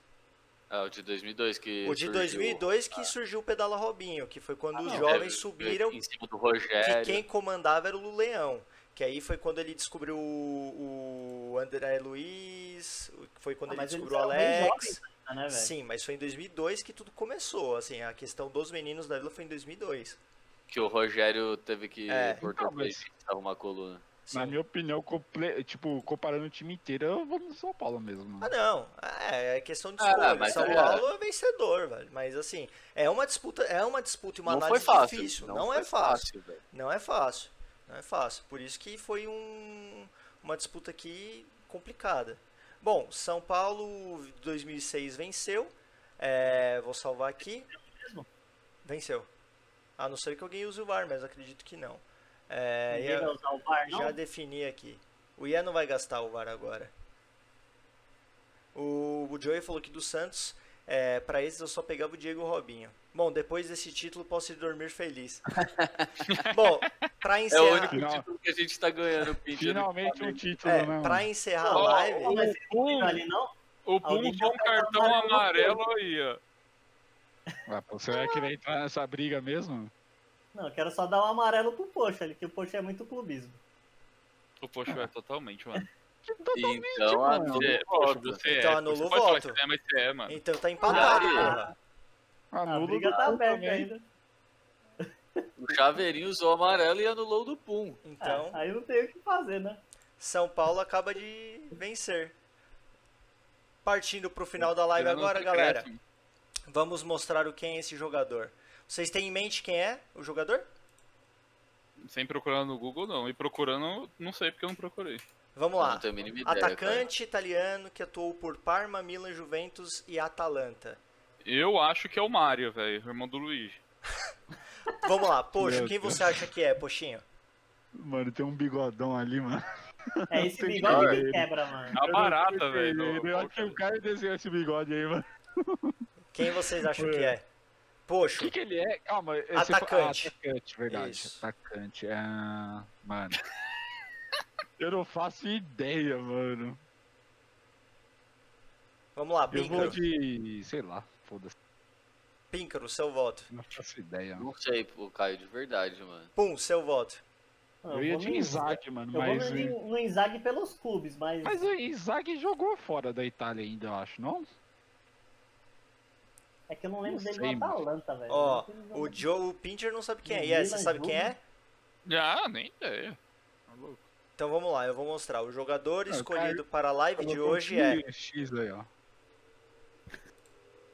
É, o de 2002 que
O de
surgiu-
2002 que surgiu o Pedala Robinho, que foi quando
Ah,
os
não.
jovens
É,
subiram,
Em cima do
que
Rogério.
quem comandava era o Luleão. Que aí foi quando ele descobriu o, o André Luiz, foi quando
Ah,
ele descobriu o Alex.
jovens né, velho?
Sim, mas foi em 2002 que tudo começou, assim, a questão dos meninos da Vila foi em 2002.
Que o Rogério teve que
É.
cortar
Então, mas-
arrumar a coluna.
Sim.
Na minha opinião, comple- tipo, comparando o time inteiro, eu vou no São Paulo mesmo.
Ah, não. É, é questão de
Ah,
escolha.
mas
São
é.
Paulo é vencedor, velho. Mas assim, é uma disputa, é uma disputa e uma
não foi
análise
fácil.
difícil. Não,
foi
é fácil.
velho.
Não é fácil. Não é fácil. Por isso que foi um, uma disputa aqui complicada. Bom, São Paulo 2006 venceu. É, vou salvar aqui.
mesmo?
Venceu. A não ser que alguém use o VAR, mas acredito que não. É,
Ninguém vai usar o VAR, não?
já defini aqui. O Ian não vai gastar o VAR agora. O, o Joey falou que do Santos, é, para esses eu só pegava o Diego Robinho. Bom, depois desse título posso ir dormir feliz. [laughs] Bom, pra
É o
encerrar,
único título que a gente tá ganhando, Pinto. [laughs]
Finalmente um título,
é,
né?
pra encerrar a
Não,
live,
Pum.
ninguém ali, não?
O Pum
Alguém
usou um cartão
amarelo
aí, ó.
Ah, você vai querer entrar nessa briga mesmo?
Não, eu quero só dar um amarelo pro Poxa ali, que o Poxa é muito clubismo.
O Poxa é totalmente, mano. [laughs]
Então,
mano.
anula
É,
o
poxa,
voto.
você
Então
é.
anula o
pode falar
voto.
é, mas você é, mano.
Então tá empatado,
Ah,
porra.
A
Anula
briga
o
tá aberta ainda.
O Chaveirinho usou amarelo e anulou o do Pum.
Então,
É, aí não tem o que fazer, né?
São Paulo acaba de vencer. Partindo pro final da live agora, galera.
acréscimos.
Vamos mostrar o quem é esse jogador. Vocês têm em mente quem é o jogador?
Sem procurando no Google, não. E procurando, não sei porque eu não procurei.
Vamos lá.
A ideia,
Atacante italiano que atuou por Parma, Milan, Juventus e Atalanta.
Eu acho que é o Mario, velho, irmão do Luigi. [laughs]
Vamos lá, poxa,
Meu
quem
Deus.
você acha que é, Poxinho?
Mano, tem um bigodão ali, mano.
É esse bigode
que
que quebra, mano.
É uma barata,
sei
velho.
Eu acho que o cara desenhou esse bigode aí, mano.
Quem vocês acham que é?
O
Poxa,
que, que ele é? Calma. esse
Atacante.
Ah, atacante, verdade.
Isso.
Atacante. Ah, mano. [laughs] eu não faço ideia, mano.
vamos lá,
Eu vou
Píncaro.
de. sei lá, foda-se.
Píncaro, seu voto.
Não faço ideia, mano.
Não sei, pô, Caio, de verdade, mano.
Pum, seu voto.
Não,
Eu ia
vou
de
no
Inzaghi, mano,
Eu
mas.
vou no, no Inzaghi pelos clubes, mas,
Mas o Inzaghi jogou fora da Itália ainda, eu acho, não?
É que eu não lembro
Não
dele
sei,
no. Atalanta, velho.
Ó,
não
o. Joe o Pincher não sabe quem é. E aí, você sabe quem é?
Ah, nem ideia. Tá louco.
Então vamos lá, eu vou mostrar. O jogador
Ah, o
escolhido para a live de hoje é
X aí, ó.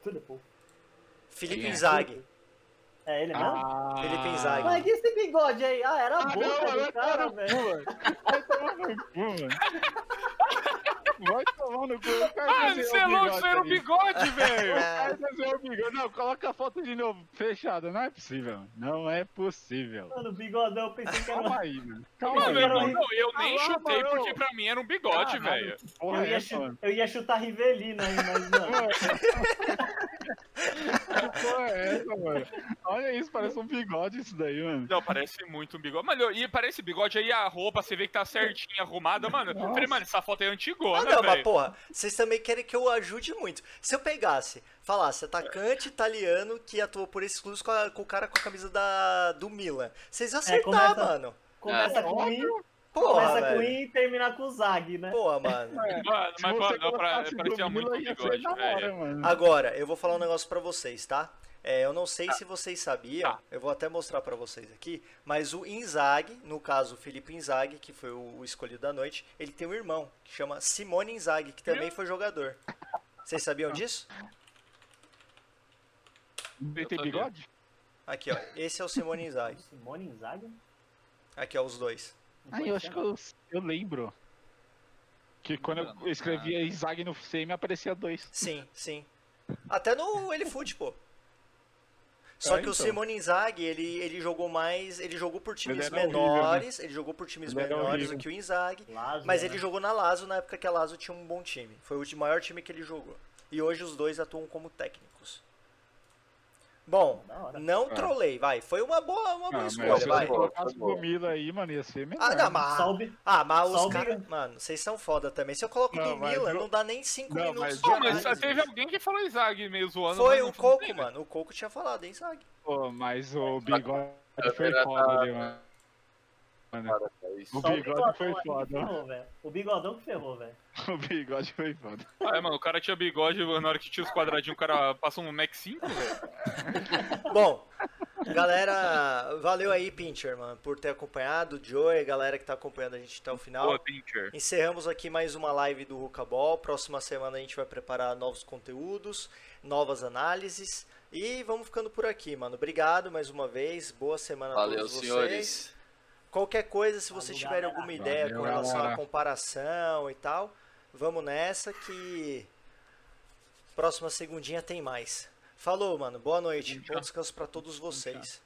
Tudo bom.
Felipe
Quem é?
Inzaghi.
É ele mesmo?
Ah,
Felipe Inzaghi.
Mas e esse bigode aí? Ah, era
Ah,
bom
não,
do
vai
cara, velho.
Vai tomar no cu, mano. Vai tomar no cu. O cara
Ah, você é louco,
bigode
isso era o bigode, [laughs] velho!
O bigode. Não, coloca a foto de novo. Fechada. Não é possível. Não é possível.
Mano, o bigodão, eu pensei que era
Calma aí, mano. Calma
Mano,
aí, mano.
não, eu nem
lá,
chutei
mano.
porque pra mim era um bigode,
Ah,
velho.
Eu,
é
ia
mano?
eu ia chutar Rivelino aí, mas não. [laughs]
Que porra é essa, mano? Olha isso, parece um bigode isso daí, mano.
Não, parece muito um bigode. Mano, e parece bigode aí, a roupa, você vê que tá certinha, arrumada, mano. Eu Falei, mano, essa foto é antigona,
não, mas porra, vocês também querem que eu ajude muito. Se eu pegasse, falasse atacante italiano que atuou por esses clubes com, a- com o cara com a camisa da, do Milan, vocês iam acertar,
começa-
mano.
Começa
É,
com I,
Porra,
começa com
velho.
I e termina com Zag, né?
Porra, mano.
É,
Mano, mas, não, pra, parecia muito bigode, velho.
mano.
Agora, eu vou falar um negócio pra vocês, tá? É, eu não sei se vocês sabiam,
Tá.
eu vou até mostrar pra vocês aqui, mas o Inzaghi, no caso o Felipe Inzaghi, que foi o, escolhido da noite, ele tem um irmão que chama Simone Inzaghi, que também foi jogador. Vocês sabiam disso?
Ele tem bigode?
Aqui, ó. Esse é o Simone Inzaghi. [laughs]
Simone Inzaghi?
Aqui, ó, os dois.
Ah, eu acho que eu, eu lembro. Que quando eu escrevia Izag no CM aparecia dois.
Sim, sim. Até no Elefute, pô. Só
É,
que o
então.
Simone Inzaghi, ele, ele jogou mais, ele jogou por times
era horrível,
menores, ele jogou por times
Ele era
menores do que o Inzaghi,
Lazio,
mas
né?
ele jogou na Lazio na época que a Lazio tinha um bom time. Foi o de- maior time que ele jogou. E hoje os dois atuam como técnicos. Bom, não
É.
trolei, vai. Foi uma boa, uma
Ah,
boa
mas
escolha,
se
vai.
você colocasse o Mila aí, mano, ia ser melhor.
Ah, não, mas,
Só o bi-
ah, mas os caras. Mano, vocês são foda também. Se eu coloco
Não, mas eu-
não dá nem 5
Não,
minutos.
mas
Pô, mas
análise.
teve alguém que falou Isaac meio zoando.
Foi
mas
o Coco, mano. O Coco tinha falado, hein, Zag?
Pô, mas o bigode
a
foi foda
tá-
ali, mano. Mano. [laughs] O bigode
bigodão
foi foda.
O bigodão que ferrou, velho.
O bigode foi foda. [laughs]
Ah, é, mano, o cara tinha bigode, na hora que tinha os quadradinhos, o cara passou um Mac 5, velho. [laughs]
Bom, galera, valeu aí, Pincher, mano, por ter acompanhado. O Joey, galera que tá acompanhando a gente até o final.
Boa, Pincher.
Encerramos aqui mais uma live do Ruka Ball. Próxima semana a gente vai preparar novos conteúdos, novas análises. E vamos ficando por aqui, mano. Obrigado mais uma vez. Boa semana a
Valeu,
todos vocês.
senhores.
Qualquer coisa, se vocês tiverem
galera.
alguma ideia
Valeu,
com relação à comparação e tal, vamos nessa que próxima segundinha tem mais. Falou, mano. Boa noite. Bom descanso pra todos vocês.